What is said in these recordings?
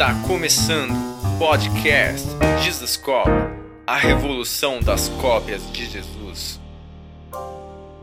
Está começando o podcast Jesus Cop, a revolução das cópias de Jesus.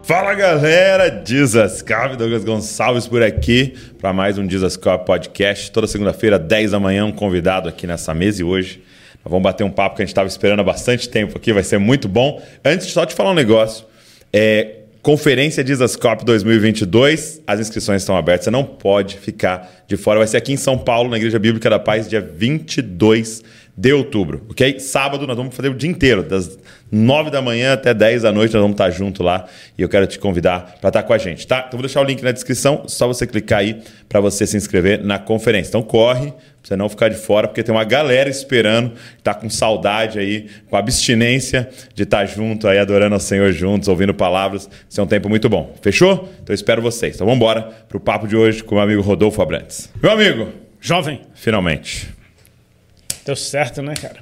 Fala galera, Jesus Cop, Douglas Gonçalves por aqui para mais um Jesus Cop podcast. Toda segunda-feira, 10 da manhã, um convidado aqui nessa mesa e hoje nós vamos bater um papo que a gente estava esperando há bastante tempo aqui, vai ser muito bom. Antes, só te falar um negócio. É, Conferência Dizascope 2022, as inscrições estão abertas, você não pode ficar de fora. Vai ser aqui em São Paulo, na Igreja Bíblica da Paz, dia 22 de outubro, ok? Sábado nós vamos fazer o dia inteiro, das 9 da manhã até 10 da noite, nós vamos estar junto lá e eu quero te convidar para estar com a gente, tá? Então vou deixar o link na descrição, só você clicar aí para você se inscrever na conferência. Então corre, você não ficar de fora, porque tem uma galera esperando, tá com saudade aí, com abstinência de estar junto aí, adorando ao Senhor juntos, ouvindo palavras. Isso é um tempo muito bom. Fechou? Então eu espero vocês. Então vamos embora pro papo de hoje com o meu amigo Rodolfo Abrantes. Meu amigo, Jovem, finalmente, deu certo, né, cara?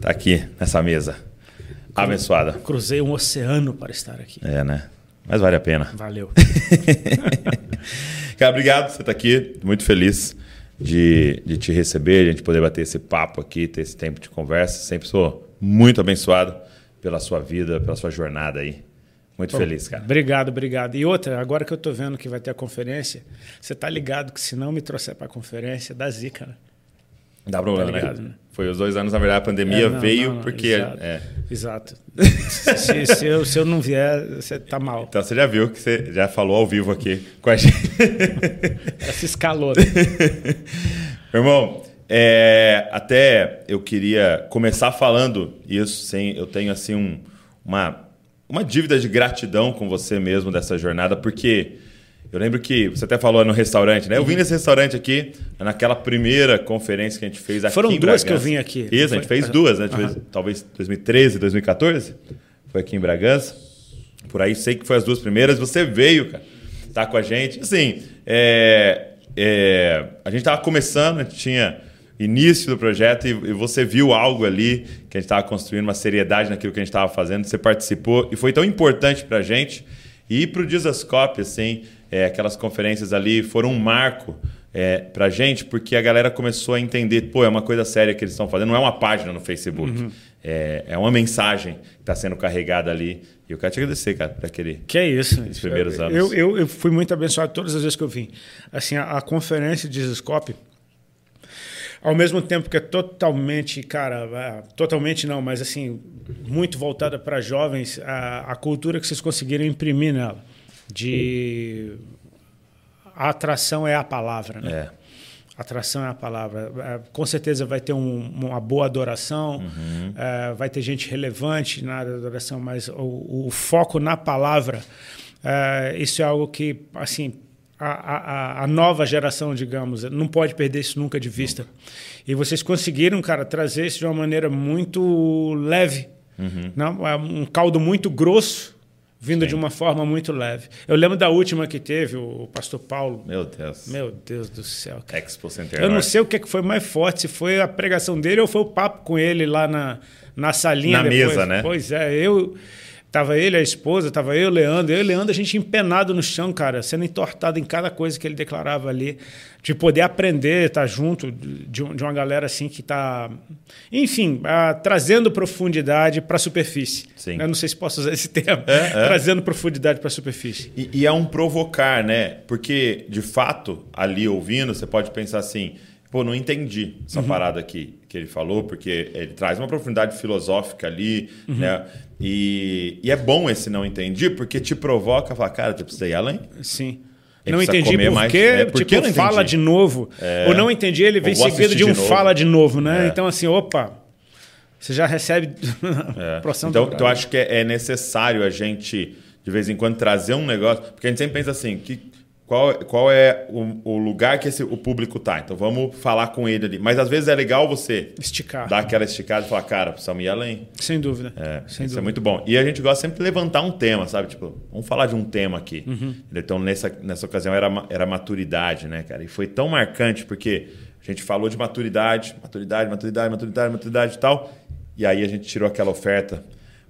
tá aqui nessa mesa. Abençoada. Cruzei um oceano para estar aqui. É, né? Mas vale a pena. Valeu. Cara, obrigado por você estar aqui. Muito feliz de, de te receber, de a gente poder bater esse papo aqui, ter esse tempo de conversa. Sempre sou muito abençoado pela sua vida, pela sua jornada aí. Muito feliz, cara. Obrigado, obrigado. E outra, agora que eu tô vendo que vai ter a conferência, você tá ligado que se não me trouxer para a conferência, dá zica, né? Dá problema, Tá né? Foi os dois anos, na verdade, a pandemia É, não, veio não, não, porque. Exato. é. Exato. se, se eu, se eu não vier, você tá mal. Então você já viu que você já falou ao vivo aqui com a gente. Essa escalou. Né? Irmão, é, até eu queria começar falando isso, sem, eu tenho assim um, uma, uma dívida de gratidão com você mesmo dessa jornada, porque eu lembro que você até falou no restaurante, né? Eu Uhum. vim nesse restaurante aqui, naquela primeira conferência que a gente fez aqui Foram duas que eu vim aqui, Isso, a gente fez duas, né? Fez, talvez 2013, 2014, foi aqui em Bragança. Por aí, sei que foi as duas primeiras. Você veio, cara, tá com a gente. Assim, é, é, a gente tava começando, a gente tinha início do projeto e, e você viu algo ali que a gente estava construindo, uma seriedade naquilo que a gente estava fazendo. Você participou e foi tão importante para a gente. E para o Dizascope, assim, é, aquelas conferências ali foram um marco é, para a gente, porque a galera começou a entender, pô, é uma coisa séria que eles estão fazendo, não é uma página no Facebook, é, é uma mensagem que está sendo carregada ali. E eu quero te agradecer, cara, por aquele. Que é isso. Nos primeiros eu, anos. Eu, eu, eu fui muito abençoado todas as vezes que eu vim. Assim, a, a conferência de Ziscope, ao mesmo tempo que é totalmente, cara, totalmente não, mas assim, muito voltada para jovens, a, a cultura que vocês conseguiram imprimir nela, de a atração é a palavra, né? É. Atração é a palavra. É, Com certeza vai ter um- uma boa adoração, Uhum. é, vai ter gente relevante na adoração, mas o, o foco na palavra, é, isso é algo que, assim, a, a- a nova geração, digamos, não pode perder isso nunca de vista. E vocês conseguiram, cara, trazer isso de uma maneira muito leve, Uhum. não? É um caldo muito grosso, vindo de uma forma muito leve. Eu lembro da última que teve, o pastor Paulo. Meu Deus. Meu Deus do céu, cara. Expo Center Eu não Norte. sei o que que foi mais forte, se foi a pregação dele ou foi o papo com ele lá na, na salinha. Na depois. mesa, né? Pois é, eu. Tava ele, a esposa, tava eu, Leandro. Eu e o Leandro, a gente empenado no chão, cara, sendo entortado em cada coisa que ele declarava ali. De poder aprender, estar junto de, de uma galera assim que está, enfim, ah, trazendo profundidade para a superfície. Sim. Eu não sei se posso usar esse termo. É, é. Trazendo profundidade para a superfície. E, e é um provocar, né? Porque, de fato, ali ouvindo, você pode pensar assim: pô, não entendi essa Uhum. parada aqui que ele falou, porque ele traz uma profundidade filosófica ali, Uhum. né? E, e é bom esse não entendi, porque te provoca a falar, cara, tu precisa ir além. Sim. Ele não entendi por mais, quê, né? Por tipo, eu não fala entendi? de novo. É. Ou não entendi, ele vem seguido de um de fala de novo, né? É. Então, assim, opa, você já recebe É. Então, então acho que é é necessário a gente, de vez em quando, trazer um negócio. Porque a gente sempre pensa assim: que, qual, qual é o, o lugar que esse, o público tá? Então vamos falar com ele ali. Mas às vezes é legal você Esticar. dar aquela esticada e falar, cara, precisamos ir além. Sem dúvida. É, Sem isso dúvida. é muito bom. E a gente gosta sempre de levantar um tema, sabe? Tipo, vamos falar de um tema aqui. Uhum. Então, nessa, nessa ocasião, era, era maturidade, né, cara? E foi tão marcante, porque a gente falou de maturidade, maturidade, maturidade, maturidade, maturidade e tal. E aí a gente tirou aquela oferta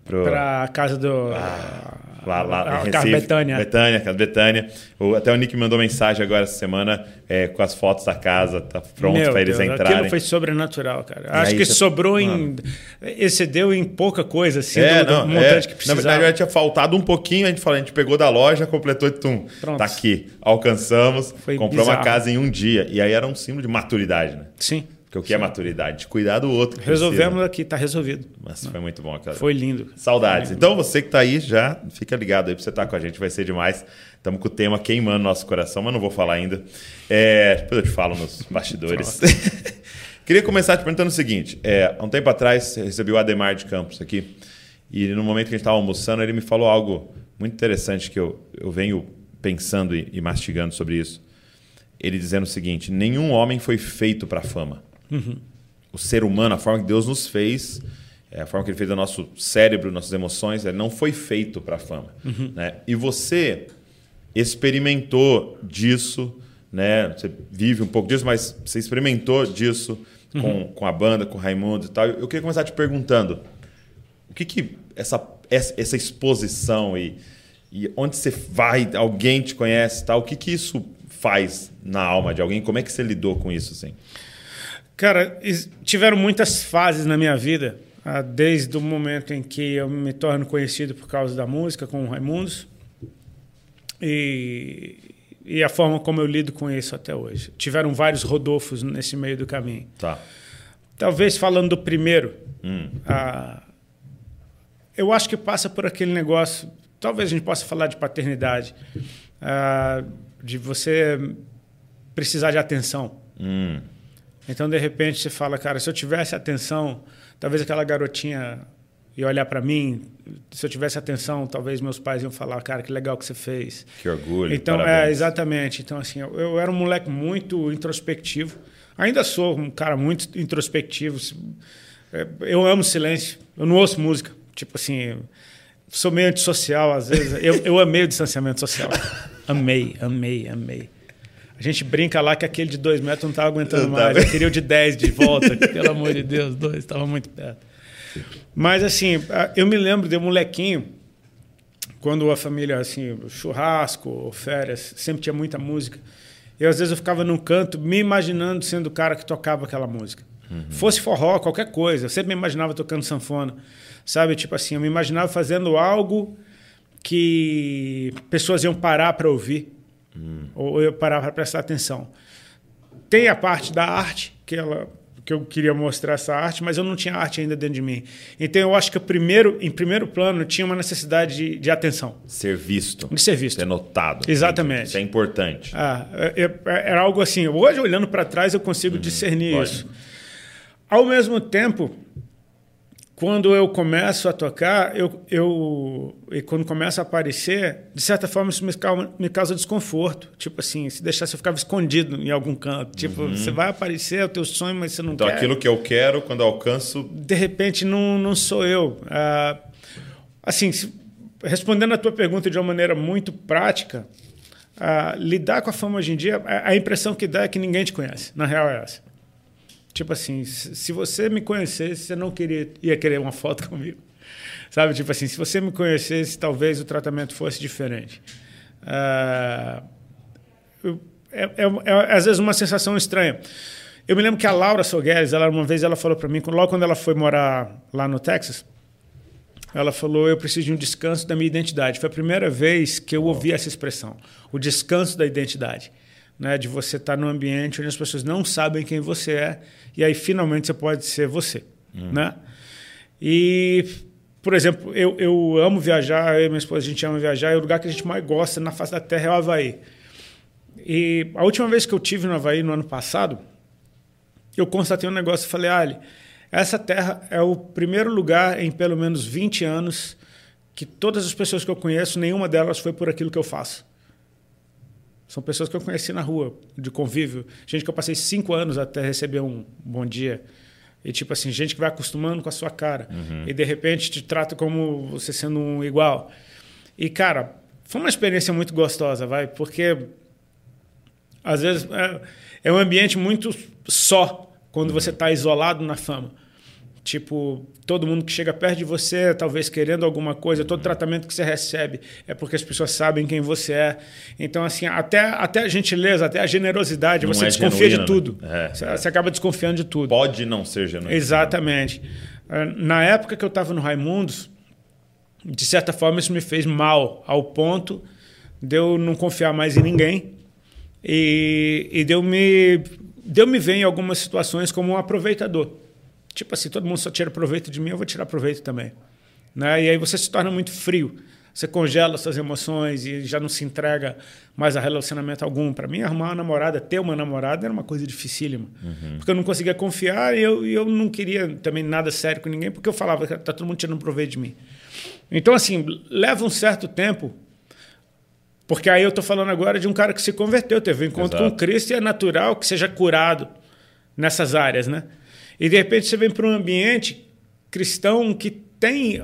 pro... Para a casa do. Ah. Lá, lá a, em a Recife. Casa Betânia. Betânia, Casa Betânia. O, até o Nick me mandou mensagem agora essa semana é, com as fotos da casa, tá pronto para eles Deus, entrarem. Aquilo foi sobrenatural, cara. Acho aí que você- sobrou em. Excedeu em pouca coisa, assim, É, do, do não, montante é. que Na precisava. verdade, já tinha faltado um pouquinho, a gente falou, a gente pegou da loja, completou e tum. Pronto. Tá aqui. Alcançamos, Foi comprou uma bizarro. casa em um dia. E aí era um símbolo de maturidade, né? Sim. Porque o que é maturidade? De cuidar do outro. Resolvemos precisa. aqui, tá resolvido. Mas foi muito bom aquela. Foi lindo. Saudades. Então você que tá aí já, fica ligado aí pra você estar com a gente, vai ser demais. Estamos com o tema queimando nosso coração, mas não vou falar ainda. É, depois eu te falo nos bastidores. Queria começar te perguntando o seguinte: é, há um tempo atrás recebi o Ademar de Campos aqui, e no momento que a gente estava almoçando, ele me falou algo muito interessante que eu, eu venho pensando e, e mastigando sobre isso. Ele dizendo o seguinte: nenhum homem foi feito para fama o ser humano, a forma que Deus nos fez, é, a forma que Ele fez o nosso cérebro, nossas emoções, ele não foi feito para fama. Né? E você experimentou disso, né? Você vive um pouco disso, mas você experimentou disso com, com a banda, com o Raimundo e tal. Eu queria começar te perguntando o que que essa, essa exposição e, e onde você vai, alguém te conhece tal, o que que isso faz na alma de alguém? Como é que você lidou com isso, assim? Cara, tiveram muitas fases na minha vida, ah, desde o momento em que eu me torno conhecido por causa da música com o Raimundos e, e a forma como eu lido com isso até hoje. Tiveram vários Rodolfos nesse meio do caminho. Tá. Talvez falando do primeiro, Hum. ah, eu acho que passa por aquele negócio. Talvez a gente possa falar de paternidade, ah, de você precisar de atenção. Hum. Então, de repente, você fala, cara, se eu tivesse atenção, talvez aquela garotinha ia olhar para mim. Se eu tivesse atenção, talvez meus pais iam falar, cara, que legal que você fez. Que orgulho. Então, é, parabéns. exatamente. Então, assim, eu, eu era um moleque muito introspectivo. Ainda sou um cara muito introspectivo. É, Eu amo silêncio. Eu não ouço música. Tipo assim, sou meio antissocial às vezes. Eu, eu amei o distanciamento social. Amei, amei, amei. A gente brinca lá que aquele de dois metros não estava aguentando Não mais. Eu queria o de 10 de volta. Pelo amor de Deus, dois, estava muito perto. Mas assim, eu me lembro de um molequinho, quando a família, assim, churrasco, férias, sempre tinha muita música. Eu, às vezes, eu ficava num canto me imaginando sendo o cara que tocava aquela música. Fosse forró, qualquer coisa. Eu sempre me imaginava tocando sanfona. Sabe? Tipo assim, eu me imaginava fazendo algo que pessoas iam parar para ouvir. Ou eu parar para prestar atenção. Tem a parte da arte, que ela que eu queria mostrar essa arte, mas eu não tinha arte ainda dentro de mim. Então eu acho que o primeiro, em primeiro plano tinha uma necessidade de, de atenção, Ser visto. de ser visto. Ser notado. Exatamente. Isso é importante. Ah, é- é- era algo assim. Hoje, olhando para trás, eu consigo discernir pode. isso. Ao mesmo tempo, quando eu começo a tocar, eu, eu e quando começa a aparecer, de certa forma isso me causa, me causa desconforto. Tipo assim, se deixasse eu ficava escondido em algum canto. Tipo, você vai aparecer, é o teu sonho, mas você não Então, quer. aquilo que eu quero, quando eu alcanço. De repente, não, não sou eu. Ah, assim, se- respondendo a tua pergunta de uma maneira muito prática, ah, lidar com a fama hoje em dia, a, a impressão que dá é que ninguém te conhece. Na real é essa. Tipo assim, se você me conhecesse, você não queria, ia querer uma foto comigo. Sabe? Tipo assim, se você me conhecesse, talvez o tratamento fosse diferente. Eu- é, é- é, às vezes uma sensação estranha. Eu me lembro que a Laura Sogueres, ela uma vez ela falou para mim, logo quando ela foi morar lá no Texas, ela falou: Eu preciso de um descanso da minha identidade. Foi a primeira vez que eu ouvi essa expressão, o descanso da identidade. Né, de você estar num ambiente onde as pessoas não sabem quem você é, e aí finalmente você pode ser você. Né? E, por exemplo, eu, eu amo viajar, eu e minha esposa, a gente ama viajar, e o lugar que a gente mais gosta na face da terra é o Havaí. E a última vez que eu tive no Havaí, no ano passado, eu constatei um negócio e falei, Ali, essa terra é o primeiro lugar em pelo menos 20 anos que todas as pessoas que eu conheço, nenhuma delas foi por aquilo que eu faço. São pessoas que eu conheci na rua, de convívio. Gente que eu passei cinco anos até receber um bom dia. E tipo assim, gente que vai acostumando com a sua cara. E de repente te trata como você sendo um igual. E cara, foi uma experiência muito gostosa, vai, porque às vezes é, é um ambiente muito só quando você está isolado na fama. Tipo, todo mundo que chega perto de você, talvez querendo alguma coisa, todo tratamento que você recebe é porque as pessoas sabem quem você é. Então, assim, até, até a gentileza, até a generosidade, Não você é desconfia genuína, de tudo. né? É, você, é. você acaba desconfiando de tudo. Pode não ser genuíno. Exatamente. Ah, Na época que eu estava no Raimundos, de certa forma isso me fez mal, ao ponto de eu não confiar mais em ninguém e, e de, eu me, de eu me ver em algumas situações como um aproveitador. Tipo assim, todo mundo só tira proveito de mim, eu vou tirar proveito também. Né? E aí você se torna muito frio. Você congela suas emoções e já não se entrega mais a relacionamento algum. Para mim, arrumar uma namorada, ter uma namorada, era uma coisa dificílima. Porque eu não conseguia confiar e eu, eu não queria também nada sério com ninguém, porque eu falava que tá todo mundo tirando proveito de mim. Então, assim, leva um certo tempo, porque aí eu estou falando agora de um cara que se converteu, teve um encontro Exato. com Cristo e é natural que seja curado nessas áreas, né? E de repente você vem para um ambiente cristão que tem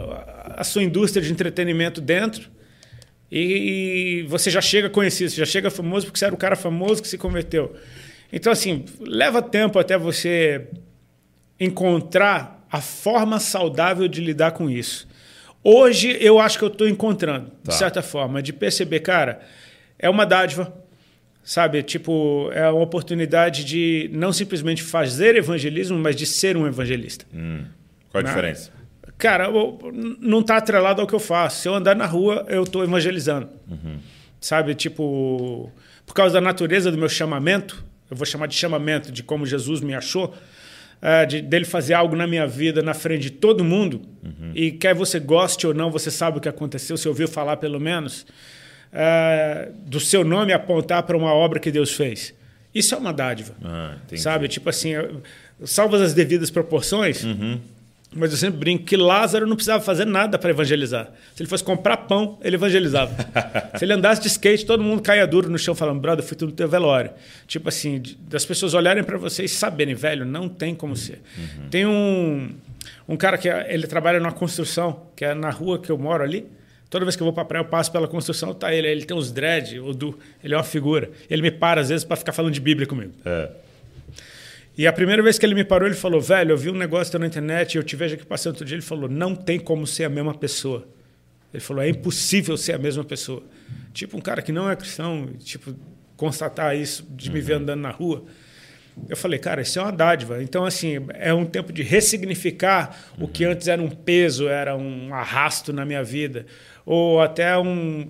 a sua indústria de entretenimento dentro e você já chega conhecido, você já chega famoso porque você era o cara famoso que se converteu. Então, assim, leva tempo até você encontrar a forma saudável de lidar com isso. Hoje eu acho que eu estou encontrando, Tá. de certa forma, de perceber, cara, é uma dádiva, sabe? Tipo, é uma oportunidade de não simplesmente fazer evangelismo, mas de ser um evangelista. Qual a Não. diferença? Cara, não está atrelado ao que eu faço. Se eu andar na rua, eu estou evangelizando. Sabe? Tipo, por causa da natureza do meu chamamento, eu vou chamar de chamamento, de como Jesus me achou, é, de, dele fazer algo na minha vida na frente de todo mundo, e quer você goste ou não, você sabe o que aconteceu, você ouviu falar pelo menos, é, do seu nome apontar para uma obra que Deus fez. Isso é uma dádiva. Ah. Sabe? Tipo assim, salvas as devidas proporções, Uhum. mas eu sempre brinco que Lázaro não precisava fazer nada para evangelizar. Se ele fosse comprar pão, ele evangelizava. Se ele andasse de skate, todo mundo caía duro no chão falando, brother, fui tudo teu velório. Tipo assim, das pessoas olharem para você e saberem, velho, não tem como ser. Uhum. Tem um, um cara que é- ele trabalha numa construção, que é na rua que eu moro ali. Toda vez que eu vou para praia, eu passo pela construção, tá ele. Ele tem uns dread, o Du, ele é uma figura. Ele me para às vezes para ficar falando de Bíblia comigo. É. E a primeira vez que ele me parou, ele falou: Velho, eu vi um negócio na internet, eu te vejo aqui passando outro dia. Ele falou: Não tem como ser a mesma pessoa. Ele falou: É impossível ser a mesma pessoa. Tipo, um cara que não é cristão, tipo, constatar isso de me ver andando na rua. Eu falei, cara, isso é uma dádiva. Então, assim, é um tempo de ressignificar o que antes era um peso, era um arrasto na minha vida. Ou até um.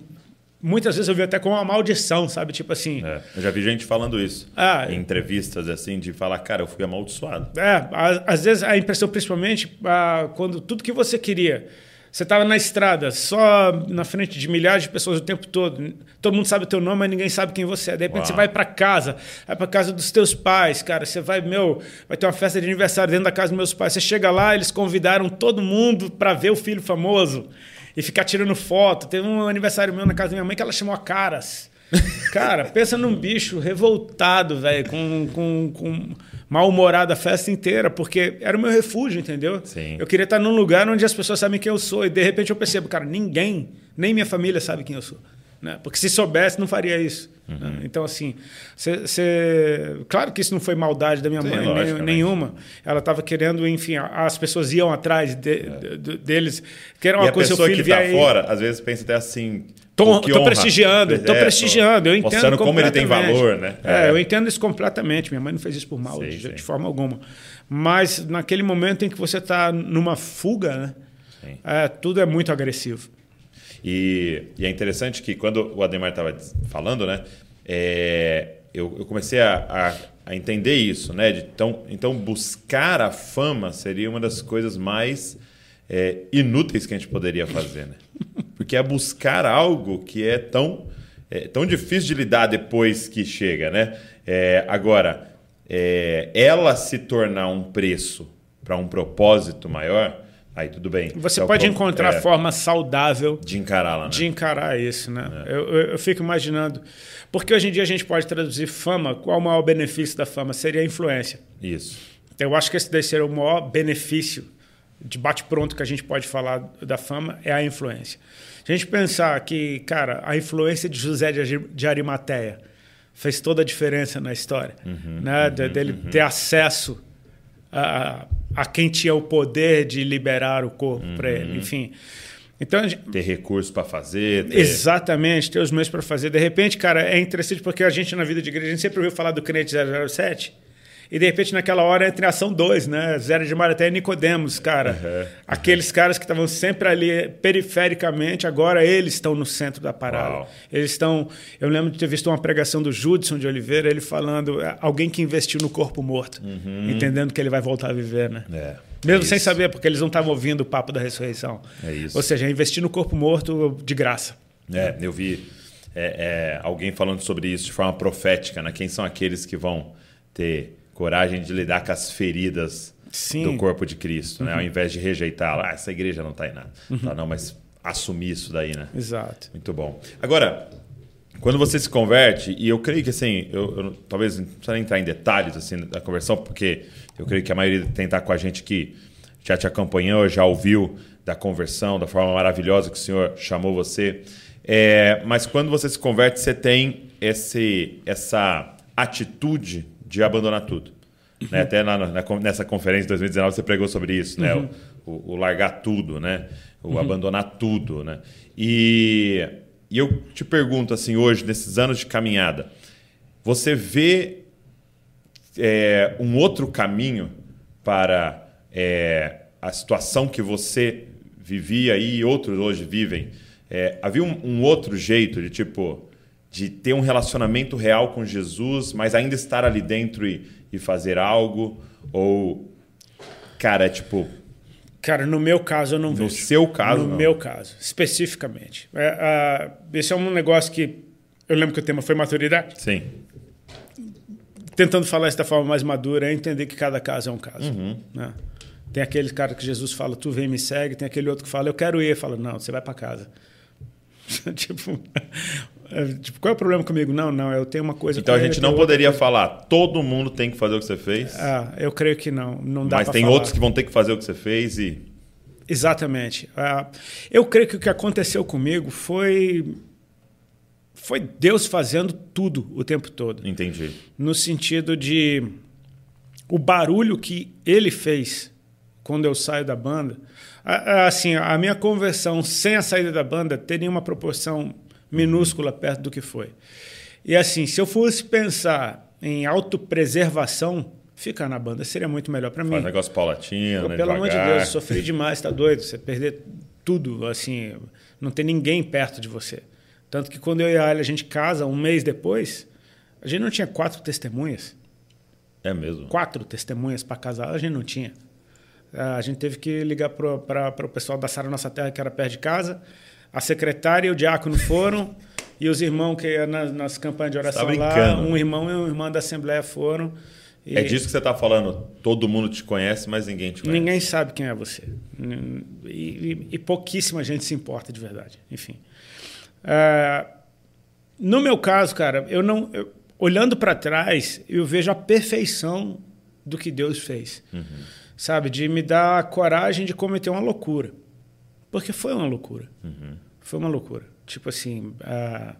Muitas vezes eu vi até como uma maldição, sabe? Tipo assim. É, Eu já vi gente falando isso Ah, em entrevistas assim, de falar, cara, eu fui amaldiçoado. É, às vezes a impressão, principalmente, ah, quando tudo que você queria, você estava na estrada, só na frente de milhares de pessoas o tempo todo. Todo mundo sabe o teu nome, mas ninguém sabe quem você é. De repente Uau. você vai para casa, vai para casa dos teus pais, cara. Você vai, meu, vai ter uma festa de aniversário dentro da casa dos meus pais. Você chega lá, eles convidaram todo mundo para ver o filho famoso e ficar tirando foto. Teve um aniversário meu na casa da minha mãe que ela chamou a Caras. Cara, pensa num bicho revoltado, velho, com, com, com mal-humorado a festa inteira, porque era o meu refúgio, entendeu? Sim. Eu queria estar num lugar onde as pessoas sabem quem eu sou, e de repente eu percebo, cara, ninguém, nem minha família sabe quem eu sou. Né? Porque se soubesse, não faria isso. Uhum. né? Então, assim, cê, cê- claro que isso não foi maldade da minha Sim, mãe, logicamente. nenhuma. Ela estava querendo, enfim, a- as pessoas iam atrás de- de- deles, que era uma É. e a coisa seu pessoa que tá via aí. fora, às vezes pensa até assim. Tô, tô prestigiando, tô É, prestigiando, eu entendo Mostrando como ele tem valor, né? É, eu entendo isso completamente. Minha mãe não fez isso por mal, Sei, de, sei. de forma alguma. Mas naquele momento em que você está numa fuga, né? É, tudo é muito agressivo. E, e é interessante que quando o Ademar estava falando, né? é, eu, eu comecei a, a- a entender isso, né? De, então, então, buscar a fama seria uma das coisas mais é, inúteis que a gente poderia fazer, né? Porque é buscar algo que é tão, é, tão difícil de lidar depois que chega, né? É, agora, é, ela se tornar um preço para um propósito maior, aí tudo bem. Você Então, pode encontrar é, forma saudável de encará-la, né? de encarar isso, né? Eu, eu, eu fico imaginando. Porque hoje em dia a gente pode traduzir fama, qual o maior benefício da fama? Seria a influência. Isso. Eu acho que esse daí seria o maior benefício de bate-pronto que a gente pode falar da fama é a influência. Se a gente pensar que, cara, a influência de José de Ari- de Arimateia fez toda a diferença na história, né? De- dele ter acesso a, a quem tinha o poder de liberar o corpo uhum. para ele, enfim. Então, gente, ter recursos para fazer. Ter... Exatamente, ter os meios para fazer. De repente, cara, é interessante porque a gente na vida de igreja, a gente sempre ouviu falar do crente 007. E de repente, naquela hora, entra em ação dois, né? Zero de Mariaté e Nicodemos, cara. Uhum. Aqueles caras que estavam sempre ali perifericamente, agora eles estão no centro da parada. Uau. Eles estão. Eu lembro de ter visto uma pregação do Judson de Oliveira, ele falando, é, alguém que investiu no corpo morto, uhum. entendendo que ele vai voltar a viver, né? É. Mesmo é sem saber, porque eles não estavam ouvindo o papo da ressurreição. É isso. Ou seja, investir no corpo morto de graça. É, eu vi é, é, alguém falando sobre isso de forma profética, né? Quem são aqueles que vão ter coragem de lidar com as feridas Sim. do corpo de Cristo, né? Ao invés de rejeitar, ah, essa igreja não está em nada. Uhum. Tá, não, mas assumir isso daí, né? Exato. Muito bom. Agora, quando você se converte, e eu creio que assim, eu, eu talvez não precisa entrar em detalhes assim da conversão, porque eu creio que a maioria tem estar com a gente que já te acompanhou, já ouviu da conversão, da forma maravilhosa que o Senhor chamou você. É, mas quando você se converte, você tem esse, essa atitude de abandonar tudo. Uhum. Né? Até na, na, nessa conferência de 2019 você pregou sobre isso, né? uhum. né? O, o, o, largar tudo, né? O uhum. abandonar tudo, né? E, e eu te pergunto assim hoje, nesses anos de caminhada, você vê é, um outro caminho para é, a situação que você vivia e outros hoje vivem? É, havia um, um outro jeito de tipo de ter um relacionamento real com Jesus, mas ainda estar ali dentro e, e fazer algo? Ou, cara, é tipo. Cara, no meu caso eu não no vejo. No seu caso? No não. meu caso, especificamente. É, uh, esse é um negócio que. Eu lembro que o tema foi maturidade. Sim. Tentando falar isso da forma mais madura, é entender que cada caso é um caso. Uhum. Né? Tem aquele cara que Jesus fala, tu vem me segue. Tem aquele outro que fala, eu quero ir. Fala, não, você vai para casa. tipo, tipo, qual é o problema comigo? Não, não, eu tenho uma coisa. Então a gente não poderia falar, todo mundo tem que fazer o que você fez. Ah, eu creio que não, não dá. Mas tem falar. outros que vão ter que fazer o que você fez e. Exatamente. Ah, eu creio que o que aconteceu comigo foi foi Deus fazendo tudo o tempo todo. Entendi. No sentido de o barulho que Ele fez quando eu saio da banda. Assim, a minha conversão sem a saída da banda teria uma proporção minúscula perto do que foi. E assim, se eu fosse pensar em autopreservação, ficar na banda seria muito melhor para mim. Faz negócio paulatino, né, Pelo amor de Deus, sofri demais, tá doido? Você perder tudo, assim, não tem ninguém perto de você. Tanto que quando eu e a Ali a gente casa, um mês depois, a gente não tinha quatro testemunhas. É mesmo? Quatro testemunhas para casar, a gente não tinha. A gente teve que ligar para o pessoal da Sara Nossa Terra, que era perto de casa, a secretária e o diácono foram, e os irmãos que nas, nas campanhas de oração tá lá, um irmão e uma irmã da Assembleia foram. E... É disso que você está falando. Todo mundo te conhece, mas ninguém te conhece. Ninguém sabe quem é você. E, e, e pouquíssima gente se importa de verdade. Enfim. Uh, no meu caso, cara, eu não. Eu, olhando para trás, eu vejo a perfeição do que Deus fez. Uhum. Sabe? De me dar a coragem de cometer uma loucura. Porque foi uma loucura. Uhum. Foi uma loucura. Tipo assim, a,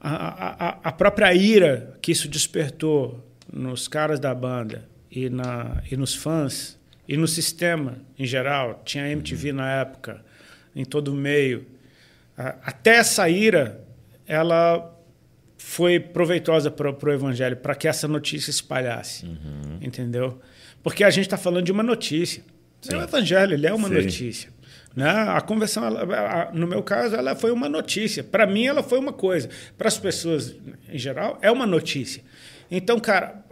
a, a, a, própria ira que isso despertou nos caras da banda e, na, e nos fãs e no sistema em geral, tinha MTV uhum. na época, em todo o meio. Até essa ira, ela foi proveitosa para o evangelho, para que essa notícia espalhasse. Uhum. Entendeu? Porque a gente está falando de uma notícia. Sim. É o evangelho, ele é uma Sim. notícia. Né? A conversão, ela, no meu caso, ela foi uma notícia. Para mim, ela foi uma coisa. Para as pessoas, em geral, é uma notícia. Então, cara,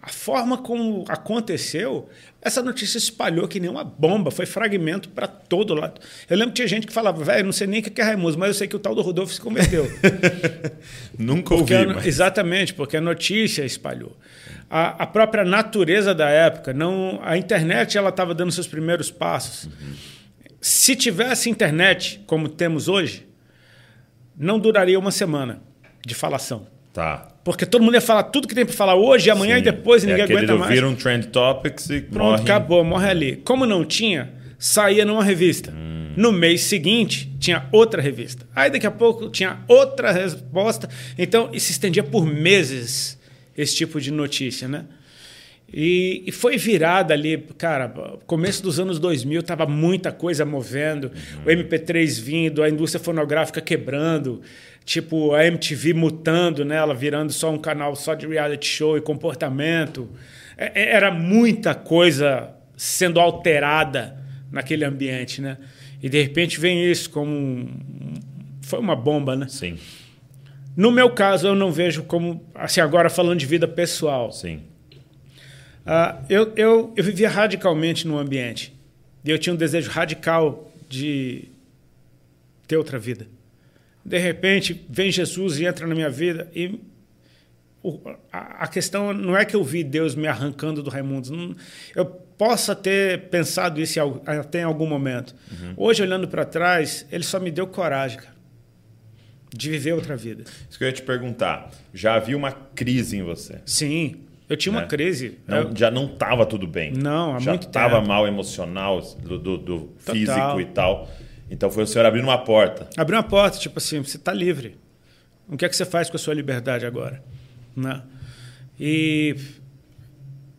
a forma como aconteceu, essa notícia espalhou que nem uma bomba, foi fragmento para todo lado. Eu lembro que tinha gente que falava, velho, não sei nem o que é Raimundo, mas eu sei que o tal do Rodolfo se converteu. Nunca ouvi. Mas... Exatamente, porque a notícia espalhou. A, a, própria natureza da época, não, a internet ela estava dando seus primeiros passos. Uhum se tivesse internet como temos hoje, não duraria uma semana de falação. Tá. Porque todo mundo ia falar tudo que tem para falar hoje, amanhã Sim. e depois e é ninguém aguenta mais. viram Trend Topics e Pronto, morre. acabou, morre ali. Como não tinha, saía numa revista. Hum. No mês seguinte, tinha outra revista. Aí daqui a pouco tinha outra resposta. Então, isso se estendia por meses, esse tipo de notícia, né? E, e foi virada ali, cara, começo dos anos 2000, tava muita coisa movendo, o MP3 vindo, a indústria fonográfica quebrando, tipo a MTV mutando nela, virando só um canal só de reality show e comportamento. É- é- Era muita coisa sendo alterada naquele ambiente, né? E de repente vem isso como um, foi uma bomba, né? Sim, No meu caso, eu não vejo como assim agora falando de vida pessoal. sim. Ah, eu, eu, eu vivia radicalmente no ambiente. E eu tinha um desejo radical de ter outra vida. De repente, vem Jesus e entra na minha vida. E o- a, a questão não é que eu vi Deus me arrancando do Raimundos. Não- eu possa ter pensado isso em até em algum momento. Hoje, olhando para trás, ele só me deu coragem, cara, de viver outra vida. Isso que eu ia te perguntar. Já havia uma crise em você? Sim, eu tinha uma Né? crise. Não- Eu- já não estava tudo bem. Não, há já muito estava tempo. mal emocional, do, do- do Total. físico e tal. Então foi o senhor abrindo uma porta. Abriu uma porta, tipo assim, você está livre. O que é que você faz com a sua liberdade agora? Né? E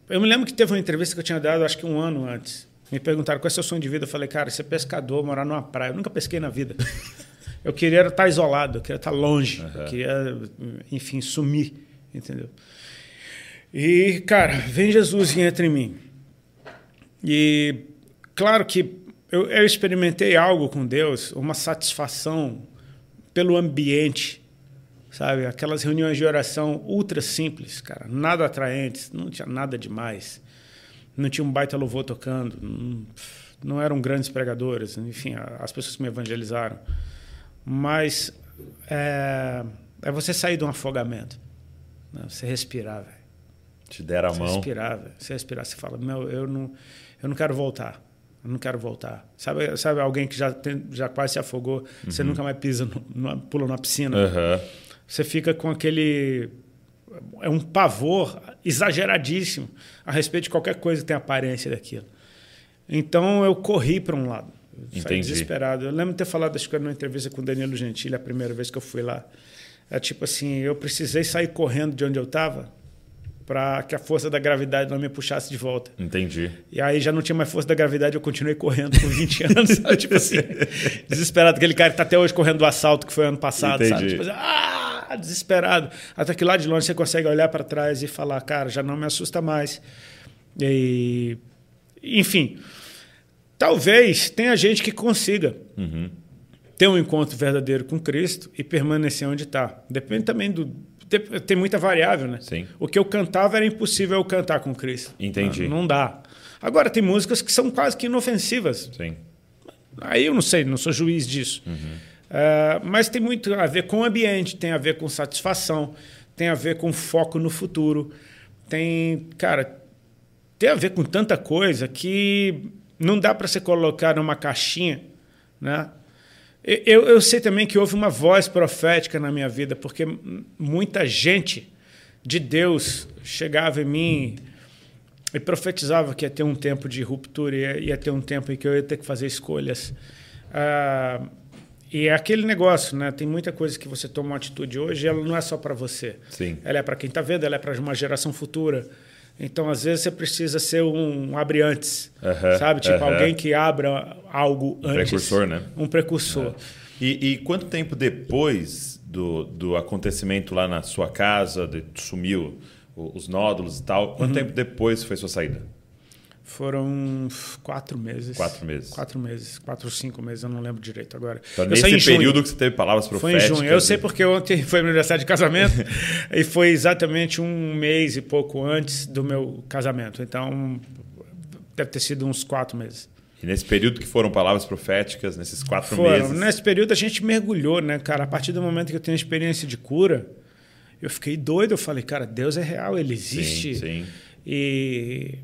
eu me lembro que teve uma entrevista que eu tinha dado, acho que um ano antes. Me perguntaram qual é o seu sonho de vida. Eu falei, cara, ser pescador, morar numa praia. Eu nunca pesquei na vida. Eu queria estar isolado, eu queria estar longe, eu queria, enfim, sumir, entendeu? E, cara, vem Jesus e entra em mim. E claro que eu, eu experimentei algo com Deus, uma satisfação pelo ambiente, sabe? Aquelas reuniões de oração ultra simples, cara, nada atraentes, não tinha nada demais. Não tinha um baita louvor tocando, não, não eram grandes pregadores, enfim, as pessoas que me evangelizaram. Mas é, é você sair de um afogamento, né? você respirar, velho. Te deram a Você mão. respirar. Você respirar, você fala, meu, eu não, eu não quero voltar. Eu não quero voltar. Sabe, sabe alguém que já, tem, já quase se afogou, você Uhum. nunca mais pisa, numa- pula numa piscina. Aham. Você fica com aquele. É um pavor exageradíssimo a respeito de qualquer coisa que tenha aparência daquilo. Então eu corri para um lado. Eu Entendi. desesperado. Eu lembro de ter falado, acho que numa entrevista com o Danilo Gentili, a primeira vez que eu fui lá. É tipo assim: eu precisei sair correndo de onde eu estava para que a força da gravidade não me puxasse de volta. Entendi. E aí já não tinha mais força da gravidade, eu continuei correndo por 20 anos, sabe? Tipo assim, desesperado. Aquele cara que tá até hoje correndo do assalto que foi ano passado, sabe? Entendi. Tipo assim, ah, desesperado. Até que lá de longe você consegue olhar para trás e falar, cara, já não me assusta mais. E, enfim, talvez tenha gente que consiga ter um encontro verdadeiro com Cristo e permanecer onde está. Depende também do. Tem- muita variável, né? Sim. O que eu cantava era impossível eu cantar com Cristo. Entendi. Não, não dá. Agora, tem músicas que são quase que inofensivas. Sim. Aí eu não sei, não sou juiz disso. É, mas tem muito a ver com o ambiente, tem a ver com satisfação, tem a ver com foco no futuro, tem, cara, tem a ver com tanta coisa que não dá para você colocar numa caixinha, né? Eu, eu sei também que houve uma voz profética na minha vida, porque muita gente de Deus chegava em mim e profetizava que ia ter um tempo de ruptura, ia, ia ter um tempo em que eu ia ter que fazer escolhas. Ah, e é aquele negócio, né? Tem muita coisa que você toma uma atitude hoje, e ela não é só para você. Sim. Ela é para quem está vendo, ela é para uma geração futura. Então, às vezes, você precisa ser um abre antes, sabe? Tipo, alguém que abra algo antes. precursor, né? Um precursor. E, e quanto tempo depois do, do acontecimento lá na sua casa, de, sumiu os nódulos e tal, Uhum. quanto tempo depois foi sua saída? Foram quatro meses. Quatro meses. Quatro meses. Quatro ou cinco meses, eu não lembro direito agora. Então, eu nesse em junho. período que você teve palavras Foi em proféticas. junho. Eu sei porque ontem foi meu aniversário de casamento e foi exatamente um mês e pouco antes do meu casamento. Então, deve ter sido uns quatro meses. E nesse período que foram palavras proféticas, nesses quatro Foram. meses. Nesse período a gente mergulhou, né, cara? A partir do momento que eu tenho experiência de cura, eu fiquei doido. Eu falei, cara, Deus é real, ele existe. Sim, sim. E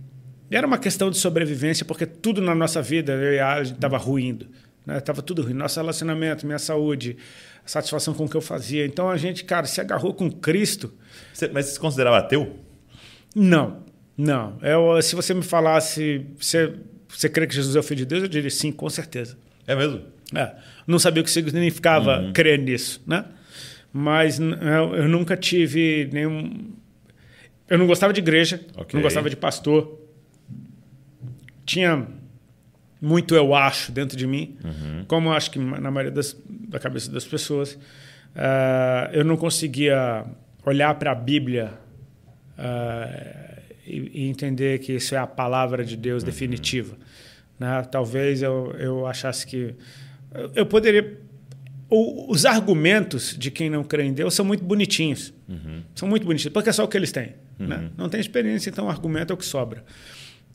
era uma questão de sobrevivência, porque tudo na nossa vida, eu e a estava ruindo. Né? Tava tudo ruim. Nosso relacionamento, minha saúde, a satisfação com o que eu fazia. Então a gente, cara, se agarrou com Cristo. Você- mas você se considerava ateu? Não, não. Eu, se você me falasse, você, você crê que Jesus é o Filho de Deus? Eu diria sim, com certeza. É mesmo? É, não sabia o que significava crer nisso, né? Mas eu, eu nunca tive nenhum. eu não gostava de igreja, Ok. não gostava de pastor. Tinha muito eu acho dentro de mim, como eu acho que na maioria das, da cabeça das pessoas. Ah, eu não conseguia olhar para a Bíblia ah, e, e entender que isso é a palavra de Deus definitiva. né? Talvez eu, eu achasse que eu- poderia. o- os argumentos de quem não crê em Deus são muito bonitinhos. São muito bonitinhos, porque é só o que eles têm. né? Não tem experiência, então o argumento é o que sobra.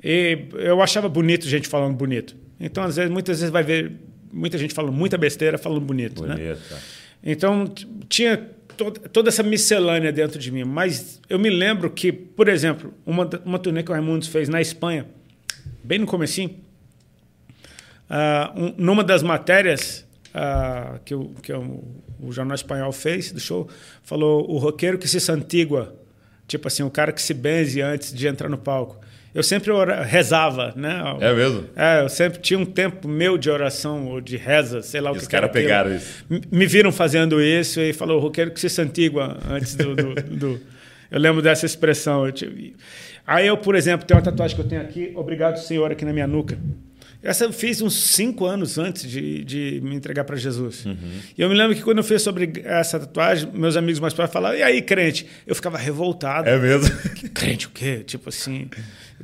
E eu achava bonito gente falando bonito. Então, às vezes, muitas vezes vai ver muita gente falando muita besteira, falando bonito. né? Tá. Então, tinha to- toda essa miscelânea dentro de mim. Mas eu me lembro que, por exemplo, uma, uma turnê que o Raimundos fez na Espanha, bem no comecinho, ah, um- numa das matérias ah, que, o, que o, o jornal espanhol fez do show, falou o roqueiro que se santigua, tipo assim, o cara que se benze antes de entrar no palco. Eu sempre ora- rezava, né? É mesmo? É, eu sempre tinha um tempo meu de oração ou de reza, sei lá o E que os que era caras pegaram aquilo. isso. Me viram fazendo isso e falou, roqueiro que se santigua antes do, do, do- Eu lembro dessa expressão. Eu tive- Aí eu, por exemplo, tenho uma tatuagem que eu tenho aqui, Obrigado Senhor, aqui na minha nuca. Essa eu fiz uns cinco anos antes de, de me entregar para Jesus. Uhum. E eu me lembro que quando eu fiz sobre essa tatuagem, meus amigos mais próximos falavam, e aí, crente? Eu ficava revoltado. É mesmo? Crente o quê? Tipo assim.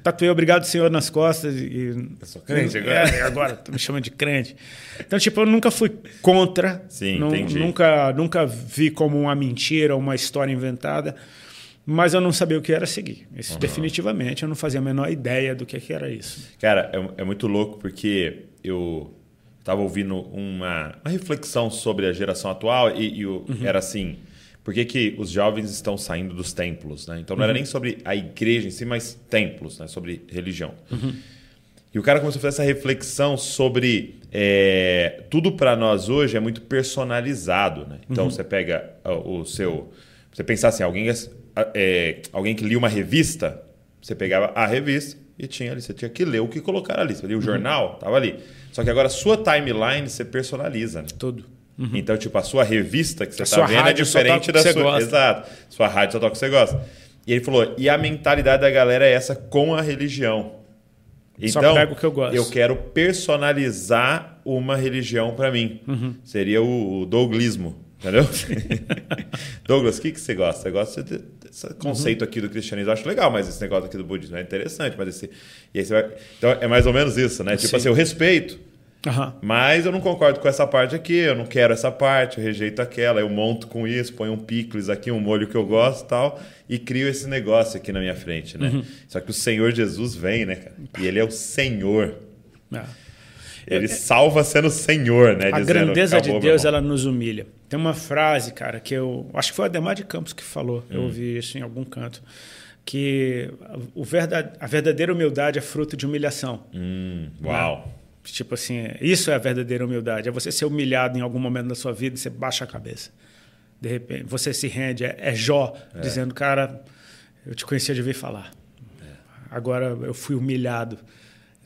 Tatuei Obrigado Senhor nas costas e. Eu sou crente agora. É, agora, tu me chama de crente. Então, tipo, eu nunca fui contra. Sim, nu- entendi. Nunca, nunca vi como uma mentira, uma história inventada. Mas eu não sabia o que era seguir. Isso, definitivamente, eu não fazia a menor ideia do que, que era isso. Cara, é, é muito louco porque eu estava ouvindo uma, uma reflexão sobre a geração atual e, e o- era assim: por que, que os jovens estão saindo dos templos? Né? Então não era nem sobre a igreja em si, mas templos, né? sobre religião. E o cara começou a fazer essa reflexão sobre é, tudo para nós hoje é muito personalizado. Né? Então você pega ó, o seu. Você pensar assim, alguém, é, alguém que lia uma revista, você pegava a revista e tinha ali, você tinha que ler o que colocar ali. Você lia o jornal, tava ali. Só que agora a sua timeline você personaliza. Né? Tudo. Então, tipo, a sua revista que você está vendo é só diferente da sua. gosta. Exato. Sua rádio só toca o que você gosta. E ele falou: e a mentalidade da galera é essa com a religião. Só Então, pego o que eu gosto. eu quero personalizar uma religião para mim. Uhum. Seria o, douglismo, entendeu? Douglas, o que, que você gosta? Você gosta de- desse conceito Uhum. aqui do cristianismo? Eu acho legal, mas esse negócio aqui do budismo é interessante. Mas esse, e aí você vai, então é mais ou menos isso, né? Tipo Sim. assim, eu respeito, Aham. mas eu não concordo com essa parte aqui, eu não quero essa parte, eu rejeito aquela, eu monto com isso, ponho um picles aqui, um molho que eu gosto e tal, e crio esse negócio aqui na minha frente, né? Uhum. Só que o Senhor Jesus vem, né, cara? E ele é o Senhor. É. Ele salva sendo Senhor, né? A Dizendo, grandeza de "Acabou, meu Deus, irmão." ela nos humilha. Tem uma frase, cara, que eu acho que foi o Ademar de Campos que falou. Eu ouvi isso em algum canto. Que o verdade, a verdadeira humildade é fruto de humilhação. Hum, uau. Tipo assim, isso é a verdadeira humildade. É você ser humilhado em algum momento da sua vida e você baixa a cabeça. De repente, você se rende. É, é Jó dizendo, cara, eu te conhecia de ver falar. Agora eu fui humilhado.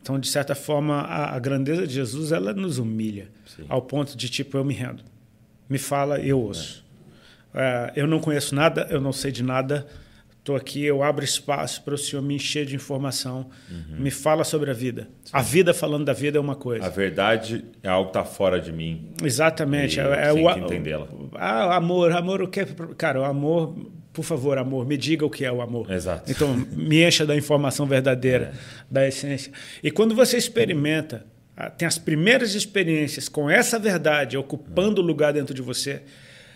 Então, de certa forma, a, a grandeza de Jesus, ela nos humilha. Ao ponto de, tipo, eu me rendo. Me fala eu ouço. É, eu não conheço nada, eu não sei de nada. Estou aqui, eu abro espaço para o Senhor me encher de informação. Me fala sobre a vida. A vida falando da vida é uma coisa. A verdade é algo que está fora de mim. Exatamente. É, é o que entendê-la. Ah, amor, amor, o que é? Cara, o amor, por favor, amor, me diga o que é o amor. Exato. Então, me encha da informação verdadeira, da essência. E quando você experimenta, ah, tem as primeiras experiências com essa verdade ocupando o lugar dentro de você,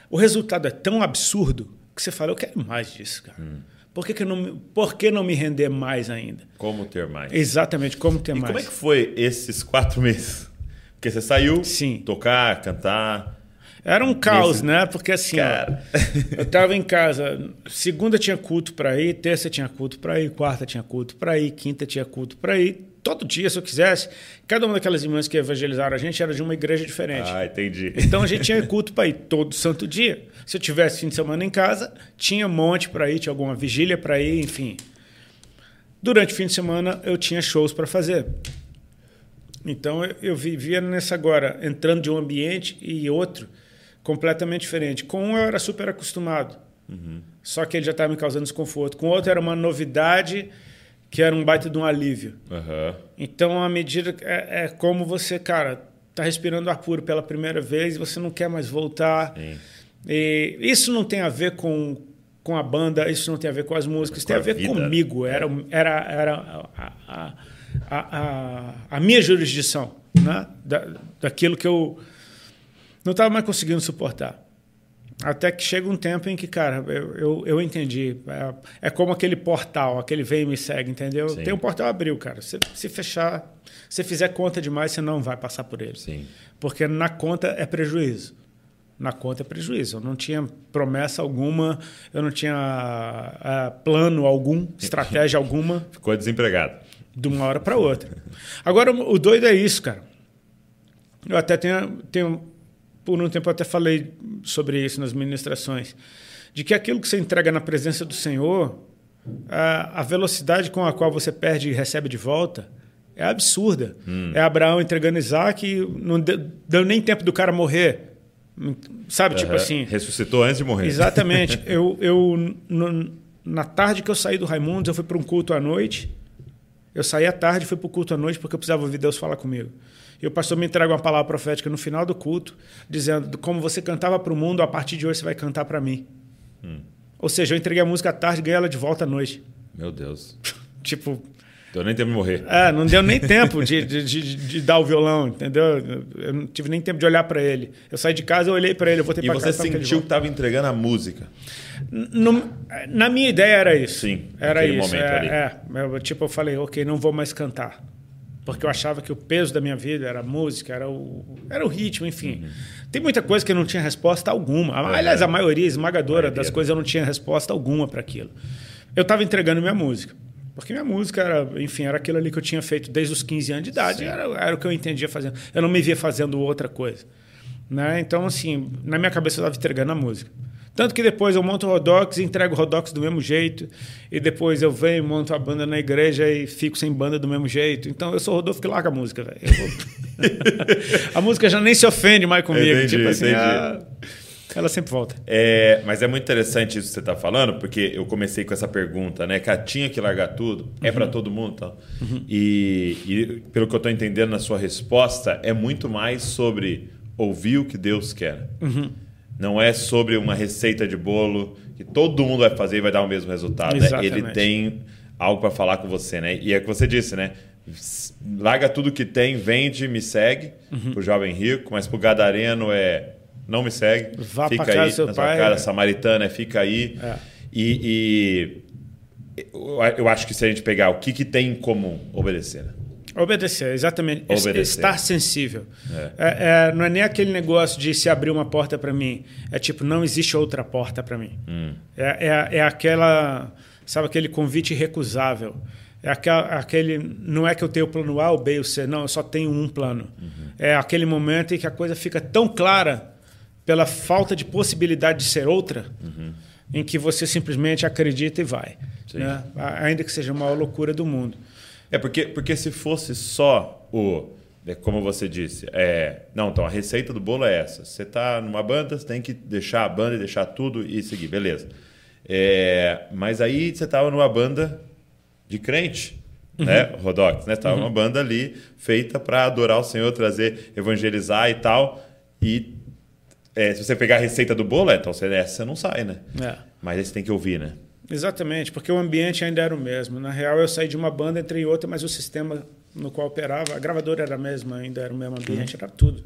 o resultado é tão absurdo que você fala, eu quero mais disso, cara. Hum. Por, que, que, não, me- por que não me render mais ainda? Como ter mais? Exatamente, como ter E mais. como é que foi esses quatro meses? Porque você saiu, Sim. tocar, cantar. Era um caos, Nesse- né? Porque assim, ó, Cara. eu tava em casa, segunda tinha culto para ir, terça tinha culto para ir, quarta tinha culto para ir, quinta tinha culto para ir, todo dia se eu quisesse. Cada uma daquelas irmãs que evangelizaram a gente era de uma igreja diferente. Ah, entendi. Então a gente tinha culto para ir todo santo dia. Se eu tivesse fim de semana em casa, tinha monte para ir, tinha alguma vigília para ir, enfim. Durante o fim de semana eu tinha shows para fazer. Então eu, vivia nessa agora, entrando de um ambiente e outro completamente diferente. Com um eu era super acostumado. Só que ele já estava me causando desconforto. Com o outro era uma novidade que era um baita de um alívio. Aham. Então, à medida que- é, é como você, cara, tá respirando ar puro pela primeira vez e você não quer mais voltar. Sim. E isso não tem a ver com, com a banda, isso não tem a ver com as músicas, Com tem a a ver vida. comigo. Era, era, era a, a, a, a, a minha jurisdição, né? Da, daquilo que eu não estava mais conseguindo suportar. Até que chega um tempo em que, cara, eu, eu, eu entendi. É, é como aquele portal, aquele vem e me segue, entendeu? Sim. Tem um portal abriu, cara. Se, se fechar, se fizer conta demais, você não vai passar por ele. Sim. Porque na conta é prejuízo. Na conta é prejuízo. Eu não tinha promessa alguma, eu não tinha ah, plano algum, estratégia alguma, Ficou desempregado. de uma hora para outra. Agora, o doido é isso, cara. Eu até tenho, tenho. Por um tempo eu até falei sobre isso nas ministrações. De que aquilo que você entrega na presença do Senhor, a, a velocidade com a qual você perde e recebe de volta é absurda. É Abraão entregando Isaac e não deu, deu nem tempo do cara morrer. Sabe, tipo Aham. assim. Ressuscitou antes de morrer. Exatamente. eu, eu no- na tarde que eu saí do Raimundos, eu fui para um culto à noite. Eu saí à tarde, fui para o culto à noite porque eu precisava ouvir Deus falar comigo. E o pastor me entrega uma palavra profética no final do culto, dizendo como você cantava para o mundo, a partir de hoje você vai cantar para mim. Ou seja, eu entreguei a música à tarde e ganhei ela de volta à noite. Meu Deus. Tipo, Deu nem tempo de morrer. é, não deu nem tempo de, de, de- de dar o violão, entendeu? Eu não tive nem tempo de olhar para ele. Eu saí de casa, eu olhei para ele, eu voltei E para você casa. ele de sentiu que estava entregando a música. Não- na minha ideia era isso. Sim, era isso. momento é, ali. é. Tipo, eu falei, ok, não vou mais cantar. Porque eu achava que o peso da minha vida era a música, era o, era o ritmo, enfim. Tem muita coisa que eu não tinha resposta alguma. Uhum. Aliás, a maioria esmagadora Maioria. das coisas eu não tinha resposta alguma para aquilo. Eu estava entregando minha música. Porque minha música era, enfim, era aquilo ali que eu tinha feito desde os 15 anos de idade. Era, era o que eu entendia fazendo. Eu não me via fazendo outra coisa. Né? Então, assim, na minha cabeça eu estava entregando a música. Tanto que depois eu monto o Rodox e entrego o Rodox do mesmo jeito. E depois eu venho, monto a banda na igreja e fico sem banda do mesmo jeito. Então eu sou o Rodolfo que larga a música, velho. Vou- a música já nem se ofende mais comigo. Entendi, tipo assim, entendi. ah, ela sempre volta. É, mas é muito interessante isso que você está falando, porque eu comecei com essa pergunta, né? Cara, tinha que largar tudo? É Uhum. para todo mundo? Tal. E, e pelo que eu estou entendendo na sua resposta, é muito mais sobre ouvir o que Deus quer. Uhum. Não é sobre uma receita de bolo que todo mundo vai fazer e vai dar o mesmo resultado. né? Ele tem algo para falar com você, né? E é o que você disse, né? Larga tudo que tem, vende, me segue Uhum. pro jovem rico, mas pro gadareno é não me segue, Vá fica aí seu na sua pai, casa, é. samaritana, fica aí. É. E, e eu eu acho que se a gente pegar o que, que tem em comum, obedecer. né? Obedecer, exatamente. Obedecer. Estar sensível. É, é, não é nem aquele negócio de se abrir uma porta para mim. É tipo, não existe outra porta para mim. Hum. É, é, é aquela, sabe, aquele convite irrecusável. É aquele, não é que eu tenho o plano A, o B o C, não, eu só tenho um plano. Uhum. É aquele momento em que a coisa fica tão clara pela falta de possibilidade de ser outra, em que você simplesmente acredita e vai. Uhum. Né? Ainda que seja a maior loucura do mundo. É porque, porque se fosse só o. é como você disse, é, não, então a receita do bolo é essa. Você está numa banda, você tem que deixar a banda e deixar tudo e seguir, beleza. É, mas aí você estava numa banda de crente, né? Rodox, né? Estava numa banda ali feita para adorar o Senhor, trazer, evangelizar e tal. E é, se você pegar a receita do bolo, é, então você, essa você não sai, né? É. Mas aí você tem que ouvir, né? Exatamente, porque o ambiente ainda era o mesmo. Na real, eu saí de uma banda, entrei em outra, mas o sistema no qual operava, a gravadora era a mesma, ainda era o mesmo ambiente, era tudo.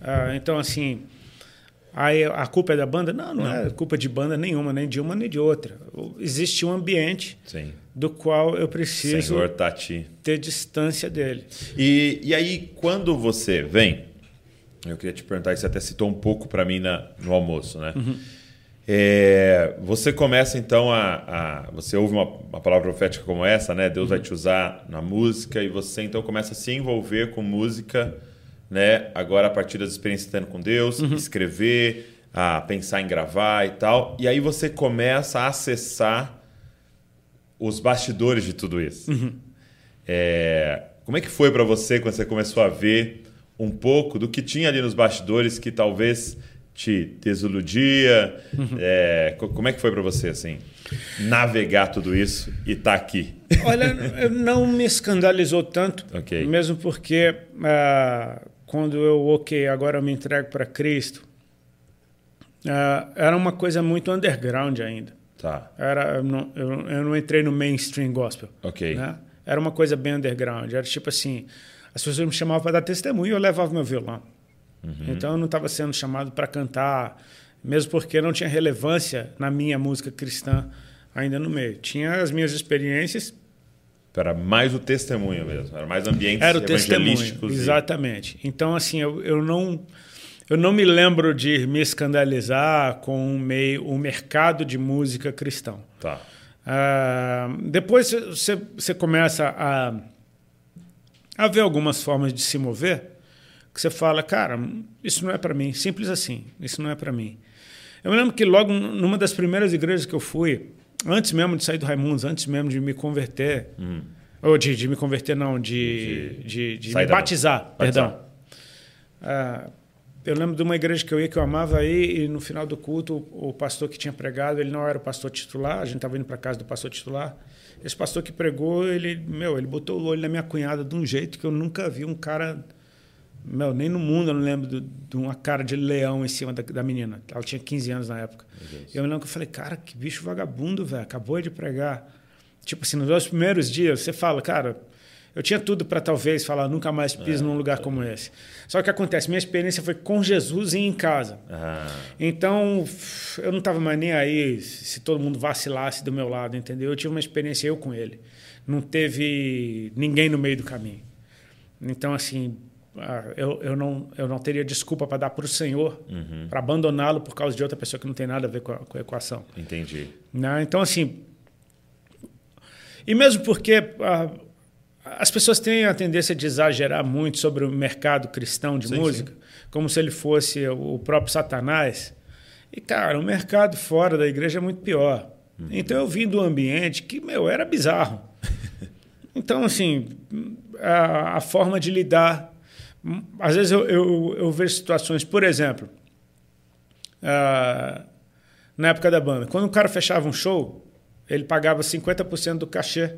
Ah, então, assim, aí a culpa é da banda? Não, não, é culpa de banda nenhuma, nem de uma nem de outra. Existe um ambiente Sim. do qual eu preciso Senhor Tati. ter distância dele. E, e aí, quando você vem, eu queria te perguntar, você até citou um pouco para mim na, no almoço, né? É, você começa então a, a- Você ouve uma, uma palavra profética como essa, né? Deus vai te usar na música e você então começa a se envolver com música, né? Agora a partir das experiências tendo com Deus, escrever, a pensar em gravar e tal. E aí você começa a acessar os bastidores de tudo isso. É, como é que foi para você quando você começou a ver um pouco do que tinha ali nos bastidores que talvez te desiludia? Uhum. É, como é que foi para você assim navegar tudo isso e estar tá aqui? Olha, não me escandalizou tanto, okay. mesmo porque uh, quando eu ok, agora eu me entrego para Cristo, uh, era uma coisa muito underground ainda. Tá. Era, eu não, eu, eu não entrei no mainstream gospel. Ok. Né? Era uma coisa bem underground. Era tipo assim, as pessoas me chamavam para dar testemunho e eu levava meu violão. Uhum. Então eu não estava sendo chamado para cantar, mesmo porque não tinha relevância na minha música cristã ainda no meio. Tinha as minhas experiências. Era mais o testemunho mesmo, era mais ambientes era o testemunho, exatamente. Então assim, eu, eu não eu não me lembro de me escandalizar com o meio, o mercado de música cristão. Tá. Uh, depois você, você começa a, a ver algumas formas de se mover que você fala, cara, isso não é para mim, simples assim, isso não é para mim. Eu me lembro que logo numa das primeiras igrejas que eu fui, antes mesmo de sair do Raimundos, antes mesmo de me converter, hum. ou de, de, me converter não, de, de, de, me batizar, perdão. Uh, eu lembro de uma igreja que eu ia que eu amava aí e no final do culto o pastor que tinha pregado ele não era o pastor titular a gente estava indo para casa do pastor titular esse pastor que pregou ele meu ele botou o olho na minha cunhada de um jeito que eu nunca vi um cara meu, nem no mundo eu não lembro de, uma cara de leão em cima da, da, menina. Ela tinha 15 anos na época. Eu me lembro que eu falei, cara, que bicho vagabundo, velho. Acabou de pregar. Tipo assim, nos dois primeiros dias, você fala, cara, eu tinha tudo para talvez falar, nunca mais piso é, num lugar é. como esse. Só que acontece, minha experiência foi com Jesus e em casa. Ah. Então, eu não estava mais nem aí se todo mundo vacilasse do meu lado, entendeu? Eu tive uma experiência eu com ele. Não teve ninguém no meio do caminho. Então, assim, eu, eu, não, eu não teria desculpa para dar para o Senhor, uhum. para abandoná-lo por causa de outra pessoa que não tem nada a ver com a, com a equação. Entendi. Né? Então, assim. E mesmo porque ah, as pessoas têm a tendência de exagerar muito sobre o mercado cristão de sim, música, sim. como se ele fosse o próprio Satanás. E, cara, o mercado fora da igreja é muito pior. Uhum. Então, eu vim do ambiente que, meu, era bizarro. Então, assim, a, a forma de lidar às vezes eu, eu, eu vejo situações, por exemplo, uh, na época da banda, quando o cara fechava um show, ele pagava 50% do cachê,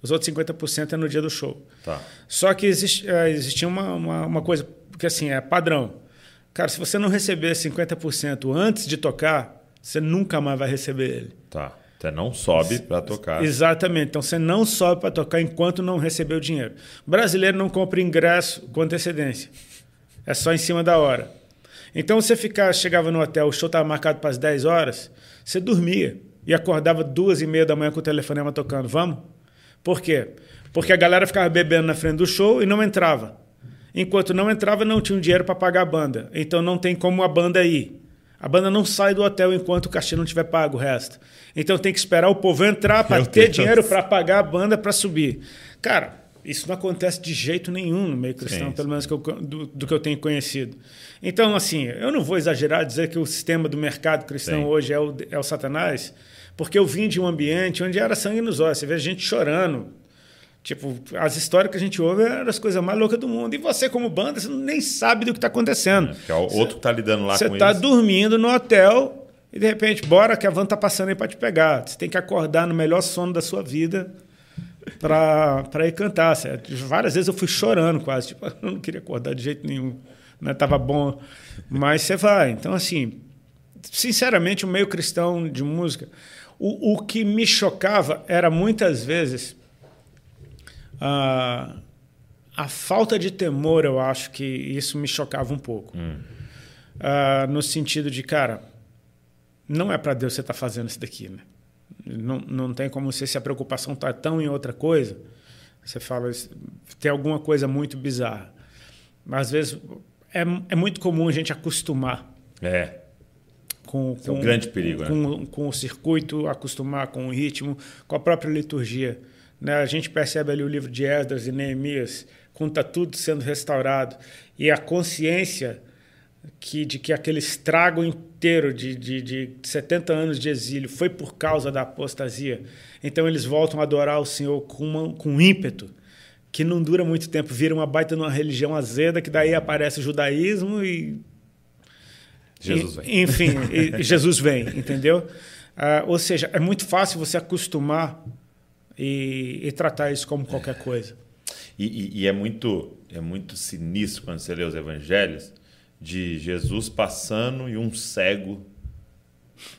os outros 50% é no dia do show. Tá. Só que existe, uh, existia uma, uma, uma coisa, que assim, é padrão. Cara, se você não receber 50% antes de tocar, você nunca mais vai receber ele. Tá. Você não sobe para tocar. Exatamente. Então você não sobe para tocar enquanto não receber o dinheiro. O brasileiro não compra ingresso com antecedência. É só em cima da hora. Então você ficar, chegava no hotel, o show estava marcado para as 10 horas, você dormia e acordava duas e meia da manhã com o telefonema tocando. Vamos? Por quê? Porque a galera ficava bebendo na frente do show e não entrava. Enquanto não entrava, não tinha dinheiro para pagar a banda. Então não tem como a banda ir. A banda não sai do hotel enquanto o cachê não tiver pago o resto. Então tem que esperar o povo entrar para ter dinheiro para pagar a banda para subir. Cara, isso não acontece de jeito nenhum no meio cristão, sim, pelo menos eu, do, do, que eu tenho conhecido. Então, assim, eu não vou exagerar dizer que o sistema do mercado cristão sim. hoje é o, é o Satanás, porque eu vim de um ambiente onde era sangue nos olhos. Você vê gente chorando, Tipo, as histórias que a gente ouve eram as coisas mais loucas do mundo. E você, como banda, você nem sabe do que está acontecendo. É, é o outro que está lidando lá com tá Você está dormindo no hotel e, de repente, bora que a van está passando aí para te pegar. Você tem que acordar no melhor sono da sua vida para ir cantar. Certo? Várias vezes eu fui chorando quase. Tipo, eu não queria acordar de jeito nenhum. Né? Tava bom. Mas você vai. Então, assim, sinceramente, o meio cristão de música... O, o que me chocava era, muitas vezes a, a falta de temor, eu acho que isso me chocava um pouco. Hum. Uh, no sentido de, cara, não é para Deus você estar tá fazendo isso daqui, né? Não, não tem como ser se a preocupação está tão em outra coisa. Você fala, tem alguma coisa muito bizarra. Mas às vezes é, é muito comum a gente acostumar. É. Com, com, é um grande perigo, com, né? com o circuito, acostumar com o ritmo, com a própria liturgia. Né? A gente percebe ali o livro de Esdras e Neemias, quando está tudo sendo restaurado, e a consciência que, de que aquele estrago inteiro de, de, de 70 anos de exílio foi por causa da apostasia. Então eles voltam a adorar o Senhor com, uma, com ímpeto, que não dura muito tempo, vira uma baita numa religião azeda, que daí aparece o judaísmo e Jesus vem. Enfim, Jesus vem, entendeu? Uh, ou seja, é muito fácil você acostumar e, e tratar isso como qualquer coisa. E, e, e, é muito é muito sinistro quando você lê os evangelhos de Jesus passando e um cego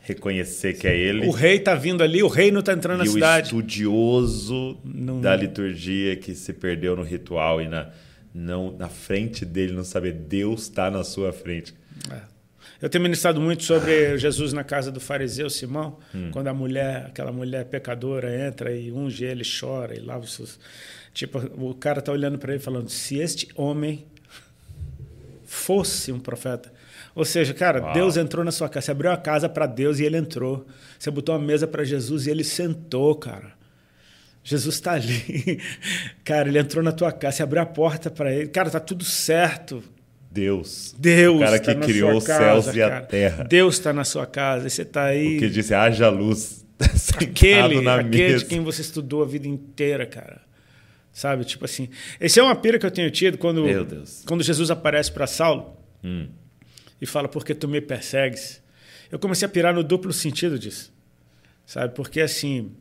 reconhecer que é ele. O rei está vindo ali, o reino está entrando e na cidade. o estudioso não... da liturgia que se perdeu no ritual e na, não, na frente dele não saber Deus está na sua frente. É. Eu tenho ministrado muito sobre Jesus na casa do fariseu Simão, hum. quando a mulher, aquela mulher pecadora entra e unge ele, chora e lava os seus... Tipo, o cara está olhando para ele falando, se este homem fosse um profeta, ou seja, cara, Uau. Deus entrou na sua casa. Você abriu a casa para Deus e ele entrou. Você botou uma mesa para Jesus e ele sentou, cara. Jesus está ali. Cara, ele entrou na tua casa. Você abriu a porta para ele. Cara, tá tudo certo. Deus. Deus. O cara que tá criou os céus e a terra. Deus está na sua casa e você está aí. O que disse, haja luz. aquele, na aquele mesa. de quem você estudou a vida inteira, cara. Sabe? Tipo assim. Esse é uma pira que eu tenho tido quando, quando Jesus aparece para Saulo. Hum e fala, porque tu me persegues. Eu comecei a pirar no duplo sentido disso, sabe? Porque, assim,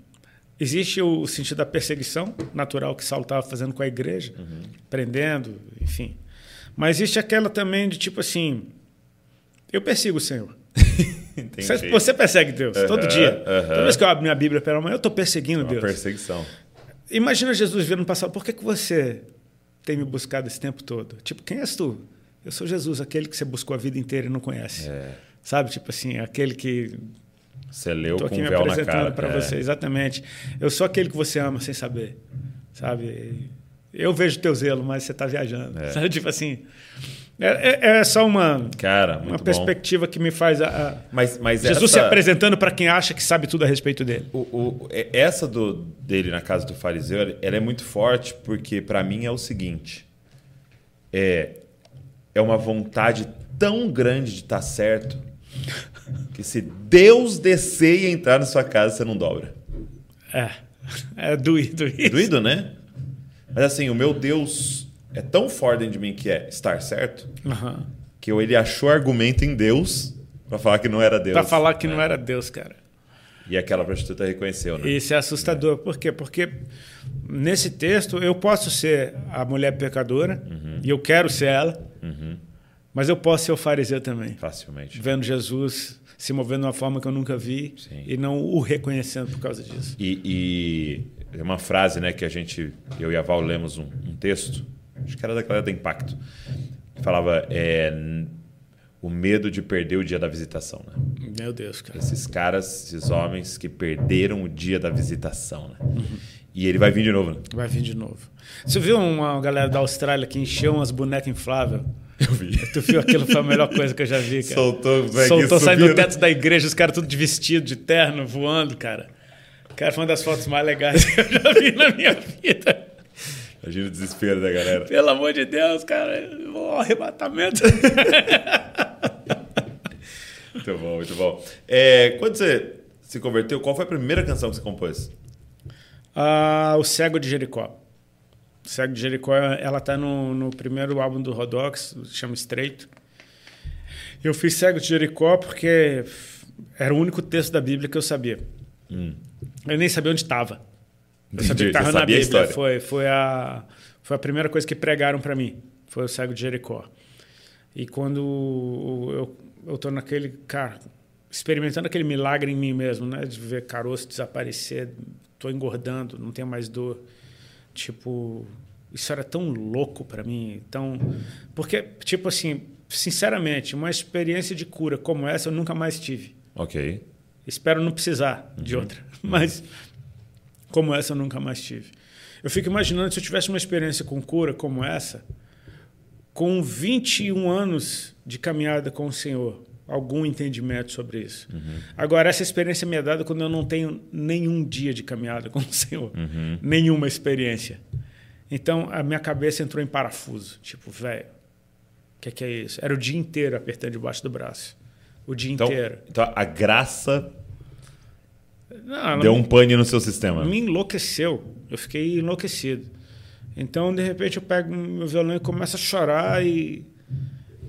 existe o sentido da perseguição natural que Saulo estava fazendo com a igreja, uhum. prendendo, enfim. Mas existe aquela também de tipo assim, eu persigo o Senhor. Você persegue Deus uhum, todo dia. Uhum. Toda vez que eu abro minha Bíblia pela manhã, eu estou perseguindo Uma Deus. perseguição. Imagina Jesus vendo no passado, por que, que você tem me buscado esse tempo todo? Tipo, quem és tu? Eu sou Jesus, aquele que você buscou a vida inteira e não conhece. É. Sabe? Tipo assim, aquele que. Você leu Tô aqui com me véu apresentando para é. você, exatamente. Eu sou aquele que você ama sem saber. Sabe? Eu vejo teu zelo, mas você está viajando. É. Sabe? Tipo assim. É, é, é, só uma, Cara, uma perspectiva bom. que me faz a, a mas, mas Jesus essa... se apresentando para quem acha que sabe tudo a respeito dele. O, o, essa do, dele na casa do fariseu, ela é muito forte porque para mim é o seguinte: é é uma vontade tão grande de estar tá certo que se Deus descer e entrar na sua casa, você não dobra. É. É doído isso. É doído, né? Mas assim, o meu Deus é tão forte dentro de mim que é estar certo uhum. que ele achou argumento em Deus para falar que não era Deus. Para falar que é. não era Deus, cara. E aquela prostituta reconheceu, né? Isso é assustador. É. Por quê? Porque nesse texto eu posso ser a mulher pecadora uhum. e eu quero ser ela, uhum. mas eu posso ser o fariseu também. Facilmente. Vendo Jesus se movendo de uma forma que eu nunca vi Sim. e não o reconhecendo por causa disso. E, e uma frase né, que a gente, eu e a Val lemos um, um texto, acho que era da galera do Impacto, que falava é, o medo de perder o dia da visitação. Né? Meu Deus, cara. Esses caras, esses homens que perderam o dia da visitação. Né? Uhum. E ele vai vir de novo, né? Vai vir de novo. Você viu uma galera da Austrália que encheu umas bonecas infláveis? Eu vi. Tu viu aquilo? Foi a melhor coisa que eu já vi, cara. Soltou, Soltou saindo do teto da igreja, os caras tudo de vestido, de terno, voando, cara. Cara, foi uma das fotos mais legais que eu já vi na minha vida. Imagina o desespero da galera. Pelo amor de Deus, cara. O arrebatamento. muito bom, muito bom. É, quando você se converteu, qual foi a primeira canção que você compôs? Ah, o Cego de Jericó. O Cego de Jericó, ela tá no, no primeiro álbum do Rodox, chama Estreito. Eu fiz Cego de Jericó porque era o único texto da Bíblia que eu sabia. Hum. Eu nem sabia onde estava. Eu sabia que estava na Bíblia. Foi, foi, a, foi a primeira coisa que pregaram para mim. Foi o Cego de Jericó. E quando eu, eu tô naquele, cara, experimentando aquele milagre em mim mesmo, né? De ver caroço desaparecer, tô engordando, não tenho mais dor. Tipo, isso era tão louco para mim, tão porque tipo assim, sinceramente, uma experiência de cura como essa eu nunca mais tive. OK. Espero não precisar uhum. de outra, mas como essa eu nunca mais tive. Eu fico imaginando se eu tivesse uma experiência com cura como essa, com 21 anos de caminhada com o Senhor, algum entendimento sobre isso. Uhum. Agora, essa experiência me é dada quando eu não tenho nenhum dia de caminhada com o Senhor, uhum. nenhuma experiência. Então, a minha cabeça entrou em parafuso. Tipo, velho, o que, que, é isso? Era o dia inteiro apertando debaixo do braço. O dia então, inteiro. Então, a graça não, deu um pane no seu sistema. Me enlouqueceu. Eu fiquei enlouquecido. Então, de repente, eu pego meu violão e começo a chorar e...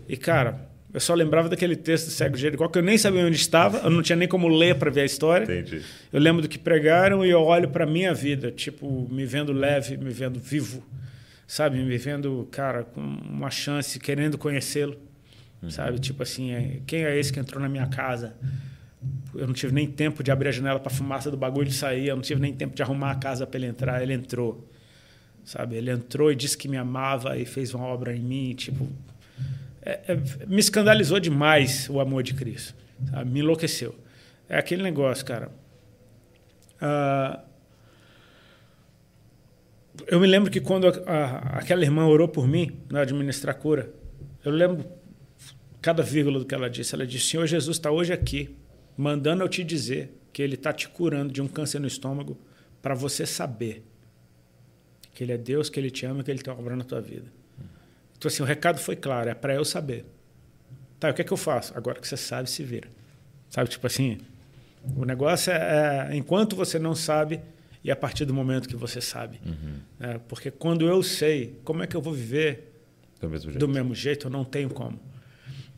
E, cara, Eu só lembrava daquele texto do cego de Jericó, que eu nem sabia onde estava, eu não tinha nem como ler para ver a história. Entendi. Eu lembro do que pregaram e eu olho para minha vida, tipo, me vendo leve, me vendo vivo, sabe? Me vendo, cara, com uma chance, querendo conhecê-lo, uhum. sabe? Tipo assim, é, quem é esse que entrou na minha casa? Eu não tive nem tempo de abrir a janela para a fumaça do bagulho sair, eu não tive nem tempo de arrumar a casa para ele entrar, ele entrou. Sabe? Ele entrou e disse que me amava e fez uma obra em mim, tipo, é, é, me escandalizou demais o amor de Cristo, sabe? me enlouqueceu. É aquele negócio, cara. Uh, eu me lembro que quando a, a, aquela irmã orou por mim na administrar cura, eu lembro cada vírgula do que ela disse. Ela disse: Senhor Jesus está hoje aqui, mandando eu te dizer que Ele está te curando de um câncer no estômago, para você saber que Ele é Deus, que Ele te ama, que Ele está obrando na tua vida. Então, assim, o recado foi claro, é para eu saber. Tá, o que é que eu faço? Agora que você sabe, se vira. Sabe, tipo assim, o negócio é, é enquanto você não sabe e a partir do momento que você sabe. Uhum. É, porque quando eu sei, como é que eu vou viver do mesmo jeito? Do mesmo jeito eu não tenho como.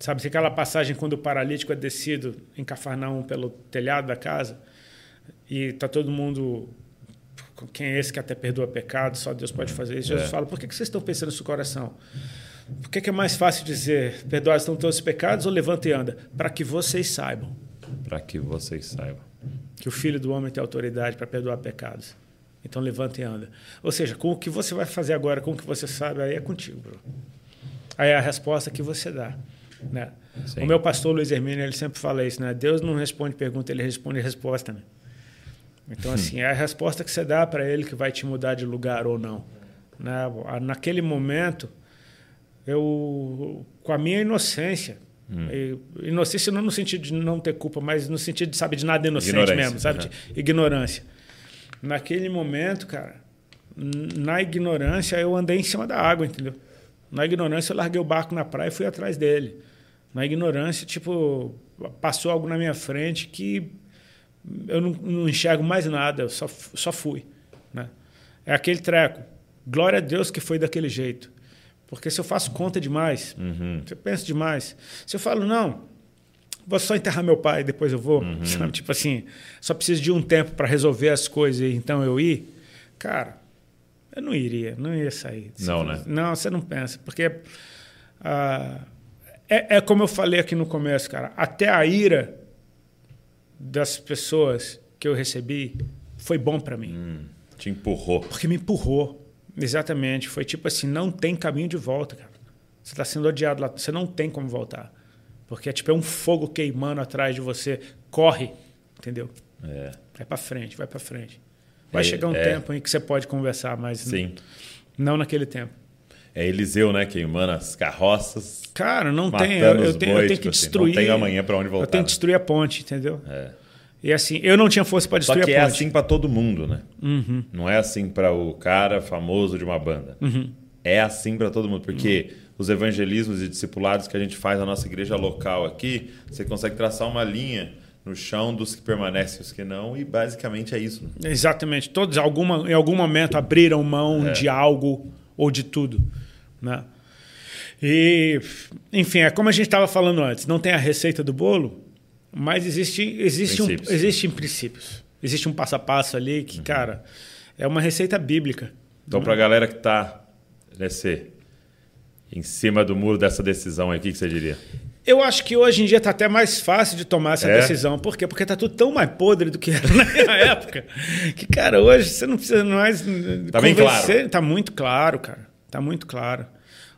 Sabe, se aquela passagem quando o paralítico é descido em Cafarnaum pelo telhado da casa e tá todo mundo quem é esse que até perdoa pecado, só Deus pode fazer isso. Jesus é. fala, por que vocês estão pensando no seu coração? Por que é mais fácil dizer, perdoados estão todos os pecados ou levanta e anda? Para que vocês saibam. Para que vocês saibam. Que o Filho do Homem tem autoridade para perdoar pecados. Então levanta e anda. Ou seja, com o que você vai fazer agora, com o que você sabe, aí é contigo, bro. Aí é a resposta que você dá. Né? O meu pastor Luiz Hermínio, ele sempre fala isso, né? Deus não responde pergunta, ele responde resposta, né? Então, assim, é a resposta que você dá para ele que vai te mudar de lugar ou não. Né? Naquele momento, eu, com a minha inocência, hum. inocência não no sentido de não ter culpa, mas no sentido de, sabe, de nada inocente ignorância, mesmo, sabe? Uhum. Ignorância. Naquele momento, cara, na ignorância, eu andei em cima da água, entendeu? Na ignorância, eu larguei o barco na praia e fui atrás dele. Na ignorância, tipo, passou algo na minha frente que eu não, não, enxergo mais nada, eu só, só fui. Né? É aquele treco. Glória a Deus que foi daquele jeito. Porque se eu faço conta demais, uhum. se eu penso demais, se eu falo, não, vou só enterrar meu pai, depois eu vou, uhum. sabe? Tipo assim, só preciso de um tempo para resolver as coisas e então eu ir, cara, eu não iria, não ia sair. Não, né? Não, você não pensa, porque ah, é, é como eu falei aqui no começo, cara, até a ira das pessoas que eu recebi foi bom para mim. Hum, te empurrou. Porque me empurrou. Exatamente. Foi tipo assim, não tem caminho de volta, cara. Você está sendo odiado lá, você não tem como voltar. Porque é tipo é um fogo queimando atrás de você. Corre, entendeu? É. Vai para frente, vai para frente. Vai é, chegar um é. tempo em que você pode conversar, mas Sim. não naquele tempo. É Eliseu, né? Queimando as carroças. Cara, não tem. Eu, eu, tenho, bois, eu tenho que tipo destruir. Assim, não tem amanhã para onde voltar. Eu tenho que né? destruir a ponte, entendeu? É. E assim, eu não tinha força para destruir Só que a é ponte. é assim para todo mundo, né? Uhum. Não é assim para o cara famoso de uma banda. Uhum. É assim para todo mundo, porque uhum. os evangelismos e discipulados que a gente faz na nossa igreja local aqui, você consegue traçar uma linha no chão dos que permanecem e os que não, e basicamente é isso. Né? Exatamente. Todos alguma, em algum momento abriram mão é. de algo ou de tudo. Né? E, enfim, é como a gente estava falando antes, não tem a receita do bolo, mas existe, existe, um, existe princípios. Existe um passo a passo ali que, uhum. cara, é uma receita bíblica. Então, para a galera que está nesse, em cima do muro dessa decisão aí, o que, que você diria? Eu acho que hoje em dia está até mais fácil de tomar essa é? decisão. Por quê? Porque está tudo tão mais podre do que era na época. Que, cara, hoje você não precisa mais. Está bem claro. Está muito claro, cara. Está muito claro.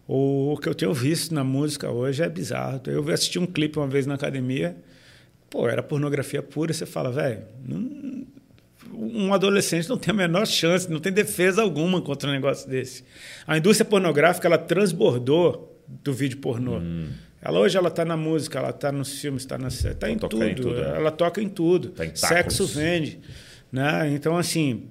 O que eu tenho visto na música hoje é bizarro. Eu assisti um clipe uma vez na academia, pô, era pornografia pura. Você fala, velho, um adolescente não tem a menor chance, não tem defesa alguma contra um negócio desse. A indústria pornográfica ela transbordou do vídeo pornô. Hum. Ela hoje ela está na música, ela está nos filmes, está na tá em tudo. em tudo. É. Ela toca em tudo. Tá em Sexo vende, né? Então assim,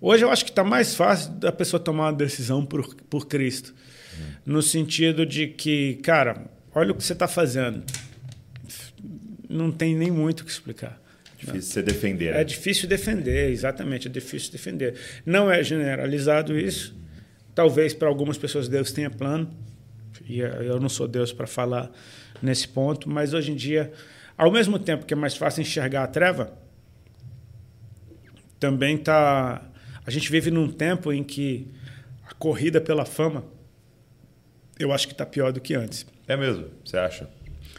Hoje eu acho que está mais fácil da pessoa tomar uma decisão por, por Cristo. Hum. No sentido de que, cara, olha o que você está fazendo. Não tem nem muito o que explicar. Difícil você defender. Né? É difícil defender, exatamente, é difícil defender. Não é generalizado isso. Talvez para algumas pessoas Deus tenha plano, E eu não sou Deus para falar nesse ponto, mas hoje em dia, ao mesmo tempo que é mais fácil enxergar a treva, também tá a gente vive num tempo em que a corrida pela fama eu acho que está pior do que antes. É mesmo? Você acha?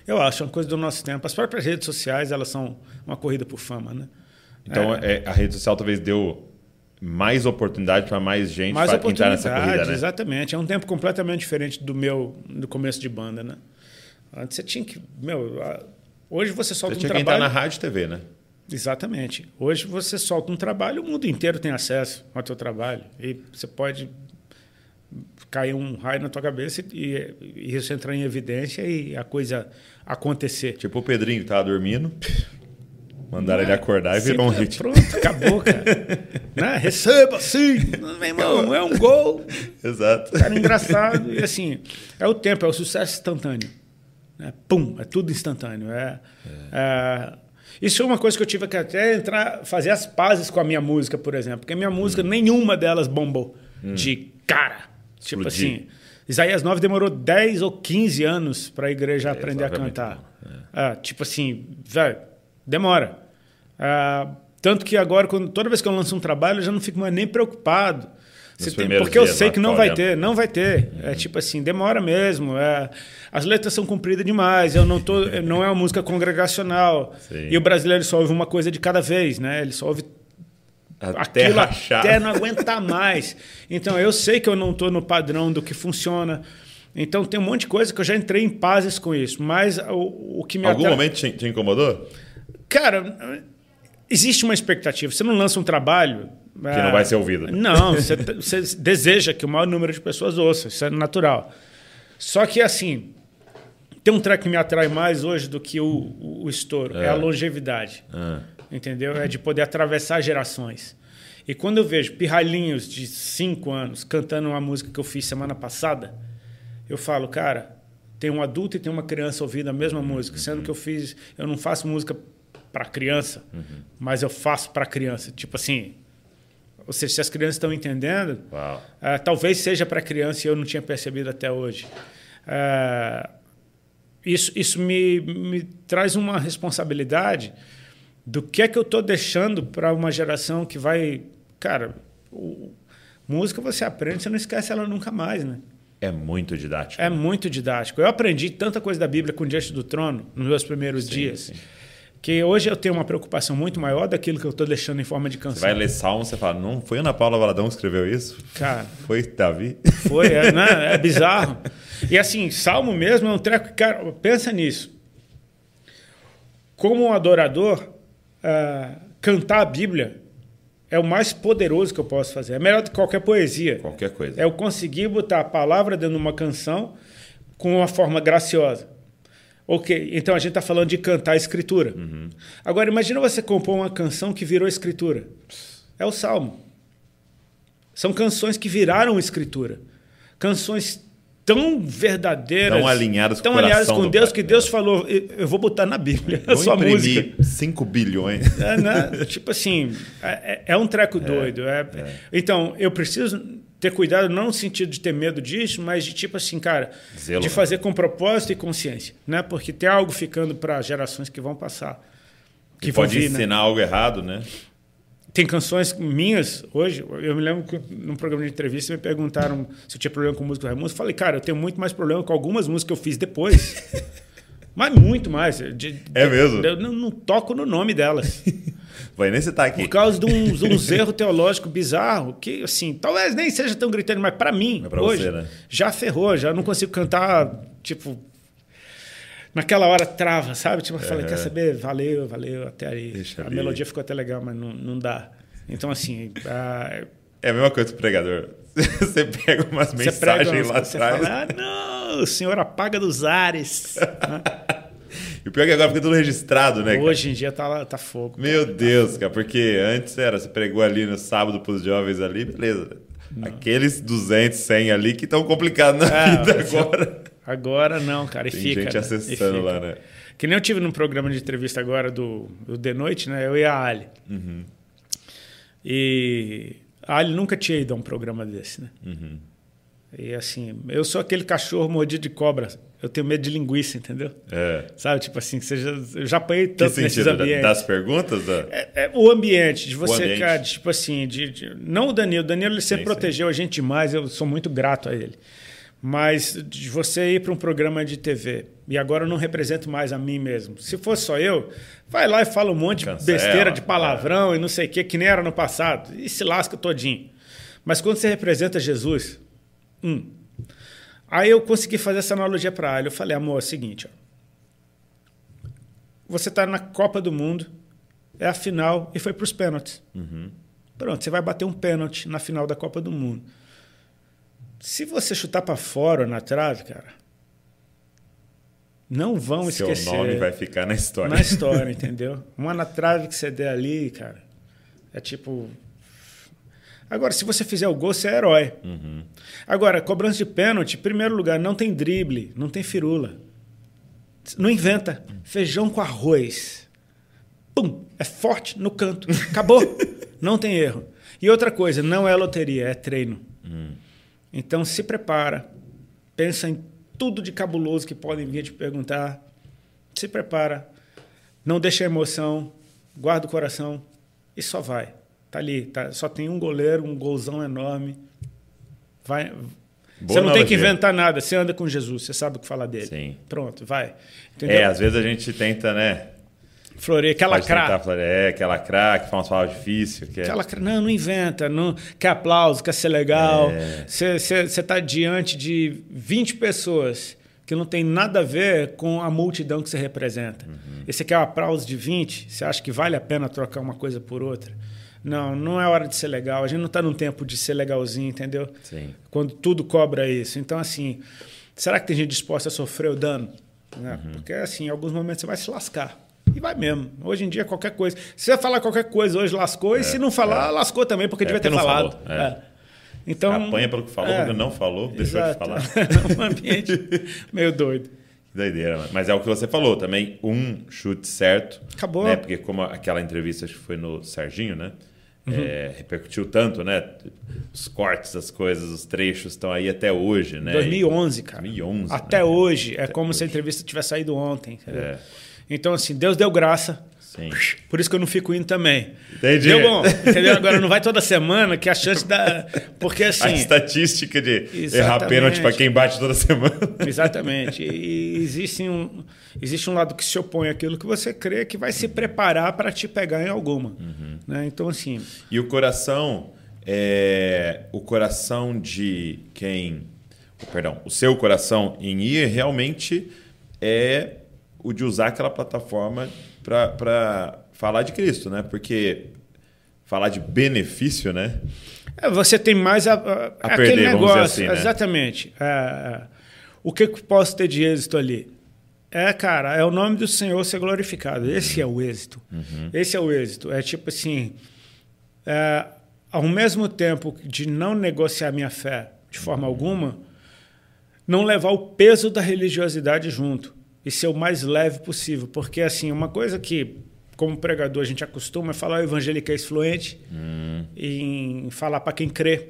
Eu acho, é uma coisa do nosso tempo. As próprias redes sociais, elas são uma corrida por fama, né? Então, é. É, a rede social talvez deu mais oportunidade para mais gente mais para entrar nessa corrida, né? Exatamente. É um tempo completamente diferente do meu do começo de banda, né? Antes você tinha que, meu, hoje você solta você um tinha trabalho. que entrar na rádio e TV, né? Exatamente. Hoje você solta um trabalho, o mundo inteiro tem acesso ao teu trabalho e você pode cair um raio na tua cabeça e, e isso entrar em evidência e a coisa acontecer. Tipo o Pedrinho que tava dormindo. Mandaram ele acordar e virou um hit. Pronto, acabou, cara. né? Receba, sim! Meu irmão, é um gol. Exato. Cara, engraçado. E assim, é o tempo, é o sucesso instantâneo. Né? Pum, é tudo instantâneo. É, é. é, isso é uma coisa que eu tive que até entrar, fazer as pazes com a minha música, por exemplo. Porque a minha música, hum. nenhuma delas bombou. Hum. De cara. Tipo assim, Isaías 9 demorou 10 ou 15 anos para a igreja é, aprender a cantar. É. Ah, tipo assim, velho, demora. Ah, tanto que agora, quando, toda vez que eu lanço um trabalho, eu já não fico mais nem preocupado. Tem, porque eu sei que não vai ter, não vai ter. É tipo assim, demora mesmo. É, as letras são compridas demais. Eu não tô, não é uma música congregacional. Sim. E o brasileiro só ouve uma coisa de cada vez, né? Ele só ouve até aquilo rachar. até não aguentar mais. Então eu sei que eu não estou no padrão do que funciona. Então tem um monte de coisa que eu já entrei em pazes com isso. Mas o, o que me Algum atra... momento te, te incomodou? Cara, existe uma expectativa. Você não lança um trabalho. Que não vai ser ouvido. Não, você, você deseja que o maior número de pessoas ouça. Isso é natural. Só que assim. Tem um track que me atrai mais hoje do que o, o, o estouro. É, é a longevidade. É entendeu? É de poder atravessar gerações. E quando eu vejo pirralhinhos de cinco anos cantando uma música que eu fiz semana passada, eu falo, cara, tem um adulto e tem uma criança ouvindo a mesma música, sendo que eu fiz, eu não faço música para criança, uhum. mas eu faço para criança. Tipo assim, ou seja, se as crianças estão entendendo, uh, talvez seja para criança e eu não tinha percebido até hoje. Uh, isso isso me, me traz uma responsabilidade do que é que eu estou deixando para uma geração que vai. Cara, o, música você aprende, você não esquece ela nunca mais, né? É muito didático. É né? muito didático. Eu aprendi tanta coisa da Bíblia com Diante do Trono nos meus primeiros sim, dias. Sim. Que hoje eu tenho uma preocupação muito maior daquilo que eu estou deixando em forma de canção. Você vai ler Salmo você fala, não foi Ana Paula Valadão que escreveu isso? Cara. Foi Davi? Foi, é, né? é bizarro. E assim, Salmo mesmo é um treco. Cara, pensa nisso. Como um adorador, uh, cantar a Bíblia é o mais poderoso que eu posso fazer. É melhor do que qualquer poesia. Qualquer coisa. É eu conseguir botar a palavra dentro de uma canção com uma forma graciosa. Ok, então a gente está falando de cantar a escritura. Uhum. Agora, imagina você compor uma canção que virou escritura. É o Salmo. São canções que viraram escritura. Canções tão verdadeiras, tão alinhadas tão com, alinhadas com Deus, que Deus falou: eu vou botar na Bíblia a sua música. 5 bilhões. É, né? tipo assim, é, é, um treco é, doido. É, é, Então, eu preciso ter cuidado, não no sentido de ter medo disso, mas de tipo assim, cara, Zelo. de fazer com propósito e consciência, né? Porque tem algo ficando para gerações que vão passar. Que pode vir, né? ensinar né? algo errado, né? Tem canções minhas hoje. Eu me lembro que num programa de entrevista me perguntaram se eu tinha problema com música Raimundo. Eu falei, cara, eu tenho muito mais problema com algumas músicas que eu fiz depois. Mas muito mais. De, é mesmo? Eu não, não, toco no nome delas. Vai nem citar aqui. Por causa de uns, uns erros teológicos bizarros, que, assim, talvez nem seja tão gritante, mas para mim, pra hoje, você, né? já ferrou, já não consigo cantar, tipo, naquela hora trava, sabe? Tipo, eu falei, quer saber? Valeu, valeu, até aí. Deixa a ali. melodia ficou até legal, mas não, não dá. Então, assim. A... É a mesma coisa do pregador. Você pega umas você mensagens lá atrás. Fala, ah, não, o senhor apaga dos ares. e o pior é que agora fica tudo registrado, né? Hoje cara? em dia tá, tá fogo. Meu cara. Deus, cara, porque antes era, você pregou ali no sábado pros jovens ali, beleza. Não. Aqueles 200, 100 ali que estão complicados na é, vida agora. Agora não, cara. E Tem fica. gente né? acessando lá, né? Que nem eu tive num programa de entrevista agora do, do The Noite, né? Eu e a Ali. Uhum. E a Ali nunca tinha ido a um programa desse, né? Uhum. E assim, eu sou aquele cachorro mordido de cobra. Eu tenho medo de linguiça, entendeu? É. Sabe, tipo assim, você já, eu já apanhei Que tanto nesses sentido? Da- ambientes. Das perguntas? Da... É, é o ambiente, de você, ambiente. cara, tipo assim, de, de- não o Danilo, o Danilo ele sempre Sim, sim. protegeu a gente demais, eu sou muito grato a ele. Mas de você ir para um programa de TV e agora eu não represento mais a mim mesmo. Se fosse só eu, vai lá e fala um monte de besteira, de é. palavrão e não sei o que, que nem era no passado, e se lasca todinho. Mas quando você representa Jesus, hum. Aí eu consegui fazer essa analogia para ele. Eu falei, amor, é o seguinte, ó. Você está na Copa do Mundo, é a final e foi para os pênaltis. Pronto, você vai bater um pênalti na final da Copa do Mundo. Se você chutar para fora na trave, cara, não vão Seu esquecer nome vai ficar na história. na história, entendeu? Uma na trave que você der ali, cara, é tipo. Agora, se você fizer o gol, você é herói. Agora, cobrança de pênalti, em primeiro lugar, não tem drible, não tem firula. Não inventa. Feijão com arroz. Pum! É forte no canto. Acabou. não tem erro. E outra coisa, não é loteria, é treino. Então se prepara. Pensa em tudo de cabuloso que podem vir te perguntar. Se prepara. Não deixa a emoção. Guarda o coração. E só vai. Tá ali. Tá, só tem um goleiro, um golzão enorme. Vai. você não tem que inventar nada. Você anda com Jesus. Você sabe o que falar dele. Sim. Pronto, vai. Entendeu? É, às vezes a gente tenta, né? Floreia, aquela Pode tentar cra. falar, é, aquela craque, fala umas palavras difíceis. Que é... Aquela, cra- não, não inventa, não quer aplauso, quer ser legal. É. Você está diante de 20 pessoas que não tem nada a ver com a multidão que você representa. Uhum. E você quer um aplauso de 20? Você acha que vale a pena trocar uma coisa por outra? Não, não é hora de ser legal. A gente não está num tempo de ser legalzinho, entendeu? Sim. Quando tudo cobra isso. Então, assim, será que tem gente disposta a sofrer o dano? Né? Uhum. Porque, assim, em alguns momentos você vai se lascar. E vai mesmo. Hoje em dia, qualquer coisa. Se você falar qualquer coisa hoje, lascou. e se não falar, lascou também, porque É, devia ter falado. é. É. Então, Apanha pelo que falou, é, porque não falou, deixou de exato. falar. um ambiente meio doido. Que doideira, mano. Mas é o que você falou também, um chute certo. Acabou. Né? Porque como aquela entrevista que foi no Serginho, né? Uhum. É, repercutiu tanto, né? Os cortes, as coisas, os trechos estão aí até hoje, né? 2011, cara. 2011, Até né? hoje. É Até como se a hoje. entrevista tivesse saído ontem. É. Então, assim, Deus deu graça. Sim. Por isso que eu não fico indo também. Entendi. Deu bom, entendeu? Agora não vai toda semana, que a chance da. Porque A assim. estatística de errar Exatamente. pênalti para quem bate toda semana. Exatamente. E existe um, existe um lado que se opõe àquilo que você crê que vai se preparar para te pegar em alguma. Né? Então, assim. E o coração é o coração de quem, perdão, o seu coração em ir realmente é o de usar aquela plataforma para falar de Cristo, né? Porque falar de benefício, né? É, Você tem mais a, a- A aquele perder, negócio. assim, né? Exatamente. É, o que que posso ter de êxito ali? É, cara, é o nome do Senhor ser glorificado. Esse é o êxito. Uhum. Esse é o êxito. É tipo assim, é, ao mesmo tempo de não negociar minha fé de forma alguma, não levar o peso da religiosidade junto e ser o mais leve possível. Porque, assim, uma coisa que, como pregador, a gente acostuma é falar o evangeliquez fluente em falar para quem crê.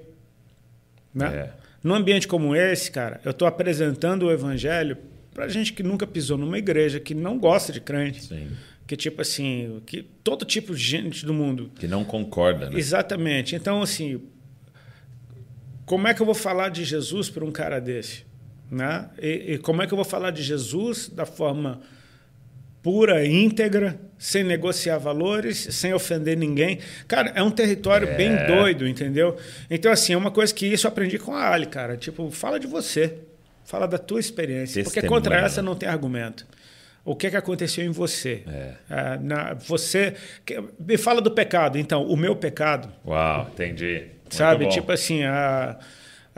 Né? É. Num ambiente como esse, cara, eu estou apresentando o evangelho para gente que nunca pisou numa igreja, que não gosta de crente. Sim. Que, tipo assim, que todo tipo de gente do mundo Que não concorda, né? Exatamente. Então, assim, como é que eu vou falar de Jesus para um cara desse? Né? E, e como é que eu vou falar de Jesus da forma pura, íntegra, sem negociar valores, sem ofender ninguém? Cara, é um território É. bem doido, entendeu? Então, assim, é uma coisa que isso eu aprendi com a Ali, cara. Tipo, fala de você. Fala da tua experiência. Porque Testemunha, contra essa não tem argumento. O que, que aconteceu em você? É. Ah, na, você. que- Me fala do pecado. Então, o meu pecado, Uau, entendi. Muito sabe? bom. Tipo assim, a, a,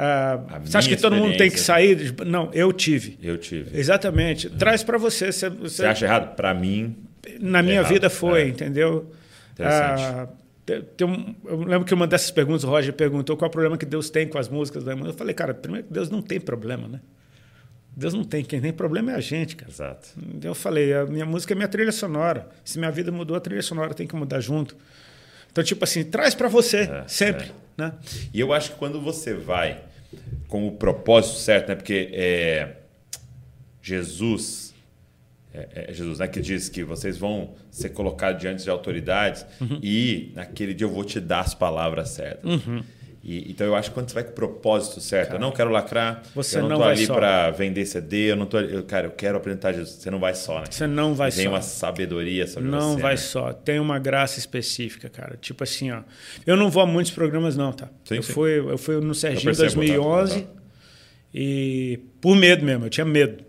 A você acha que todo mundo tem que sair? Não, eu tive. Eu tive. Exatamente. Traz para você. Você, você- Você acha errado? Para mim, na minha errado, vida foi, é. entendeu? Interessante. Ah, um- eu lembro que uma dessas perguntas, o Roger perguntou qual é o problema que Deus tem com as músicas. Eu falei, cara, primeiro que Deus não tem problema, né? Deus não tem, quem tem problema é a gente, cara. exato. Eu falei, a minha música é minha trilha sonora. Se minha vida mudou, a trilha sonora tem que mudar junto. Então, tipo assim, traz para você, É, sempre. é. Né? E eu acho que quando você vai com o propósito certo, né? Porque é, Jesus, é, é Jesus, né? Que diz que vocês vão ser colocados diante de autoridades Uhum. e naquele dia eu vou te dar as palavras certas. Uhum. E, então eu acho que quando você vai com o propósito certo, eu não quero lacrar, Você eu não, não tô vai ali só. para vender CD, eu não tô, eu, cara, eu quero apresentar Jesus. Você não vai só, né? Você não vai Tem só. uma sabedoria sobre Não você. vai né? só. Tem uma graça específica, cara. Tipo assim, ó. Eu não vou a muitos programas, não, tá? Sim, eu, sim. Fui, eu fui no Serginho em tá? 2011 Tá. e por medo mesmo, eu tinha medo.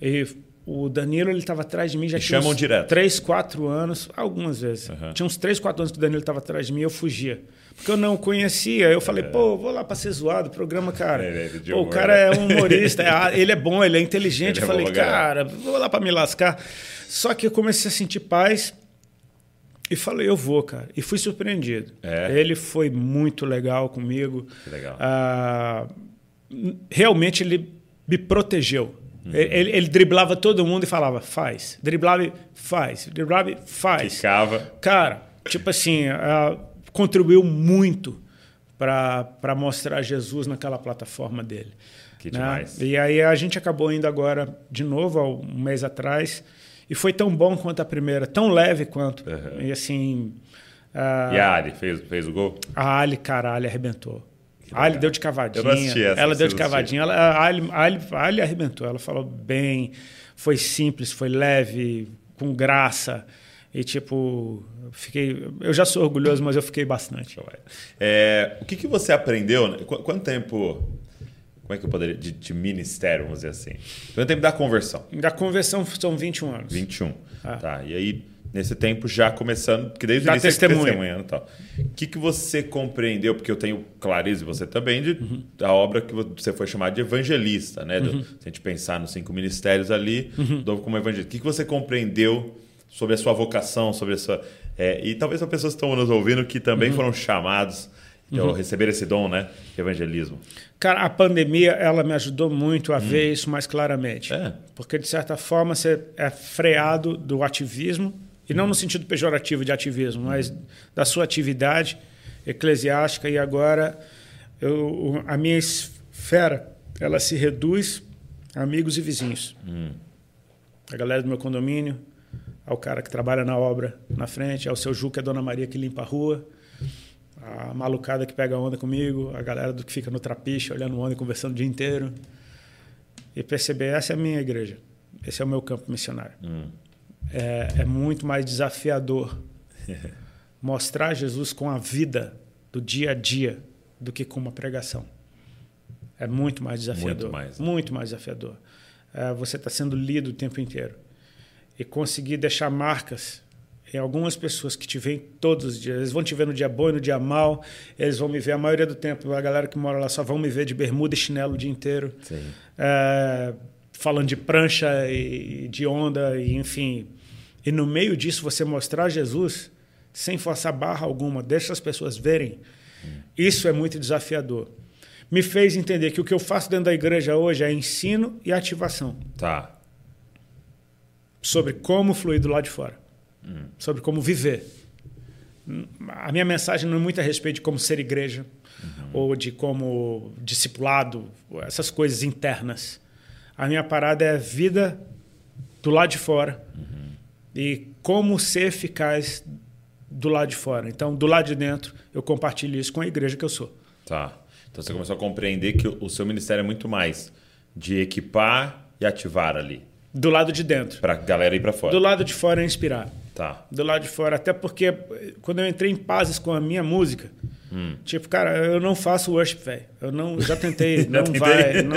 E o Danilo, ele estava atrás de mim já E tinha chamam uns direto. 3, 4 anos, algumas vezes. Aham. Tinha uns 3, 4 anos que o Danilo estava atrás de mim e eu fugia. Porque eu não conhecia. Eu falei, pô, vou lá para ser zoado, o programa, cara. É, é, pô, o cara né? é um humorista, é- ele é bom, ele é inteligente. Ele é eu falei, cara, vou lá para me lascar. Só que eu comecei a sentir paz e falei, eu vou, cara. E fui surpreendido. É? Ele foi muito legal comigo. Que legal. Ah, realmente ele me protegeu. Uhum. Ele, ele driblava todo mundo e falava, faz. Driblava e faz. Driblava e faz. Ficava. Cara, tipo assim, ah, contribuiu muito para mostrar Jesus naquela plataforma dele. Que né? demais. E aí a gente acabou indo agora de novo, há um mês atrás, e foi tão bom quanto a primeira, tão leve quanto. Uhum. E assim. ah, E a Ali fez, fez o gol? a Ali, cara, a Ali arrebentou. A Ali deu de cavadinha. Eu não assisti essa, ela deu de cavadinha. Ela, a, Ali, a, Ali, a Ali arrebentou. Ela falou bem, foi simples, foi leve, com graça. E tipo, eu fiquei. Eu já sou orgulhoso, mas eu fiquei bastante. É, o que, que você aprendeu? né? Qu- Quanto tempo. Como é que eu poderia. De, de ministério, vamos dizer assim. Quanto tempo da conversão? Da conversão são 21 anos. 21. Ah. Tá. E aí, nesse tempo, já começando. Porque desde o início você testemunho. testemunhando e tal. O que, que você compreendeu? Porque eu tenho clareza, e você também, de, Uhum. da obra que você foi chamado de evangelista, né? Do- se a gente pensar nos cinco ministérios ali, Uhum. como evangelista. O que, que você compreendeu sobre a sua vocação, sobre a sua. é, e talvez para pessoas que estão nos ouvindo que também Uhum. foram chamados. Então, receber esse dom, né? De evangelismo. Cara, a pandemia ela me ajudou muito a ver isso mais claramente. É. Porque, de certa forma, você é freado do ativismo, e não no sentido pejorativo de ativismo, mas da sua atividade eclesiástica. E agora eu, a minha esfera ela se reduz a amigos e vizinhos. A galera do meu condomínio, ao cara que trabalha na obra na frente, ao seu Ju, que é a Dona Maria que limpa a rua, a malucada que pega onda comigo, a galera do que fica no trapiche, olhando onda e conversando o dia inteiro. E perceber, essa é a minha igreja. Esse é o meu campo missionário. É, é muito mais desafiador mostrar Jesus com a vida do dia a dia do que com uma pregação. É muito mais desafiador. Muito mais, né? Muito mais desafiador. É, você está sendo lido o tempo inteiro. E conseguir deixar marcas em algumas pessoas que te veem todos os dias. Eles vão te ver no dia bom e no dia mal. Eles vão me ver a maioria do tempo. A galera que mora lá só vão me ver de bermuda e chinelo o dia inteiro. É, falando de prancha e de onda, e enfim. E no meio disso, você mostrar Jesus sem forçar barra alguma, deixa as pessoas verem. Isso é muito desafiador. Me fez entender que o que eu faço dentro da igreja hoje é ensino e ativação Tá. Sobre como fluir do lado de fora, sobre como viver. A minha mensagem não é muito a respeito de como ser igreja ou de como discipulado, essas coisas internas. A minha parada é vida do lado de fora e como ser eficaz do lado de fora. Então, do lado de dentro, eu compartilho isso com a igreja que eu sou. Tá. Então você começou a compreender que o seu ministério é muito mais de equipar e ativar ali. Do lado de dentro. Pra galera ir pra fora. Do lado de fora é inspirar. Tá. do lado de fora. Até porque quando eu entrei em pazes com a minha música, tipo, cara, eu não faço worship, velho. Eu não, já tentei, não tentei. vai, não,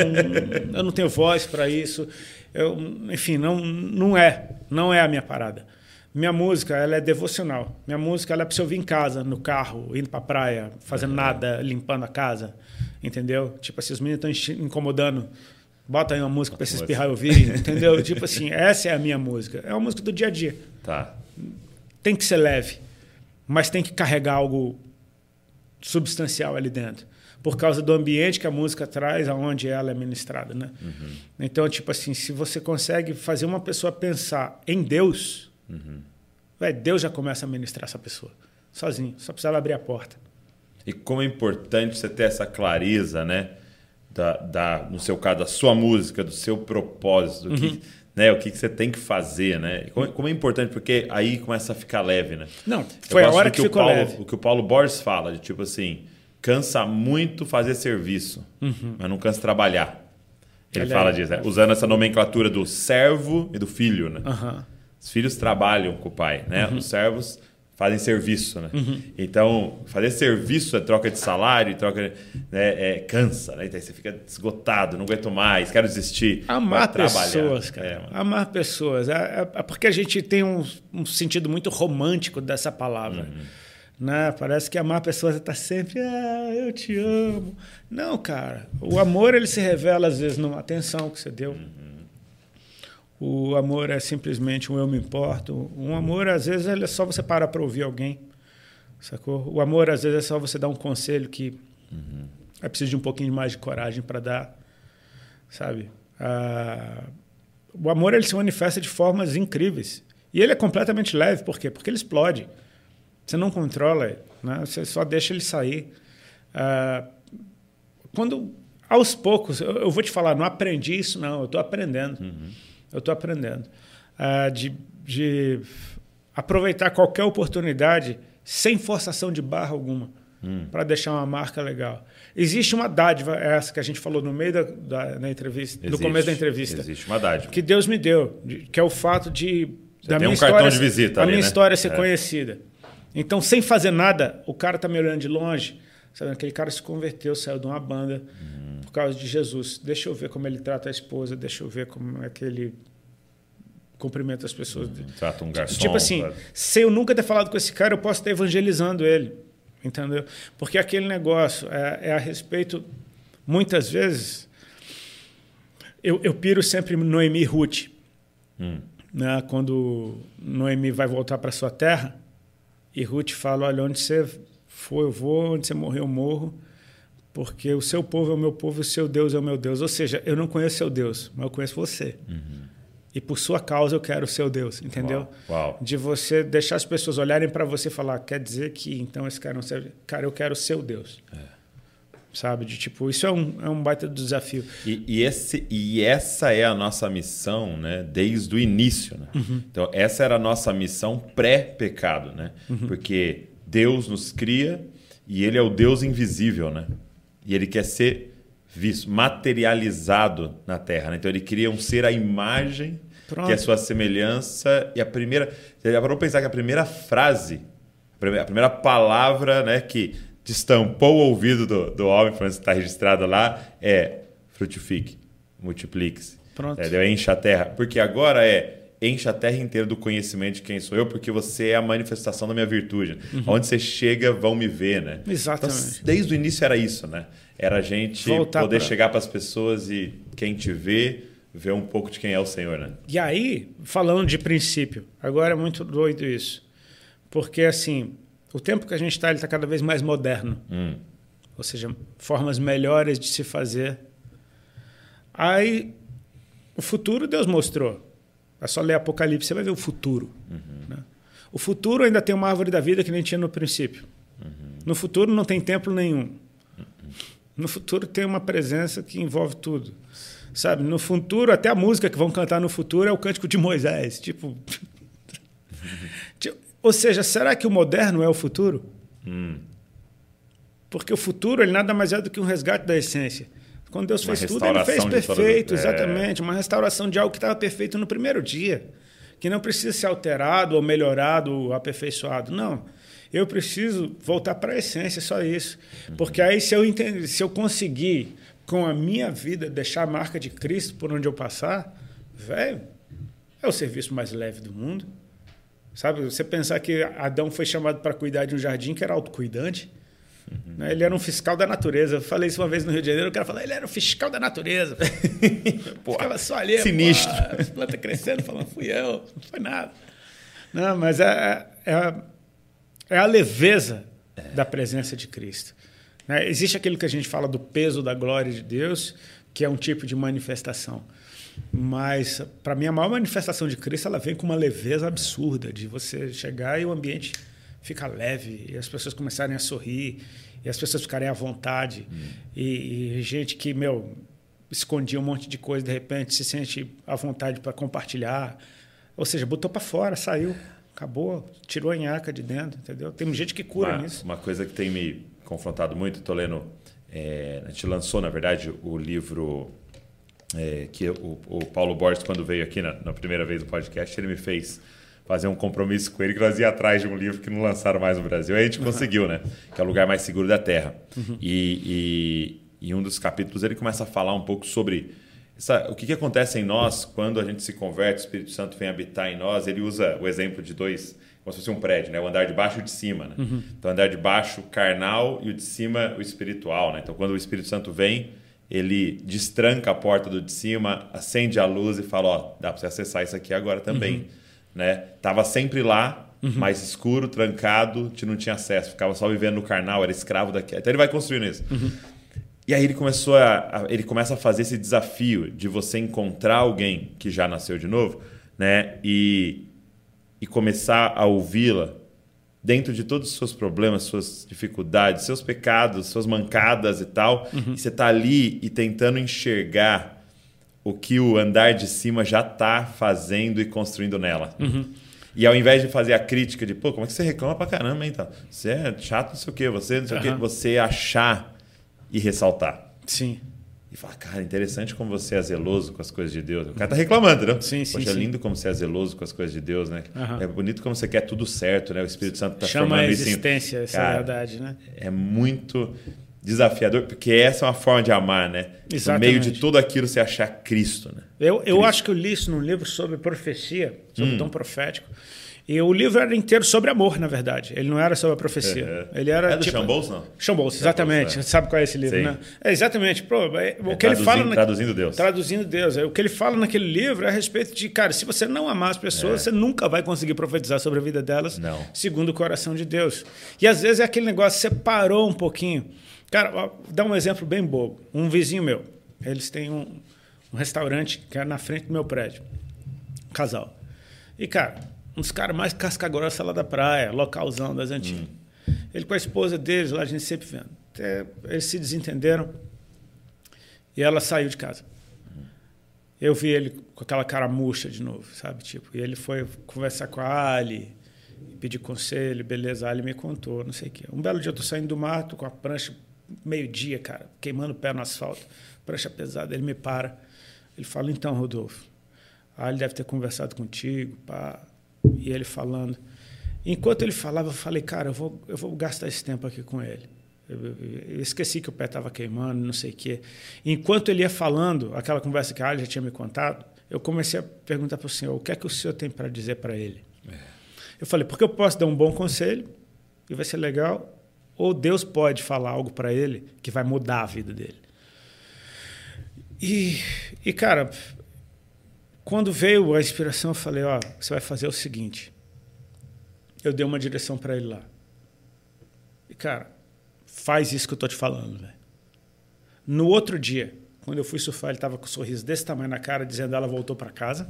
eu não tenho voz para isso. Eu, enfim, não, não é, não é a minha parada. Minha música, ela é devocional. Minha música, ela é para você ouvir em casa, no carro, indo para praia, fazendo nada, limpando a casa, entendeu? Tipo assim, os meninos estão incomodando. Bota aí uma música para você espirrar e ouvir, entendeu? tipo assim, essa é a minha música. É uma música do dia a dia Tá. tem que ser leve, mas tem que carregar algo substancial ali dentro. Por causa do ambiente que a música traz, aonde ela é ministrada, né? Então, tipo assim, se você consegue fazer uma pessoa pensar em Deus, véi, Deus já começa a ministrar essa pessoa, sozinho. Só precisa ela abrir a porta. E como é importante você ter essa clareza, né? Da, da, no seu caso, da sua música, do seu propósito, do que, Uhum. né, o que, que você tem que fazer, né? Como, como é importante, porque aí começa a ficar leve, né? Não, foi a hora que o ficou Paulo, leve. O que o Paulo Borges fala, de tipo assim, cansa muito fazer serviço, mas não cansa trabalhar. Ele fala é- disso, né? usando essa nomenclatura do servo e do filho, né? Aham. Os filhos trabalham com o pai, né? Os servos fazem serviço, né? Então, fazer serviço é troca de salário, troca de- né, é, cansa, né? Então, você fica esgotado, não aguento mais, quero desistir. Amar pessoas, cara. É. Amar pessoas. É, é- é porque a gente tem um, um sentido muito romântico dessa palavra. Uhum. Né? Parece que amar pessoas está sempre, ah, eu te amo. Não, cara. O amor ele se revela às vezes numa atenção que você deu. Uhum. O amor é simplesmente um eu me importo. Um amor, às vezes, é só você parar para ouvir alguém. Sacou? O amor, às vezes, é só você dar um conselho que é preciso de um pouquinho mais de coragem para dar. Sabe? Ah, o amor ele se manifesta de formas incríveis. E ele é completamente leve. Por quê? Porque ele explode. Você não controla ele. Né? Você só deixa ele sair. Ah, quando, aos poucos, eu, eu vou te falar, não aprendi isso, não. Eu estou aprendendo. Eu estou aprendendo. Ah, de, de aproveitar qualquer oportunidade sem forçação de barra alguma para deixar uma marca legal. Existe uma dádiva, essa que a gente falou no meio da, da, da entrevista, no Existe, começo da entrevista, Existe uma dádiva. que Deus me deu, de- que é o fato de da tem minha um cartão história, de visita a ali, minha né? história ser É. conhecida. Então, sem fazer nada, o cara tá me olhando de longe, sabe? Aquele cara se converteu, saiu de uma banda Uhum. Por causa de Jesus. Deixa eu ver como ele trata a esposa, deixa eu ver como é que ele cumprimenta as pessoas. Trata um garçom. Tipo assim, sabe? se eu nunca ter falado com esse cara, eu posso estar evangelizando ele. Entendeu? Porque aquele negócio é, é a respeito, muitas vezes, eu, eu piro sempre no Noemi e Ruth. Né? Quando Noemi vai voltar para sua terra, e Ruth fala: Olha, onde você for, eu vou, onde você morrer, eu morro, porque o seu povo é o meu povo e o seu Deus é o meu Deus. Ou seja, eu não conheço seu Deus, mas eu conheço você. E por sua causa eu quero o seu Deus, entendeu? Uau, uau. De você deixar as pessoas olharem para você e falar, quer dizer que então esse cara não serve. Cara, eu quero o seu Deus. Sabe? De tipo, isso é um, é um baita desafio. E, e esse, e essa é a nossa missão, né? Desde o início, né? Uhum. Então, essa era a nossa missão pré-pecado, né? Uhum. Porque Deus nos cria e Ele é o Deus invisível, né? E Ele quer ser visto, materializado na Terra, né? Então, Ele cria um ser à imagem, Pronto. que é a sua semelhança. E a primeira... Você já parou pensar que a primeira frase, a primeira, palavra, né? Que destampou o ouvido do, do homem, que está registrado lá, é frutifique, multiplique-se. Pronto. Entendeu? Encha a terra. Porque agora é encha a terra inteira do conhecimento de quem sou eu, porque você é a manifestação da minha virtude. Onde você chega, vão me ver, né? Uhum. Exatamente. Então, desde o início era isso, né? Era a gente Voltar poder pra- chegar para as pessoas e quem te vê, ver um pouco de quem é o Senhor, né? E aí, falando de princípio, agora é muito doido isso. Porque, assim, o tempo que a gente está, ele está cada vez mais moderno. Hum. Ou seja, formas melhores de se fazer. Aí, o futuro Deus mostrou. É só ler Apocalipse, você vai ver o futuro. né? O futuro ainda tem uma árvore da vida que nem tinha no princípio. No futuro não tem templo nenhum. No futuro tem uma presença que envolve tudo. Sabe? No futuro, até a música que vão cantar no futuro é o cântico de Moisés. Tipo. Tipo, Ou seja, será que o moderno é o futuro? Porque o futuro ele nada mais é do que um resgate da essência. Quando Deus Uma fez tudo, ele fez de perfeito, é. exatamente. Uma restauração de algo que estava perfeito no primeiro dia. Que não precisa ser alterado, ou melhorado, ou aperfeiçoado. Não. Eu preciso voltar para a essência, só isso. Porque aí, se eu, entender, se eu conseguir, com a minha vida, deixar a marca de Cristo por onde eu passar, velho, é o serviço mais leve do mundo. Sabe, você pensar que Adão foi chamado para cuidar de um jardim que era autocuidante. Né? Ele era um fiscal da natureza. Eu falei isso uma vez no Rio de Janeiro, o cara falou, ele era o fiscal da natureza. Ficava só ali. Sinistro. pô, as plantas crescendo, falando, fui eu. Não foi nada. Não, mas é, é, a- é a leveza da presença de Cristo. né? Existe aquilo que a gente fala do peso da glória de Deus, que é um tipo de manifestação. Mas, para mim, a maior manifestação de Cristo ela vem com uma leveza absurda, de você chegar e o ambiente fica leve, e as pessoas começarem a sorrir, e as pessoas ficarem à vontade. Hum. E, e, gente que, meu, escondia um monte de coisa, de repente se sente à vontade para compartilhar. Ou seja, botou para fora, saiu, acabou, tirou a nhaca de dentro, entendeu? Tem gente que cura uma, nisso. Uma coisa que tem me confrontado muito, estou lendo. É, a gente lançou, na verdade, o livro é, que o, o, Paulo Borges, quando veio aqui na, na primeira vez no podcast, ele me fez fazer um compromisso com ele que nós ia atrás de um livro que não lançaram mais no Brasil. Aí a gente conseguiu, né? Que é o lugar mais seguro da Terra. Uhum. E, e, em um dos capítulos ele começa a falar um pouco sobre essa, o que, que acontece em nós quando a gente se converte, o Espírito Santo vem habitar em nós. Ele usa o exemplo de dois, como se fosse um prédio, né? O andar de baixo e o de cima, né? Uhum. Então, o andar de baixo, carnal, e o de cima, o espiritual, né? Então, quando o Espírito Santo vem, ele destranca a porta do de cima, acende a luz e fala, ó, dá para você acessar isso aqui agora também. Uhum né? Tava sempre lá, uhum. mais escuro, trancado, te não tinha acesso, ficava só vivendo no carnal, era escravo daqui. Então ele vai construindo isso. Uhum. E aí ele começou a, a, ele começa a fazer esse desafio de você encontrar alguém que já nasceu de novo, né? E, e começar a ouvi-la dentro de todos os seus problemas, suas dificuldades, seus pecados, suas mancadas e tal. Uhum. E você tá ali e tentando enxergar o que o andar de cima já está fazendo e construindo nela. Uhum. E ao invés de fazer a crítica de, pô, como é que você reclama pra caramba, hein? Então? Você é chato, não sei o quê, você não sei uhum. o quê, você achar e ressaltar. Sim. E falar, cara, interessante como você é zeloso com as coisas de Deus. O cara tá reclamando, né? Sim, sim. Poxa, é lindo como você é zeloso com as coisas de Deus, né? Uhum. É bonito como você quer tudo certo, né? O Espírito Santo tá Chama formando a existência, isso, cara, é verdade, né? É muito desafiador, porque essa é uma forma de amar, né? Exatamente. No meio de tudo aquilo você achar Cristo, né? Eu, eu acho que eu li isso num livro sobre profecia, sobre hum. dom profético. E o livro era inteiro sobre amor, na verdade. Ele não era sobre a profecia. Uhum. Ele era é do tipo, não? Chambolso, exatamente. É. Sabe qual é esse livro, Sim. né? É, exatamente. Pô, é, o é, que ele fala na... Traduzindo Deus. Traduzindo Deus. É, o que ele fala naquele livro é a respeito de, cara, se você não amar as pessoas, é. você nunca vai conseguir profetizar sobre a vida delas não. segundo o coração de Deus. E às vezes é aquele negócio, você parou um pouquinho Cara, dar um exemplo bem bobo. Um vizinho meu, eles têm um, um restaurante que é na frente do meu prédio. Um casal. E, cara, um dos caras mais casca-grossa lá da praia, localzão das antigas. Hum. Ele com a esposa deles, lá a gente sempre vendo. Até eles se desentenderam e ela saiu de casa. Eu vi ele com aquela cara murcha de novo, sabe? Tipo, e ele foi conversar com a Ali, pedir conselho, beleza, a Ali me contou, não sei o quê. Um belo dia eu tô saindo do mato com a prancha meio-dia, cara, queimando o pé no asfalto, prancha pesada. Ele me para. Ele fala: Então, Rodolfo, ah, ele deve ter conversado contigo, pá. E ele falando. Enquanto ele falava, eu falei: Cara, eu vou, eu vou gastar esse tempo aqui com ele. Eu, eu, esqueci que o pé estava queimando, não sei o quê. Enquanto ele ia falando, aquela conversa que a Ali já tinha me contado, eu comecei a perguntar para o senhor: o que é que o senhor tem para dizer para ele? É. Eu falei: porque eu posso dar um bom conselho e vai ser legal, ou Deus pode falar algo para ele que vai mudar a vida dele. E, e, cara, quando veio a inspiração, eu falei: Ó, você vai fazer o seguinte. Eu dei uma direção para ele lá. E, cara, faz isso que eu tô te falando, velho. No outro dia, quando eu fui surfar, ele tava com um sorriso desse tamanho na cara, dizendo ela voltou para casa.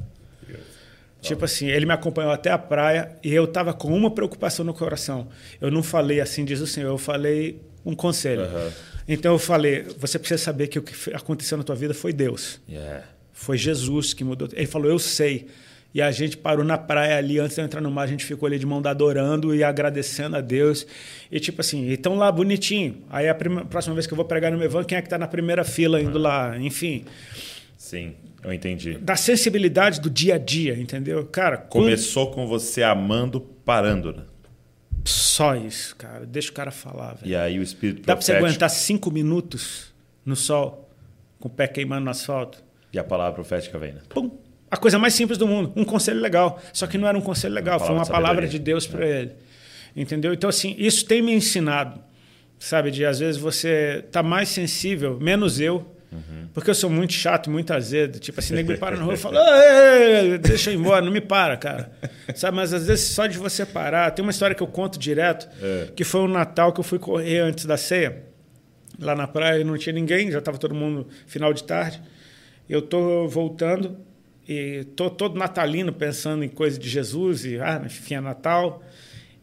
Tipo assim, ele me acompanhou até a praia e eu estava com uma preocupação no coração. Eu não falei assim, diz o Senhor, eu falei um conselho. Uhum. Então eu falei, você precisa saber que o que aconteceu na tua vida foi Deus. Yeah. Foi Jesus que mudou. Ele falou, eu sei. E a gente parou na praia ali, antes de eu entrar no mar, a gente ficou ali de mão dada orando e agradecendo a Deus. E tipo assim, então lá bonitinho. Aí a prima, próxima vez que eu vou pregar no meu van, quem é que está na primeira fila indo uhum. lá? Enfim. Sim. Eu entendi. Da sensibilidade do dia a dia, entendeu? Cara, começou quando... com você amando, parando, né? Só isso, cara. Deixa o cara falar. Velho. E aí o espírito Dá profético... pra você aguentar cinco minutos no sol, com o pé queimando no asfalto? E a palavra profética vem, né? Pum! A coisa mais simples do mundo. Um conselho legal. Só que não era um conselho legal, uma foi uma palavra de Deus para é. ele. Entendeu? Então, assim, isso tem me ensinado, sabe? De às vezes você tá mais sensível, menos eu, Uhum. Porque eu sou muito chato, muito azedo. Tipo assim, nego me para na rua e fala, deixa eu ir embora, não me para, cara. Sabe, mas às vezes só de você parar. Tem uma história que eu conto direto, é. que foi um Natal que eu fui correr antes da ceia. Lá na praia não tinha ninguém, já estava todo mundo final de tarde. Eu tô voltando e tô todo natalino pensando em coisa de Jesus e, ah, enfim, é Natal.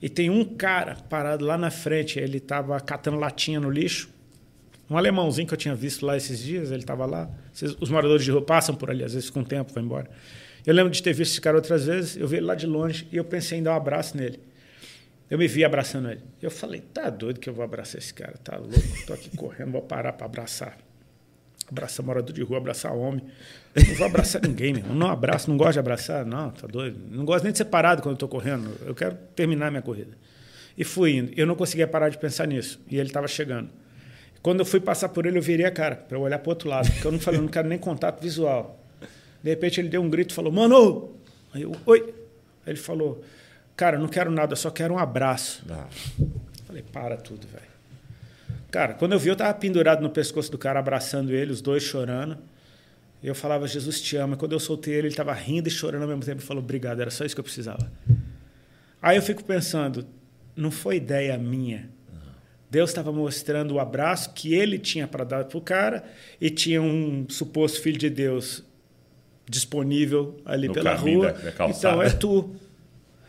e tem um cara parado lá na frente, ele estava catando latinha no lixo. Um alemãozinho que eu tinha visto lá esses dias, ele estava lá. Os moradores de rua passam por ali, às vezes com o tempo, vai embora. Eu lembro de ter visto esse cara outras vezes, eu vi ele lá de longe e eu pensei em dar um abraço nele. Eu me vi abraçando ele. Eu falei, tá doido que eu vou abraçar esse cara, tá louco, tô aqui correndo, vou parar para abraçar. Abraçar morador de rua, abraçar homem. Não vou abraçar ninguém, meu. Não abraço, não gosto de abraçar, não, tá doido. Não gosto nem de ser parado quando eu tô correndo. Eu quero terminar minha corrida. E fui indo. Eu não conseguia parar de pensar nisso. E ele estava chegando. Quando eu fui passar por ele, eu virei a cara para olhar para outro lado, porque eu não falei, eu não quero nem contato visual. De repente ele deu um grito e falou: "Mano!" Aí eu: "Oi". Aí ele falou: "Cara, não quero nada, eu só quero um abraço". Ah. Falei: "Para tudo, velho". Cara, quando eu vi, eu tava pendurado no pescoço do cara, abraçando ele, os dois chorando. E eu falava: "Jesus te ama". E quando eu soltei ele, ele tava rindo e chorando ao mesmo tempo. Ele falou: "Obrigado, era só isso que eu precisava". Aí eu fico pensando, não foi ideia minha Deus estava mostrando o abraço que ele tinha para dar para o cara e tinha um suposto filho de Deus disponível ali no pela rua. Da, da então é tu.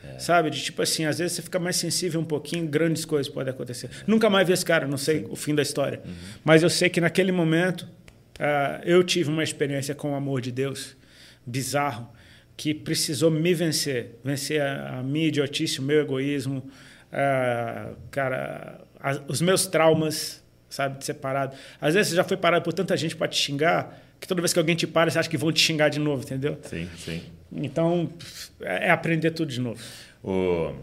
É. Sabe? De tipo assim, às vezes você fica mais sensível um pouquinho, grandes coisas podem acontecer. Nunca mais vi esse cara, não sei Sim. o fim da história. Uhum. Mas eu sei que naquele momento uh, eu tive uma experiência com o amor de Deus bizarro que precisou me vencer. Vencer a, a minha idiotice, o meu egoísmo. Uh, cara, os meus traumas, sabe, de ser parado. Às vezes você já foi parado por tanta gente para te xingar, que toda vez que alguém te para, você acha que vão te xingar de novo, entendeu? Sim, sim. Então, é, é aprender tudo de novo. O,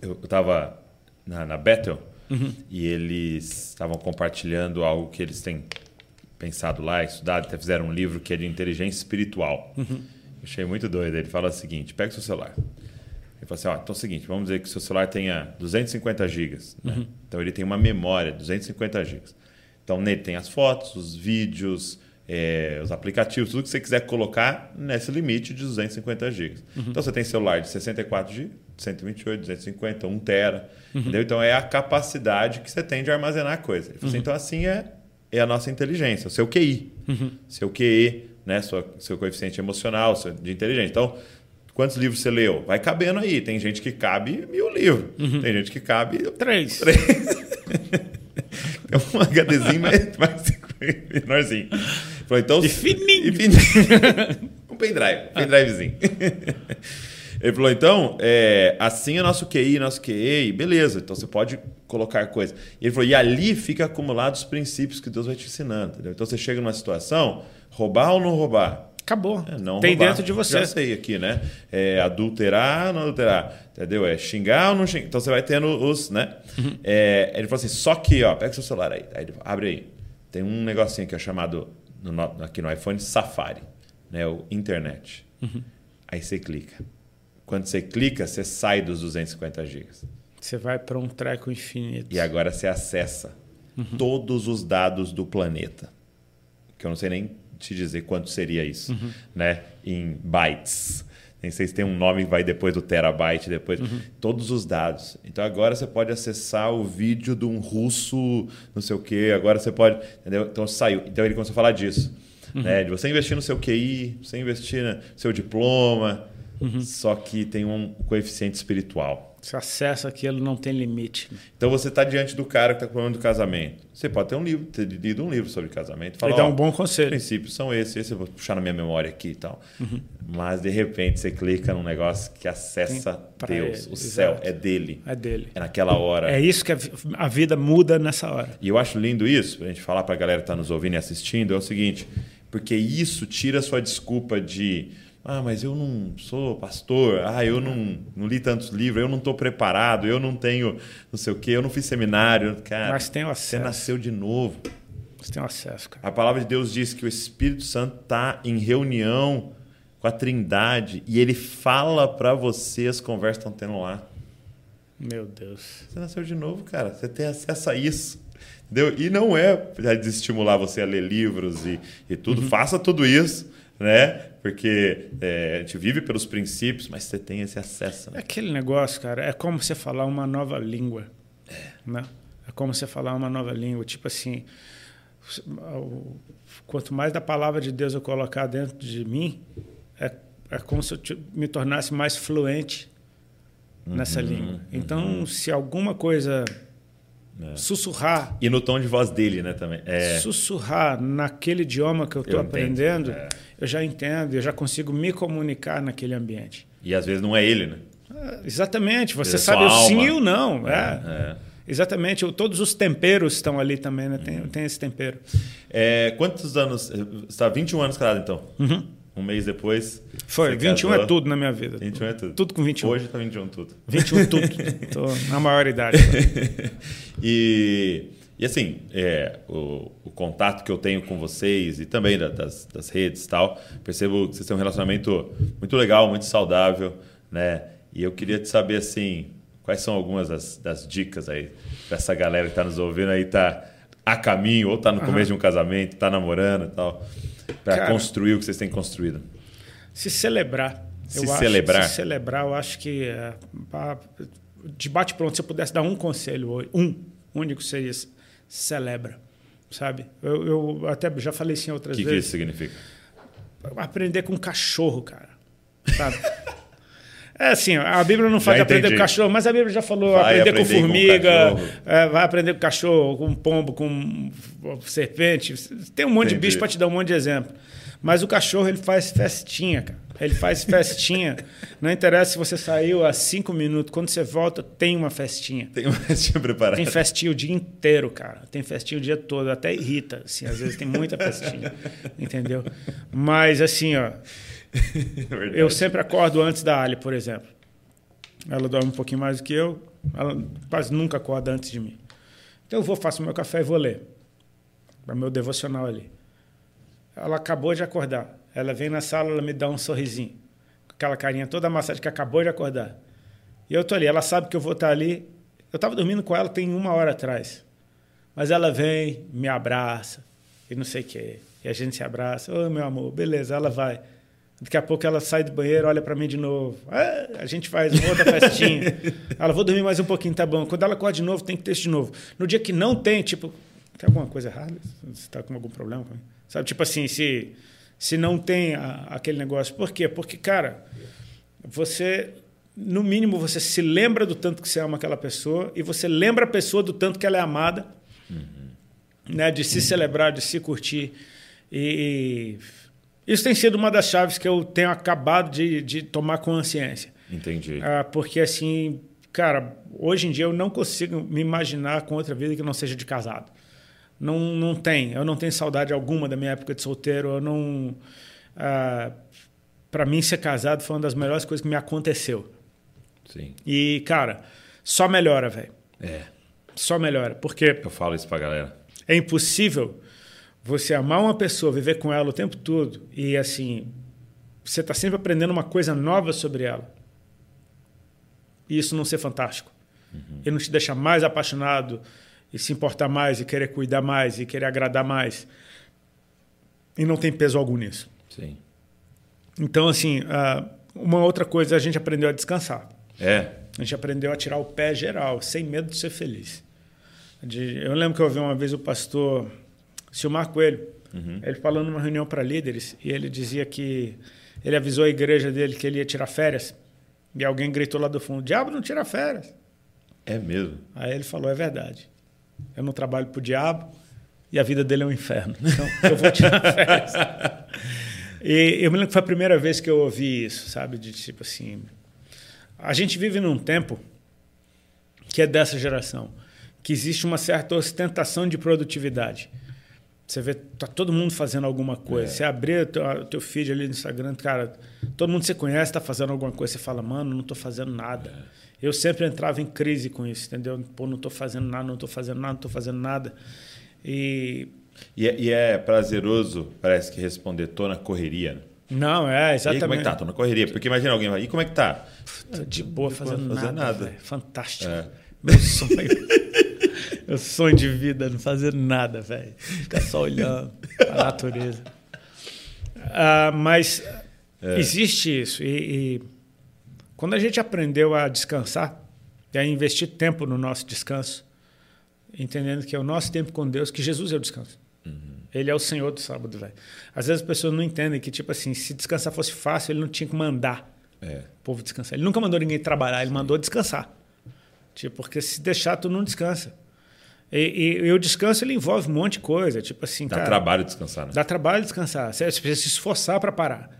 eu estava na, na Battle uhum. e eles estavam compartilhando algo que eles têm pensado lá, estudado, até fizeram um livro que é de inteligência espiritual. Uhum. Achei muito doido. Ele fala o seguinte: pega o seu celular. Ele fala assim, ó, então é o seguinte, vamos dizer que o seu celular tenha 250 gigas. Né? Uhum. Então ele tem uma memória de 250 gigas. Então nele tem as fotos, os vídeos, é, os aplicativos, tudo que você quiser colocar nesse limite de 250 gigas. Uhum. Então você tem celular de 64 GB, 128, 250, 1 tera. Uhum. Entendeu? Então é a capacidade que você tem de armazenar coisa. Assim, uhum. então assim é, é a nossa inteligência, o seu QI. Uhum. Seu QI, né? Sua, seu coeficiente emocional, seu, de inteligência. Então Quantos livros você leu? Vai cabendo aí. Tem gente que cabe mil livros. Uhum. Tem gente que cabe. Três. Três. é um HDzinho mais, mais menorzinho. Falou, então, e fininho. E fininho. um pendrive. Um pendrivezinho. Ele falou, então, é, assim é nosso QI, nosso QE, beleza, então você pode colocar coisa. E ele falou, e ali fica acumulado os princípios que Deus vai te ensinando. Entendeu? Então você chega numa situação, roubar ou não roubar? Acabou. É, não Tem roubar. dentro de você. Já sei aqui, né? É adulterar ou não adulterar. Entendeu? É xingar ou não xingar. Então você vai tendo os, né? Uhum. É, ele falou assim: só que, ó, pega seu celular aí. aí abre aí. Tem um negocinho que é chamado no, aqui no iPhone Safari, né? O internet. Uhum. Aí você clica. Quando você clica, você sai dos 250 GB. Você vai para um treco infinito. E agora você acessa uhum. todos os dados do planeta. Que eu não sei nem te dizer quanto seria isso, uhum. né? Em bytes. Nem sei se tem um nome que vai depois do terabyte, depois uhum. todos os dados. Então agora você pode acessar o vídeo de um russo, não sei o quê. Agora você pode, entendeu? Então saiu. Então ele começou a falar disso, uhum. né? De você investir no seu QI, você investir no seu diploma, uhum. só que tem um coeficiente espiritual. Você acessa aquilo, não tem limite. Então você está diante do cara que está com problema do casamento. Você pode ter um livro, ter lido um livro sobre casamento. Falar, e dar um bom conselho. Os princípios são esses, esse eu vou puxar na minha memória aqui e tal. Uhum. Mas de repente você clica num negócio que acessa Deus. Ele, o céu exato. é dele. É dele. É naquela hora. É isso que a vida muda nessa hora. E eu acho lindo isso, para a gente falar para a galera que está nos ouvindo e assistindo, é o seguinte, porque isso tira a sua desculpa de ah, mas eu não sou pastor, ah, eu não, não li tantos livros, eu não estou preparado, eu não tenho não sei o quê, eu não fiz seminário. Cara, mas tem acesso. Você nasceu de novo. Você tem acesso, cara. A palavra de Deus diz que o Espírito Santo está em reunião com a Trindade e ele fala para você as conversas que estão tendo lá. Meu Deus. Você nasceu de novo, cara. Você tem acesso a isso. Entendeu? E não é para desestimular você a ler livros e, e tudo. Uhum. Faça tudo isso né? Porque é, a gente vive pelos princípios, mas você tem esse acesso. Né? É aquele negócio, cara, é como você falar uma nova língua. É. Né? É como você falar uma nova língua. Tipo assim, quanto mais da palavra de Deus eu colocar dentro de mim, é, é como se eu me tornasse mais fluente nessa língua. Então, se alguma coisa sussurrar, E no tom de voz dele, né, também. É, sussurrar naquele idioma que eu estou aprendendo, é. eu já entendo, eu já consigo me comunicar naquele ambiente. E às vezes não é ele, né? Ah, Exatamente, você É sabe o sim alma. e o não. É. É. Exatamente, todos os temperos estão ali também, né? Tem, tem esse tempero. É, quantos anos? Você está 21 anos casado, então? Um mês depois. Uhum. Foi, você 21 casou. é tudo na minha vida. 21 é tudo. Tudo com 21. Hoje tá 21 tudo. 21 tudo. Tô na maior idade. e, e assim, é, o, o contato que eu tenho com vocês e também da- das, das redes e tal, percebo que vocês têm um relacionamento muito legal, muito saudável, né? E eu queria te saber, assim, quais são algumas das, das dicas aí para essa galera que tá nos ouvindo aí, tá a caminho, ou tá no começo de um casamento, tá namorando e tal, para construir o que vocês têm construído. Se celebrar. Se eu celebrar? Acho, se celebrar, eu acho que é, pá, de bate pronto, se eu pudesse dar um conselho hoje, um único seria celebra, sabe? Eu, eu até já falei isso em O outras que, que isso vezes. significa? aprender com cachorro, cara. Sabe? É assim, a Bíblia não Já de aprender entendi. com cachorro, mas a Bíblia já falou Vai aprender, com aprender com formiga, cachorro. é, vai aprender com cachorro, com pombo, com serpente. Tem um monte de Entendi. bicho para te dar um monte de exemplo. Mas o cachorro ele faz festinha, cara. Ele faz festinha. não interessa se você saiu há cinco minutos. Quando você volta, tem uma festinha. Tem uma festinha preparada. Tem festinha o dia inteiro, cara. Tem festinha o dia todo. Até irrita, assim. Às vezes tem muita festinha. entendeu? Mas, assim, ó. É. Eu sempre acordo antes da Ali, por exemplo. Ela dorme um pouquinho mais do que eu. Ela quase nunca acorda antes de mim. Então eu vou, faço meu café e vou ler. Para meu devocional ali. Ela acabou de acordar. Ela vem na sala, ela me dá um sorrisinho. Com aquela carinha toda amassada que acabou de acordar. E eu tô ali. Ela sabe que eu vou estar ali. Eu estava dormindo com ela tem uma hora atrás. Mas ela vem, me abraça e não sei o quê. E a gente se abraça. Ô, meu amor, beleza, ela vai. Daqui a pouco ela sai do banheiro, olha para mim de novo. Ah, a gente faz uma outra festinha. ela, vou dormir mais um pouquinho, tá bom. Quando ela acorda de novo, tem que ter isso de novo. No dia que não tem, tipo, tem alguma coisa errada? Você tá com algum problema? Sabe, tipo assim, se, se não tem a- aquele negócio. Por quê? Porque, cara, você, no mínimo, você se lembra do tanto que você ama aquela pessoa e você lembra a pessoa do tanto que ela é amada, né? De se celebrar, de se curtir. E isso tem sido uma das chaves que eu tenho acabado de, de tomar consciência. Entendi. Ah, porque, assim, cara, hoje em dia eu não consigo me imaginar com outra vida que não seja de casado. Não, não tem. Eu não tenho saudade alguma da minha época de solteiro. Eu não. Ah, para mim, ser casado foi uma das melhores coisas que me aconteceu. Sim. E, cara, só melhora, velho. É. Só melhora. Porque Eu falo isso pra galera. é impossível você amar uma pessoa, viver com ela o tempo todo e assim, você está sempre aprendendo uma coisa nova sobre ela. E isso não ser fantástico. E não te deixar mais apaixonado e se importar mais e querer cuidar mais e querer agradar mais. E não tem peso algum nisso. Sim. Então, assim, ah, uma outra coisa, a gente aprendeu a descansar. É. A gente aprendeu a tirar o pé geral, sem medo de ser feliz. De- eu lembro que eu ouvi uma vez o pastor Silmar Coelho, ele falando numa reunião para líderes, e ele dizia que ele avisou a igreja dele que ele ia tirar férias, e alguém gritou lá do fundo: Diabo não tira férias. É mesmo. Aí ele falou: É verdade. Eu não trabalho para o diabo e a vida dele é um inferno. Então eu vou tirar férias. E eu me lembro que foi a primeira vez que eu ouvi isso, sabe? De tipo assim. A gente vive num tempo que é dessa geração, que existe uma certa ostentação de produtividade. Você vê, tá todo mundo fazendo alguma coisa. Você abrir o teu, teu feed ali no Instagram, cara, todo mundo que você conhece está fazendo alguma coisa. Você fala, mano, não estou fazendo nada. Eu sempre entrava em crise com isso, entendeu? Pô, não estou fazendo nada, não estou fazendo nada, não estou fazendo nada. E E é, e é prazeroso, parece que responder, tô na correria. né? não, é E aí, exatamente. como é que tá? Tô na correria. Porque imagina alguém vai, e como é que tá? Tô de boa fazendo fazer nada. nada. velho. Fantástico. É. Meu sonho. Meu sonho de vida, não fazer nada, velho. Ficar só olhando a natureza. Ah, mas É. existe isso. E, e quando a gente aprendeu a descansar e a investir tempo no nosso descanso, entendendo que é o nosso tempo com Deus, que Jesus é o descanso. Ele é o Senhor do sábado, velho. Às vezes as pessoas não entendem que, tipo assim, se descansar fosse fácil, ele não tinha que mandar É. O povo descansar. Ele nunca mandou ninguém trabalhar, ele mandou descansar. Tipo, porque se deixar, tu não descansa. E, e, e o descanso ele envolve um monte de coisa. Tipo assim, Dá cara, trabalho descansar, né? Dá trabalho descansar. Você precisa se esforçar para parar.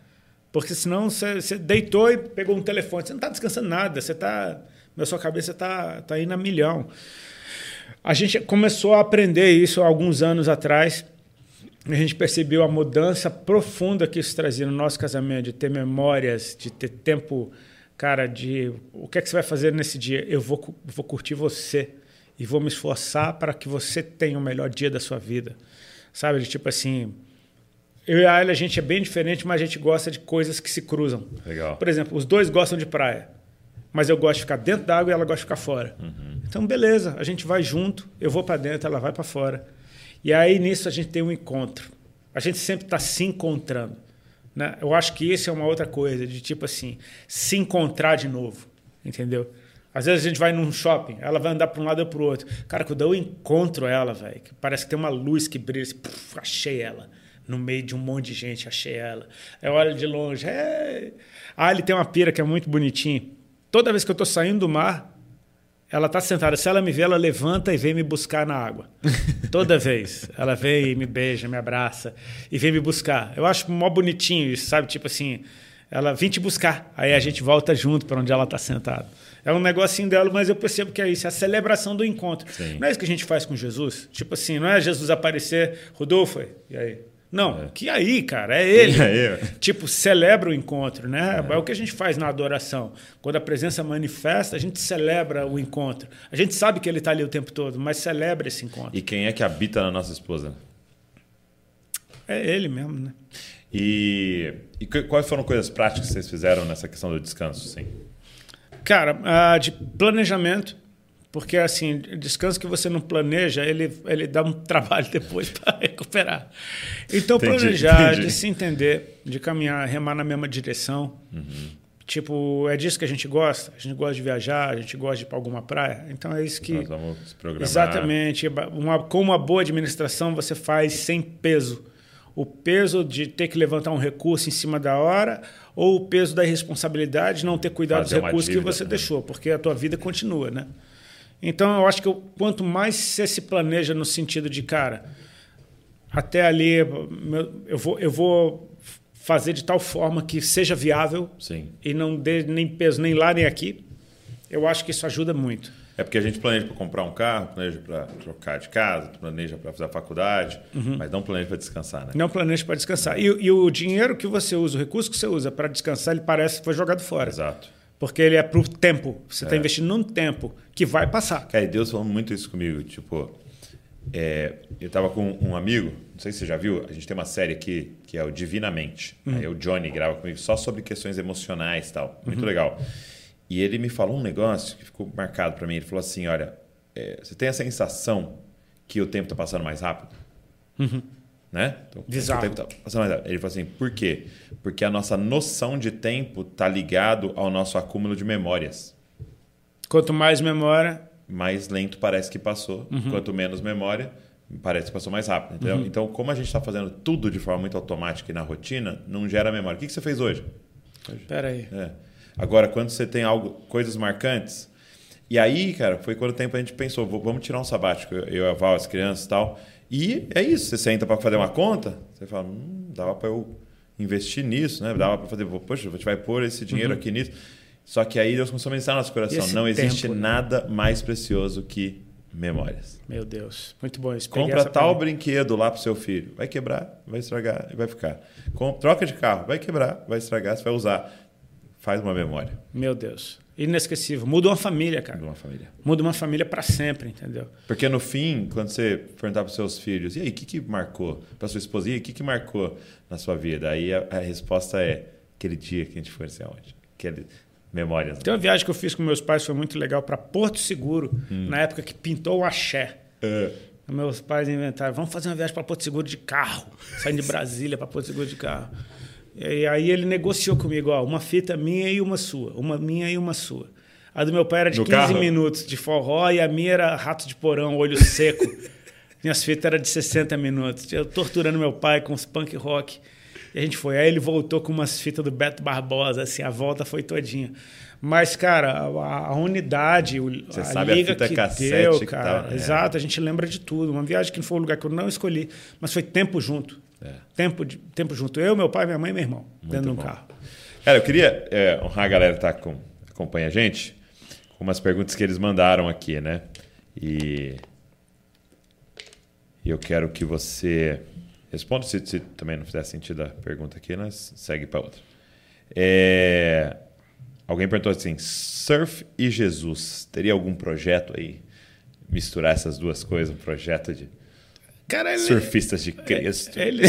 Porque senão você, você deitou e pegou um telefone. Você não está descansando nada. Você está. Na sua cabeça está tá indo a milhão. A gente começou a aprender isso há alguns anos atrás. A gente percebeu a mudança profunda que isso trazia no nosso casamento, de ter memórias, de ter tempo, cara, de o que é que você vai fazer nesse dia? Eu vou, vou curtir você e vou me esforçar para que você tenha o melhor dia da sua vida. Sabe? De tipo assim, eu e a Ayla, a gente é bem diferente, mas a gente gosta de coisas que se cruzam. Legal. Por exemplo, os dois gostam de praia, mas eu gosto de ficar dentro da água e ela gosta de ficar fora. Uhum. Então, beleza, a gente vai junto, eu vou para dentro, ela vai para fora. E aí nisso a gente tem um encontro. A gente sempre está se encontrando. Né? Eu acho que isso é uma outra coisa, de tipo assim, se encontrar de novo. Entendeu? Às vezes a gente vai num shopping, ela vai andar para um lado ou para o outro. Cara, quando eu encontro ela, velho, parece que tem uma luz que brilha, assim, puf, achei ela. No meio de um monte de gente, achei ela. Eu olho de longe, é... Ah, ele tem uma pira que é muito bonitinha. Toda vez que eu estou saindo do mar, ela está sentada. Se ela me vê, ela levanta e vem me buscar na água. Toda vez. Ela vem e me beija, me abraça e vem me buscar. Eu acho mó bonitinho isso, sabe? Tipo assim, ela vem te buscar. Aí a gente volta junto para onde ela está sentada. É um negocinho dela, mas eu percebo que é isso, é a celebração do encontro. Sim. Não é isso que a gente faz com Jesus? Tipo assim, não é Jesus aparecer, Rodolfo, e aí? Não, É. que aí, cara, é ele. Tipo, celebra o encontro, né? É. o que a gente faz na adoração. Quando a presença manifesta, a gente celebra o encontro. A gente sabe que ele está ali o tempo todo, mas celebra esse encontro. E quem é que habita na nossa esposa? É ele mesmo, né? E, e quais foram coisas práticas que vocês fizeram nessa questão do descanso? Sim. Cara, ah, de planejamento, porque assim, descanso que você não planeja, ele, ele dá um trabalho depois para recuperar. Então, Entendi, planejar, entendi. de se entender, de caminhar, remar na mesma direção. Tipo, é disso que a gente gosta. A gente gosta de viajar, a gente gosta de ir para alguma praia. Então é isso que. Nós vamos se programar. Exatamente. Uma, com uma boa administração, você faz sem peso. O peso de ter que levantar um recurso em cima da hora ou o peso da irresponsabilidade de não ter cuidado Fazer dos recursos que dívida, você né? deixou, porque a tua vida continua, né? Então, eu acho que eu- quanto mais você se planeja no sentido de, cara, até ali eu vou, eu vou fazer de tal forma que seja viável Sim. e não dê nem peso nem lá nem aqui, eu acho que isso ajuda muito. É porque a gente planeja para comprar um carro, planeja para trocar de casa, planeja para fazer a faculdade, Uhum. mas não planeja para descansar, né? Não planeja para descansar. E, e o dinheiro que você usa, o recurso que você usa para descansar, ele parece que foi jogado fora. Exato. Porque ele é para o tempo. Você está É. investindo num tempo que vai passar. Cara, e Deus falando muito isso comigo. Tipo, é, eu tava com um amigo, não sei se você já viu, a gente tem uma série aqui que é o Divinamente. Aí o Johnny grava comigo só sobre questões emocionais e tal. Muito legal. E ele me falou um negócio que ficou marcado para mim. Ele falou assim: olha, é, você tem a sensação que o tempo tá passando mais rápido? Né? Então, Bizarro. o tempo tá passando mais rápido. Ele falou assim: por quê? Porque a nossa noção de tempo tá ligado ao nosso acúmulo de memórias Quanto mais memória, mais lento parece que passou. Quanto menos memória, parece que passou mais rápido. Entendeu? Então, como a gente está fazendo tudo de forma muito automática e na rotina, não gera memória. O que, que você fez hoje? pera aí. É. Agora, quando você tem algo, coisas marcantes. E aí, cara, foi quando o tempo a gente pensou, "Vou- vamos tirar um sabático, eu e a Val, as crianças e tal. E é isso, você senta para fazer uma conta, você fala, hum, dava para eu investir nisso, né? Dava para fazer, poxa, a gente vai pôr esse dinheiro aqui nisso. Só que aí Deus começou a pensar no nosso coração, não existe tempo, né? nada mais precioso que memórias. Meu Deus. Muito bom isso. Compra tal mim. brinquedo lá pro seu filho. Vai quebrar, vai estragar e vai ficar. Com- troca de carro, vai quebrar, vai estragar, você vai usar. Faz uma memória Meu Deus. Inesquecível. Muda uma família, cara. de uma família. Muda uma família para sempre, entendeu? Porque no fim, quando você perguntar para seus filhos, e aí, o que, que marcou? Para sua esposa, e aí, o que, que marcou na sua vida? Aí a, a resposta é aquele dia que a gente foi, sei aonde. Aquele, memórias. Tem uma viagem que eu fiz com meus pais, foi muito legal, para Porto Seguro, na época que pintou o axé. É. Meus pais inventaram, vamos fazer uma viagem para Porto Seguro de carro. Saindo de Brasília para Porto Seguro de carro. E aí ele negociou comigo, ó, uma fita minha e uma sua. Uma minha e uma sua. A do meu pai era de No 15 carro? minutos de forró e a minha era rato de porão, olho seco. Minhas fitas eram de 60 minutos. Eu torturando meu pai com os punk rock. E a gente foi. Aí ele voltou com umas fitas do Beto Barbosa, assim, a volta foi todinha. Mas, cara, a, a unidade, o- Você a sabe a liga fita que cassete deu, que cara. tava- é. Exato, a gente lembra de tudo. Uma viagem que não foi um lugar que eu não escolhi, mas foi tempo junto. É. Tempo, de- tempo junto. Eu, meu pai, minha mãe e meu irmão, dentro de um carro. Cara, eu queria é, honrar a galera que tá com, acompanha a gente com umas perguntas que eles mandaram aqui, né? E, e eu quero que você responda. Se, se também não fizer sentido a pergunta aqui, nós segue para outra. É, alguém perguntou assim: surf e Jesus, teria algum projeto aí? Misturar essas duas coisas, um projeto de Cara, ele, surfistas de Cristo. ele...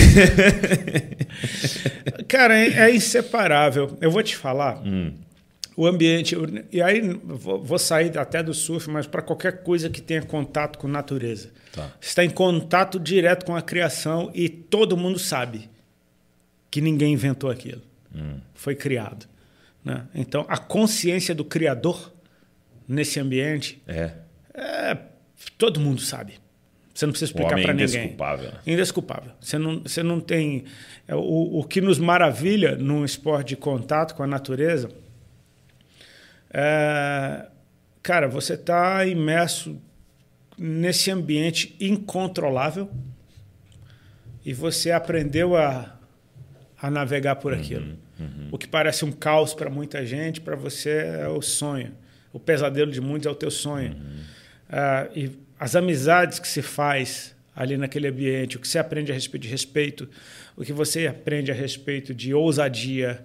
Cara, é, é inseparável. Eu vou te falar. Hum. O ambiente. E aí, vou, vou sair até do surf, mas para qualquer coisa que tenha contato com natureza. Tá. Você está em contato direto com a criação e todo mundo sabe que ninguém inventou aquilo. Hum. Foi criado. Né? Então, a consciência do Criador nesse ambiente, É, é, todo mundo sabe. Você não precisa explicar para ninguém. indesculpável. Indesculpável. Você não, você não tem. é, O, o que nos maravilha num esporte de contato com a natureza é. Cara, você está imerso nesse ambiente incontrolável e você aprendeu a, a navegar por aquilo. O que parece um caos para muita gente, para você é o sonho. O pesadelo de muitos é o teu sonho. Ah, e as amizades que se faz ali naquele ambiente, o que você aprende a respeito de respeito, o que você aprende a respeito de ousadia,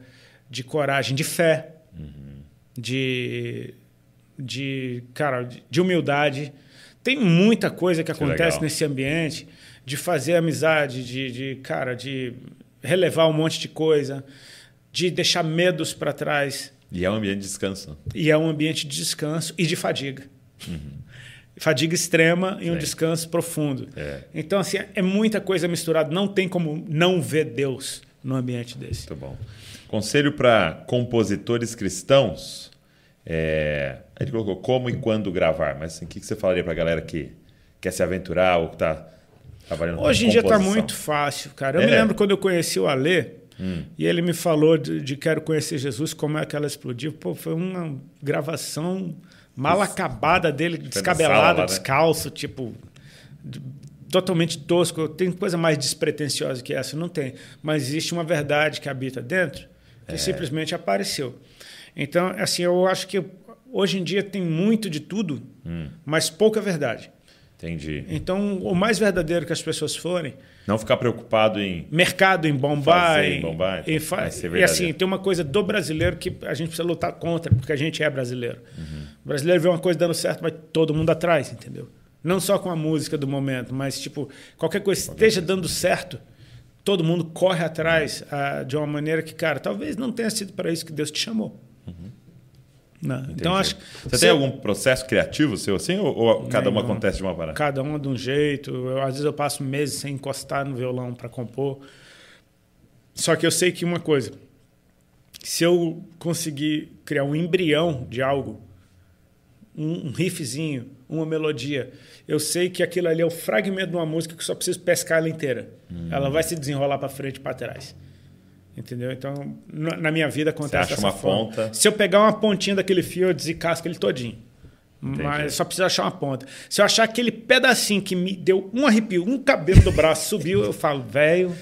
de coragem, de fé, de, de, cara, de- de humildade. Tem muita coisa que acontece nesse ambiente de fazer amizade, de, de, cara, de relevar um monte de coisa, de deixar medos para trás. E é um ambiente de descanso. E é um ambiente de descanso e de fadiga. Fadiga extrema e um Sim. descanso profundo. É. Então, assim, é muita coisa misturada. Não tem como não ver Deus no ambiente desse. Muito bom. Conselho para compositores cristãos. É, gente colocou como e quando gravar, mas assim, o que você falaria para a galera que quer se aventurar ou que está trabalhando com Hoje em dia está muito fácil, cara. Eu É. me lembro quando eu conheci o Alê e ele me falou de, de Quero Conhecer Jesus, como é que ela explodiu. Pô, foi uma gravação mal acabada dele, descabelado, né? descalço, tipo. Totalmente tosco. Tem coisa mais despretensiosa que essa? Não tem. Mas existe uma verdade que habita dentro É. que simplesmente apareceu. Então, assim, eu acho que hoje em dia tem muito de tudo, Hum. mas pouca verdade. Entendi. Então, o mais verdadeiro que as pessoas forem, Não ficar preocupado em. mercado em Bombay. Em Bombay, e, fa- e assim, tem uma coisa do brasileiro que a gente precisa lutar contra, porque a gente é brasileiro. Uhum. O brasileiro vê uma coisa dando certo, vai todo mundo atrás, entendeu? Não só com a música do momento, mas tipo, qualquer coisa esteja dando certo, todo mundo corre atrás ah, de uma maneira que, cara, talvez não tenha sido para isso que Deus te chamou. Não, então Uhum. Entendi. acho Você tem algum processo criativo seu assim? Ou, ou cada uma Nenhum. acontece de uma parada? Cada uma de um jeito. Eu, às vezes eu passo meses sem encostar no violão para compor. Só que eu sei que uma coisa, se eu conseguir criar um embrião de algo, um, um riffzinho, uma melodia, eu sei que aquilo ali é o fragmento de uma música que eu só preciso pescar ela inteira. Hum. Ela vai se desenrolar para frente e para trás. Entendeu? Então, na minha vida acontece acha dessa uma forma. ponta. Se eu pegar uma pontinha daquele fio, eu descasco ele todinho. Mas só preciso achar uma ponta. Se eu achar aquele pedacinho que me deu um arrepio, um cabelo do braço subiu, eu falo, velho,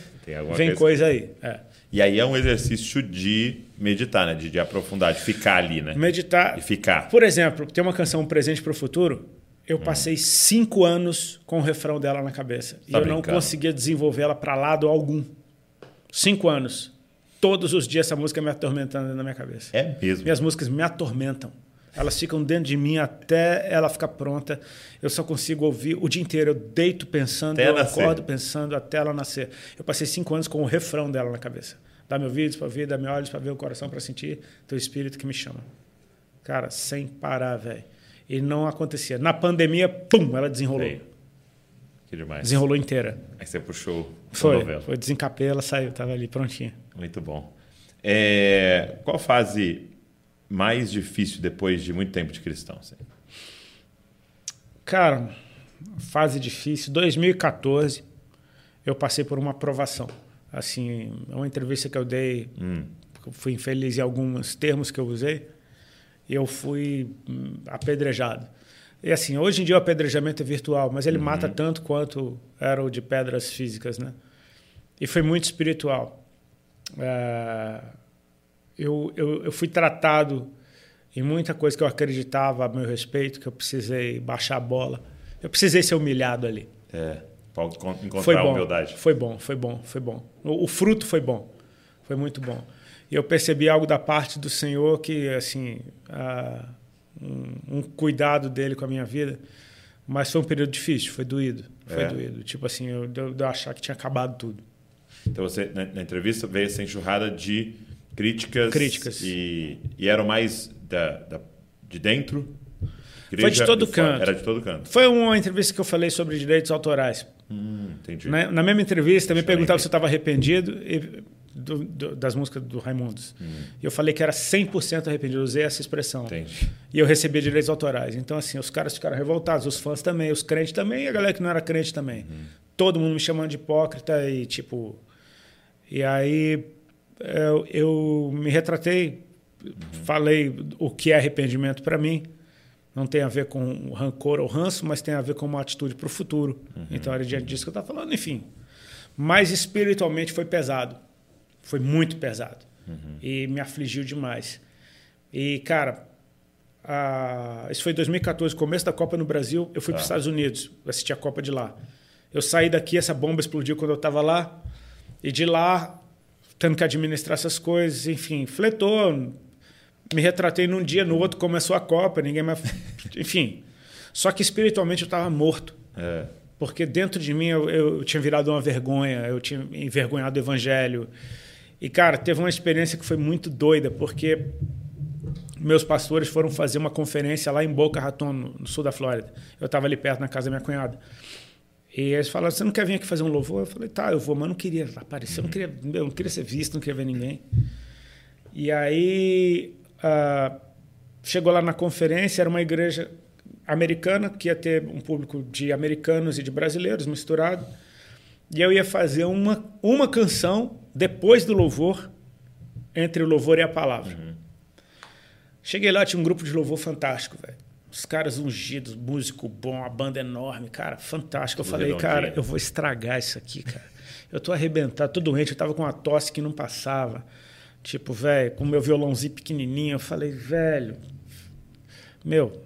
vem coisa- coisa aí. É. E aí é um exercício de meditar, né? De, de aprofundar, de ficar ali, né? Meditar. E ficar. Por exemplo, tem uma canção Presente para o Futuro. Eu Hum. passei cinco anos com o refrão dela na cabeça. e Tá eu não brincando. conseguia desenvolver ela para lado algum. Cinco anos. Todos os dias essa música me atormentando da minha cabeça. É mesmo. Minhas músicas me atormentam. Elas ficam dentro de mim até ela ficar pronta. Eu só consigo ouvir o dia inteiro. Eu deito pensando, Até eu nascer. acordo pensando até ela nascer. Eu passei cinco anos com o refrão dela na cabeça. Dá-me ouvidos para ouvir, dá-me olhos para ver, o coração para sentir, teu espírito que me chama. Cara, sem parar, velho. E não acontecia. Na pandemia, pum, ela desenrolou. Sei. Que demais. Desenrolou inteira. Aí você puxou Foi. novela. Foi desencapei, ela saiu, tava ali prontinha. Muito bom. É, qual fase mais difícil depois de muito tempo de cristão? assim? Cara, fase difícil. 2014, eu passei por uma aprovação Assim, é uma entrevista que eu dei, Hum. eu fui infeliz em alguns termos que eu usei, e eu fui hum, apedrejado. E assim, hoje em dia o apedrejamento é virtual, mas ele mata tanto quanto era o de pedras físicas, né? E foi muito espiritual. É, eu, eu, eu fui tratado em muita coisa que eu acreditava a meu respeito, que eu precisei baixar a bola. Eu precisei ser humilhado ali. É. Encontrar Foi a bom, humildade. foi bom, foi bom, foi bom. O, o fruto foi bom, foi muito bom. E eu percebi algo da parte do Senhor que, assim, ah, um, um cuidado dele com a minha vida. Mas foi um período difícil, foi doído, foi É. doído. Tipo assim, eu, de eu achar que tinha acabado tudo. Então você, na, na entrevista, veio essa enxurrada de críticas. Críticas. E, e eram mais da, da- de dentro? Foi de todo canto. Era de todo canto. Foi uma entrevista que eu falei sobre direitos autorais. Hum, entendi. Na, na mesma entrevista, me nem se eu estava arrependido e- do- do- das músicas do Raimundos. Hum. Eu falei que era 100% arrependido, usei essa expressão. Entendi. E eu recebia direitos autorais. Então, assim, os caras ficaram revoltados, os fãs também, os crentes também e a galera que não era crente também. Todo mundo me chamando de hipócrita e, tipo. E aí eu, eu me retratei, falei o que é arrependimento para mim. Não tem a ver com rancor ou ranço, mas tem a ver com uma atitude para o futuro. Então era diante disso que eu estava falando, enfim. Mas espiritualmente foi pesado. Foi muito pesado. E me afligiu demais. E, cara, a- isso foi em 2014, começo da Copa no Brasil. Eu fui para os Estados Unidos assistir a Copa de lá. Eu saí daqui, essa bomba explodiu quando eu estava lá. E de lá, tendo que administrar essas coisas, enfim, fletou. Me retratei num dia, no outro começou a Copa, ninguém mais. Enfim. Só que espiritualmente eu estava morto. É. Porque dentro de mim eu, eu tinha virado uma vergonha, eu tinha envergonhado o evangelho. E, cara, teve uma experiência que foi muito doida, porque meus pastores foram fazer uma conferência lá em Boca Raton, no sul da Flórida. Eu estava ali perto na casa da minha cunhada. E eles falaram: Você não quer vir aqui fazer um louvor? Eu falei: Tá, eu vou, mas não queria aparecer, eu não queria, eu não queria ser visto, não queria ver ninguém. E aí ah, chegou lá na conferência, era uma igreja americana que ia ter um público de americanos e de brasileiros misturado. E eu ia fazer uma, uma canção depois do louvor, entre o louvor e a palavra. Cheguei lá, tinha um grupo de louvor fantástico, velho. Os caras ungidos, músico bom, a banda enorme, cara, fantástico. Eu Tudo falei, redondinho. cara, eu vou estragar isso aqui, cara. Eu tô arrebentado, tô doente, eu tava com uma tosse que não passava. Tipo, velho, com meu violãozinho pequenininho, eu falei, velho, meu,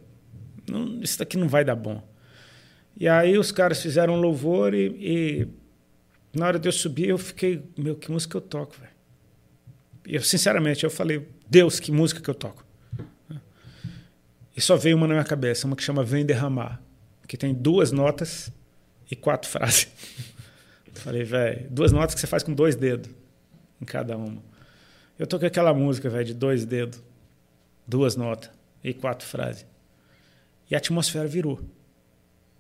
não- isso daqui não vai dar bom. E aí os caras fizeram um louvor e, e na hora de eu subir eu fiquei, meu, que música eu toco, velho? Eu, sinceramente, eu falei, Deus, que música que eu toco? E só veio uma na minha cabeça, uma que chama Vem Derramar, que tem duas notas e quatro frases. Falei, velho, duas notas que você faz com dois dedos em cada uma. Eu toquei aquela música, velho, de dois dedos, duas notas e quatro frases. E a atmosfera virou.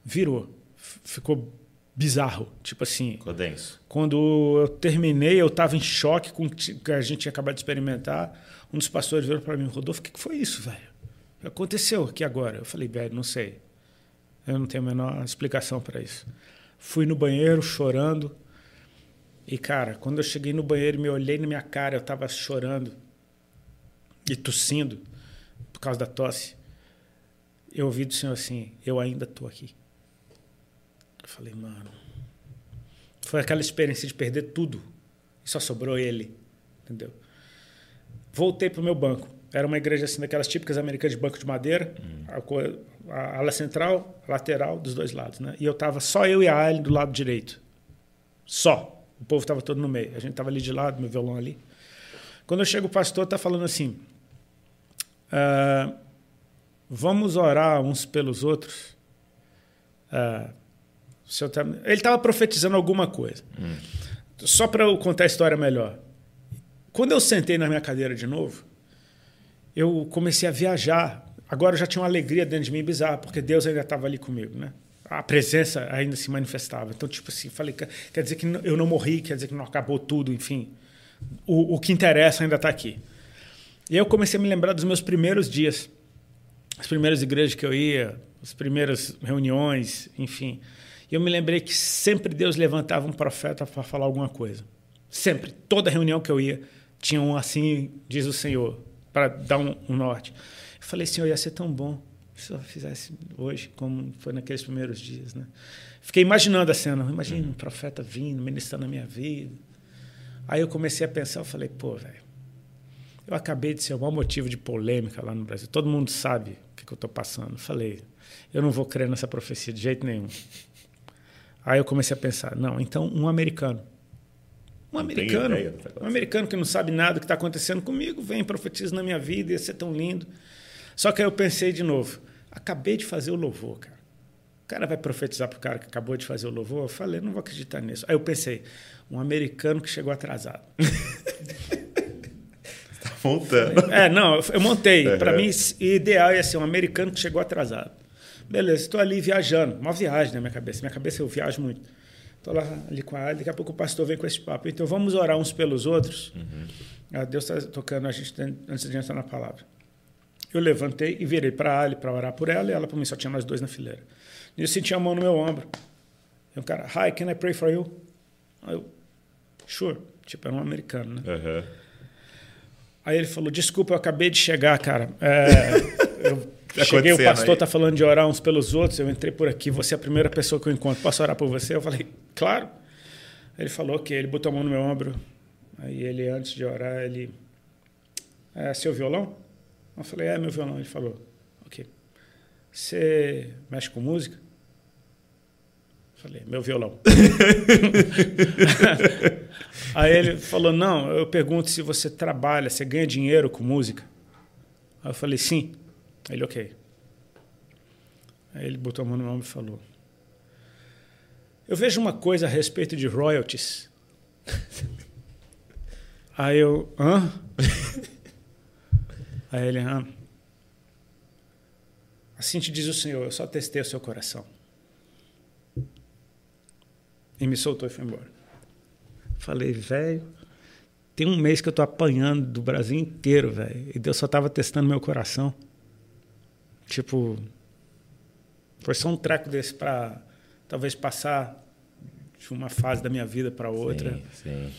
Virou. Ficou bizarro. Tipo assim, Ficou denso. quando eu terminei, eu estava em choque com o que a gente tinha acabado de experimentar. Um dos pastores virou para mim, Rodolfo, o que que foi isso, velho? O que aconteceu aqui agora? Eu falei, velho, não sei. Eu não tenho a menor explicação para isso. Fui no banheiro chorando. E, cara, quando eu cheguei no banheiro e me olhei na minha cara, eu estava chorando e tossindo por causa da tosse. Eu ouvi do Senhor assim: Eu ainda estou aqui. Eu falei, mano. Foi aquela experiência de perder tudo e só sobrou ele. Entendeu? Voltei pro meu banco. Era uma igreja assim, daquelas típicas americanas de banco de madeira, a, co- a ala central, a lateral, dos dois lados. Né? E eu tava só eu e a Aileen do lado direito. Só. O povo estava todo no meio. A gente estava ali de lado, meu violão ali. Quando eu chego, o pastor está falando assim: "Ah, vamos orar uns pelos outros. Ah, tá- Ele estava profetizando alguma coisa. Só para eu contar a história melhor. Quando eu sentei na minha cadeira de novo, eu comecei a viajar. Agora eu já tinha uma alegria dentro de mim bizarra, porque Deus ainda estava ali comigo, né? A presença ainda se manifestava. Então, tipo assim, falei, quer dizer que eu não morri, quer dizer que não acabou tudo, enfim. O, o que interessa ainda está aqui. E aí eu comecei a me lembrar dos meus primeiros dias, as primeiras igrejas que eu ia, as primeiras reuniões, enfim. E eu me lembrei que sempre Deus levantava um profeta para falar alguma coisa. Sempre. Toda reunião que eu ia, tinha um assim, diz o Senhor, para dar um, um norte. Eu falei, Senhor, ia ser tão bom se eu fizesse hoje, como foi naqueles primeiros dias, né? Fiquei imaginando a cena. Imagina um profeta vindo, ministrando na minha vida. Aí eu comecei a pensar, eu falei, pô, velho, eu acabei de ser o maior motivo de polêmica lá no Brasil. Todo mundo sabe o que, que eu estou passando. Eu falei, eu não vou crer nessa profecia de jeito nenhum. Aí eu comecei a pensar, não, então um americano. Um americano. tá. Um americano que não sabe nada do que está acontecendo comigo, vem profetiza na minha vida, ia ser tão lindo. Só que aí eu pensei de novo, acabei de fazer o louvor, cara. O cara vai profetizar pro cara que acabou de fazer o louvor? Eu falei, não vou acreditar nisso. Aí eu pensei, um americano que chegou atrasado. Tá voltando. É, não, eu montei. Uhum. Para mim, ideal ia ser um americano que chegou atrasado. Beleza, estou ali viajando. Uma viagem na minha cabeça. Minha cabeça eu viajo muito. Estou lá ali com a Ali, daqui a pouco o pastor vem com esse papo. Então vamos orar uns pelos outros. Ah, Deus está tocando a gente antes de entrar na palavra. Eu levantei e virei para a Ali para orar por ela e ela para mim, só tinha nós dois na fileira. E eu senti a mão no meu ombro. E o cara, hi, can I pray for you? Aí eu, sure. Tipo, era um americano, né? Aham. Aí ele falou: Desculpa, eu acabei de chegar, cara. É, eu Tá cheguei, o pastor aí? está falando de orar uns pelos outros. Eu entrei por aqui, você é a primeira pessoa que eu encontro. Posso orar por você? Eu falei: Claro. Ele falou que ele botou a mão no meu ombro. Aí ele, antes de orar, ele. É seu violão? Eu falei: É meu violão. Ele falou: Ok. Você mexe com música? Eu falei: Meu violão. Aí ele falou: Não, eu pergunto se você trabalha, você ganha dinheiro com música. Aí eu falei: Sim. Aí ele, ok. Aí ele botou a mão no ombro e falou: Eu vejo uma coisa a respeito de royalties. Aí eu, hã? Ele, hã? Assim te diz o Senhor, eu só testei o seu coração. E me soltou e foi embora. Falei, velho, tem um mês que eu tô apanhando do Brasil inteiro, velho. E Deus só tava testando meu coração. Tipo, foi só um treco desse para talvez passar de uma fase da minha vida para outra. Sim, sim.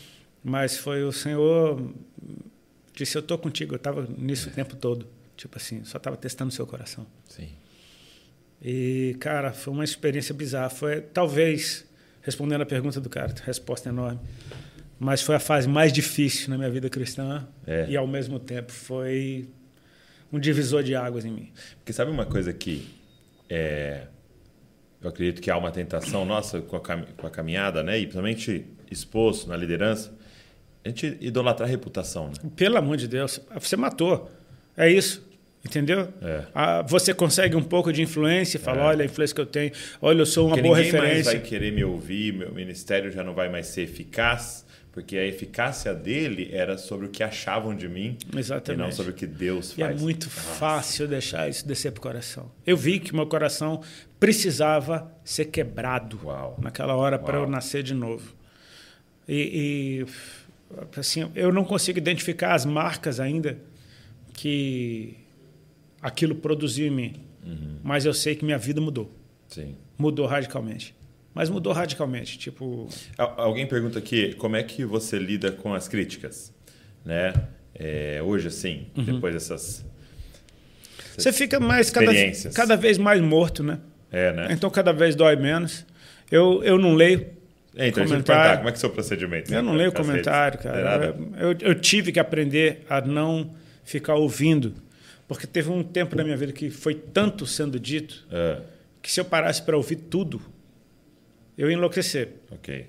Mas foi o Senhor disse: Eu tô contigo. Eu tava nisso o tempo todo. Tipo assim, só tava testando seu coração. sim. E, cara, foi uma experiência bizarra. Foi, talvez, respondendo a pergunta do cara, resposta enorme, mas foi a fase mais difícil na minha vida cristã É. e, ao mesmo tempo, foi um divisor de águas em mim. Porque sabe uma coisa que é, eu acredito que há uma tentação nossa com a, com a caminhada, né? E principalmente exposto na liderança, a gente idolatrar a reputação, né? Pelo amor de Deus, você matou. É isso. Entendeu? É. Ah, você consegue um pouco de influência e fala: É. olha a influência que eu tenho, olha, eu sou uma Porque boa ninguém mais referência. vai querer me ouvir, meu ministério já não vai mais ser eficaz, porque a eficácia dele era sobre o que achavam de mim Exatamente. e não sobre o que Deus E é faz. muito fácil deixar isso descer pro coração. Eu vi que meu coração precisava ser quebrado Uau. naquela hora para eu nascer de novo. E, e, assim, eu não consigo identificar as marcas ainda que aquilo produziu em mim. Uhum. Mas eu sei que minha vida mudou. Sim. Mudou radicalmente. Mas mudou radicalmente. Tipo, Al- Alguém pergunta aqui como é que você lida com as críticas, né? É, hoje, assim, Uhum. depois dessas... você fica mais cada, cada vez mais morto, né? É, né? Então cada vez dói menos. Eu, eu não leio. É, então, eu comentário. como é que é o seu procedimento? Eu não Né? leio comentário, redes? Cara. nada? Eu, eu tive que aprender a não ficar ouvindo. Porque teve um tempo na minha vida que foi tanto sendo dito É, que se eu parasse para ouvir tudo, eu ia enlouquecer. ok.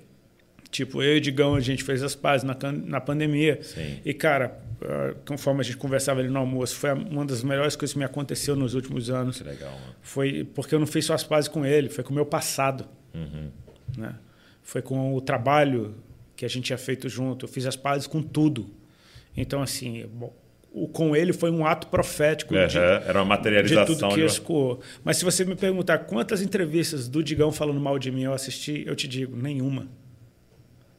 Tipo, eu e o Digão, a gente fez as pazes na, na pandemia. Sim. E, cara, ah, conforme a gente conversava ali no almoço, foi uma das melhores coisas que me aconteceu nos últimos anos. Que legal, mano. Foi porque eu não fiz só as pazes com ele, foi com o meu passado. Uhum. né? Foi com o trabalho que a gente tinha feito junto. Eu fiz as pazes com tudo. Então, assim, bom, o, com ele foi um ato profético de, Era uma de materialização. tudo que de uma- escoou. Mas se você me perguntar quantas entrevistas do Digão falando mal de mim eu assisti, eu te digo, nenhuma.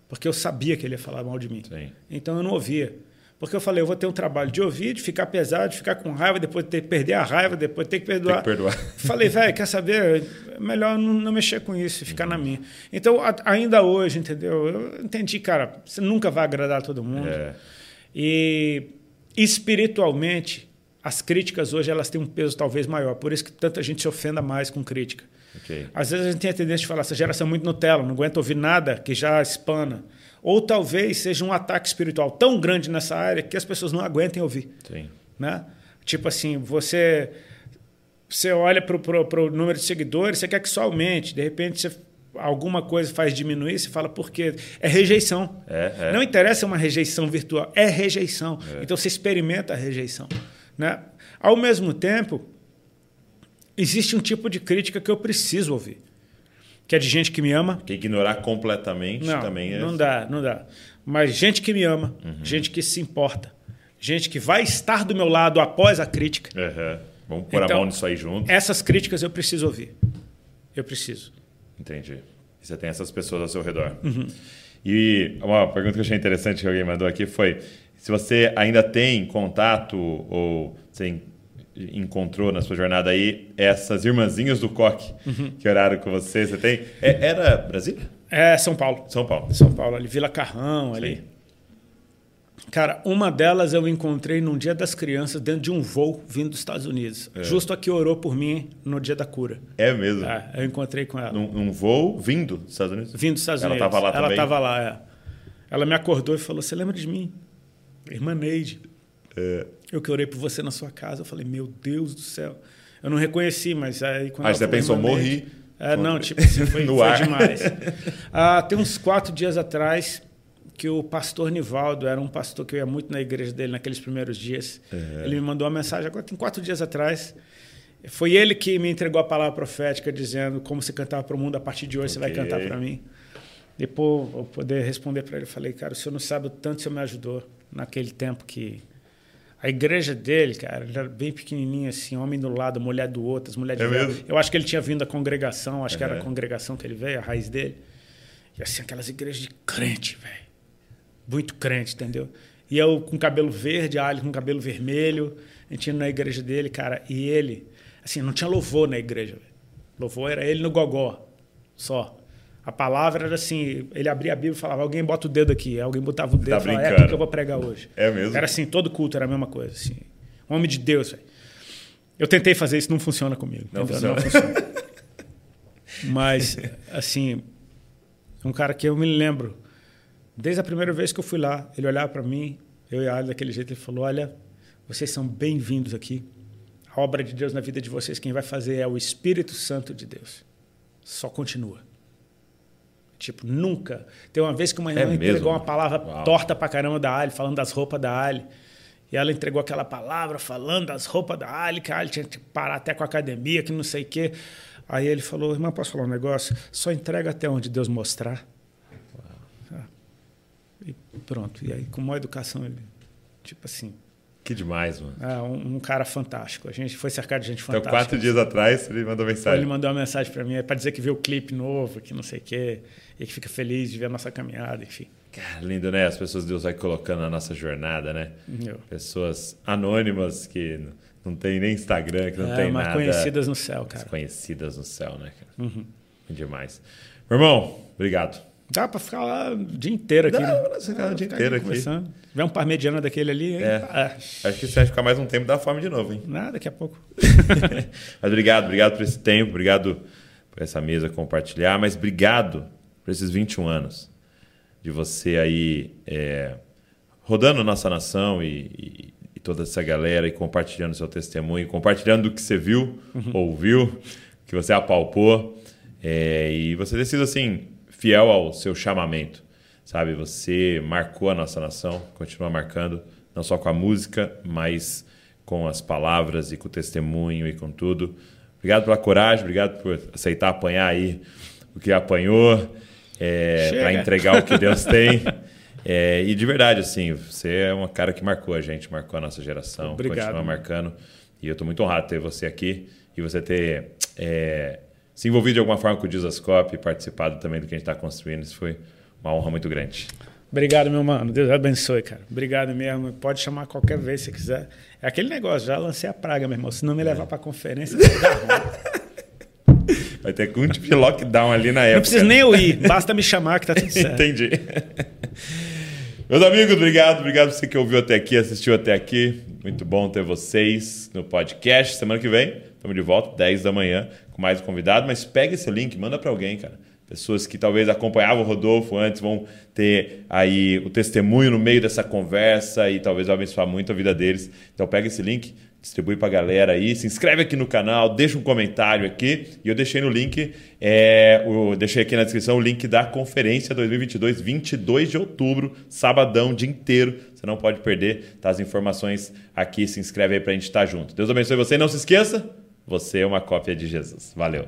Porque eu sabia que ele ia falar mal de mim. Sim. Então eu não ouvia. Porque eu falei, eu vou ter um trabalho de ouvir, de ficar pesado, de ficar com raiva, depois ter que perder a raiva, depois ter que perdoar. Tem que perdoar. Falei, velho, quer saber? Melhor não, não mexer com isso, ficar na minha. Então, a, ainda hoje, entendeu? Eu entendi, cara, você nunca vai agradar todo mundo. É. E espiritualmente, as críticas hoje elas têm um peso talvez maior. Por isso que tanta gente se ofenda mais com crítica. Ok. Às vezes a gente tem a tendência de falar, essa geração é muito Nutella, não aguenta ouvir nada que já espana. Ou talvez seja um ataque espiritual tão grande nessa área que as pessoas não aguentem ouvir. Sim. Né? Tipo assim, você, você olha para o número de seguidores, você quer que só aumente, de repente você, alguma coisa faz diminuir, você fala por quê? É rejeição. É, é. Não interessa uma rejeição virtual, é rejeição. Então você experimenta a rejeição. Né? Ao mesmo tempo, existe um tipo de crítica que eu preciso ouvir, que é de gente que me ama, Porque ignorar completamente não, também é. não dá, não dá. Mas gente que me ama, gente que se importa, gente que vai estar do meu lado após a crítica. Aham. Vamos pôr a Então, mão nisso aí junto. Essas críticas eu preciso ouvir. Eu preciso. Entendi. E você tem essas pessoas ao seu redor. Uhum. E uma pergunta que eu achei interessante que alguém mandou aqui foi se você ainda tem contato ou você en- encontrou na sua jornada aí essas irmãzinhas do coque Uhum. que oraram com você. Você tem? É- era Brasília? É São Paulo. São Paulo. São Paulo, ali, Vila Carrão, ali. Sim. Cara, uma delas eu encontrei num dia das crianças dentro de um voo vindo dos Estados Unidos. Justo a que orou por mim no dia da cura. É mesmo. É, eu encontrei com ela. Num, num voo vindo dos Estados Unidos? Vindo dos Estados Ela Unidos. tava lá Ela também? estava lá, é. Ela me acordou e falou: Você lembra de mim? Irmã Neide. É. Eu que orei por você na sua casa. Eu falei: Meu Deus do céu. Eu não reconheci, mas aí quando Ah, ela você pensou, "Irmã morri"? Neide", É, não, tipo assim, foi, No foi ar. demais. Ah, tem uns quatro dias atrás que o pastor Nivaldo, era um pastor que eu ia muito na igreja dele naqueles primeiros dias. Ele me mandou uma mensagem, agora tem quatro dias atrás. Foi ele que me entregou a palavra profética dizendo como você cantava para o mundo, a partir de hoje você vai cantar para mim. Depois eu poder responder para ele, eu falei, cara, o senhor não sabe o tanto que você me ajudou naquele tempo que a igreja dele, cara, ele era bem pequenininha assim, homem do lado, mulher do outro, as mulheres É de? Eu acho que ele tinha vindo da congregação, acho que era a congregação que ele veio, a raiz dele. E assim, aquelas igrejas de crente, velho. Muito crente, entendeu? E eu com cabelo verde, a Ali com cabelo vermelho, a gente indo na igreja dele, cara, e ele, assim, não tinha louvor na igreja, velho. Louvor era ele no gogó, só. A palavra era assim, ele abria a Bíblia e falava, alguém bota o dedo aqui. Alguém botava o dedo Tá e falava, é aqui que eu vou pregar hoje. É mesmo? Era assim, todo culto era a mesma coisa, assim. Um homem de Deus, velho. Eu tentei fazer isso, não funciona comigo. Não entendeu? funciona. Mas, assim, um cara que eu me lembro, desde a primeira vez que eu fui lá, ele olhava para mim, eu e a Ali daquele jeito, ele falou: Olha, vocês são bem-vindos aqui. A obra de Deus na vida de vocês, quem vai fazer é o Espírito Santo de Deus. Só continua. Tipo, nunca. Tem uma vez que uma irmã mesmo? entregou uma palavra Uau. torta pra caramba da Ali, falando das roupas da Ali. E ela entregou aquela palavra falando das roupas da Ali, que a Ali tinha que parar até com a academia, que não sei o quê. Aí ele falou, irmã, posso falar um negócio? Só entrega até onde Deus mostrar. Ah. E pronto. E aí, com uma educação, ele, tipo assim, Que demais, mano. é um, um cara fantástico. A gente foi cercado de gente Então, fantástica. quatro dias atrás, ele mandou Ele mensagem. mandou uma mensagem para mim para dizer que viu o clipe novo, que não sei o quê, e que fica feliz de ver a nossa caminhada, enfim. Cara, lindo, né? As pessoas Deus vai colocando na nossa jornada, né? Eu. Pessoas anônimas que não tem nem Instagram, que não É, tem mas nada. conhecidas no céu, cara. Uhum. Conhecidas no céu, né, cara? É Demais. Meu irmão, obrigado. Dá para ficar lá o dia inteiro aqui. Dá, né? pra ficar o dia inteiro aqui. conversando. Vê um parmegiana daquele ali, hein? É. Ah, Acho que se vai ficar mais um tempo, dá fome de novo, hein? nada, daqui a pouco. Mas obrigado, obrigado por esse tempo, obrigado por essa mesa compartilhar, mas obrigado por esses 21 anos de você aí é, rodando nossa nação e, e- e toda essa galera e compartilhando seu testemunho, compartilhando o que você viu, ouviu, que você apalpou é, e você sido assim fiel ao seu chamamento, sabe? Você marcou a nossa nação, continua marcando, não só com a música, mas com as palavras e com o testemunho e com tudo. Obrigado pela coragem, obrigado por aceitar apanhar aí o que apanhou, Chega. para entregar o que Deus tem. É, e de verdade, assim, você é uma cara que marcou a gente, marcou a nossa geração, Obrigado, continua marcando. E eu estou muito honrado de ter você aqui e você ter é, se envolvido de alguma forma com o Dizascope e participado também do que a gente está construindo. Isso foi uma honra muito grande. Obrigado, meu mano. Deus abençoe, cara. Obrigado mesmo. Pode chamar qualquer vez se quiser. É aquele negócio, já lancei a praga, meu irmão. Se não me levar pra conferência, dá ruim. Vai ter algum tipo de lockdown ali na época. Não precisa nem eu ir, basta me chamar que tá tudo certo. Entendi. Meus amigos, obrigado. Obrigado você que ouviu até aqui, assistiu até aqui. Muito bom ter vocês no podcast. Semana que vem, estamos de volta, 10 da manhã, mais convidado. Mas pega esse link, manda para alguém, cara. Pessoas que talvez acompanhavam o Rodolfo antes vão ter aí o testemunho no meio dessa conversa e talvez vai abençoar muito a vida deles. Então pega esse link, distribui para a galera aí, se inscreve aqui no canal, deixa um comentário aqui e eu deixei no link, é, o, deixei aqui na descrição o link da conferência 2022, 22 de outubro, sabadão, dia inteiro. Você não pode perder, tá as informações aqui, se inscreve aí para a gente estar junto. Deus abençoe você e não se esqueça, você é uma cópia de Jesus. Valeu.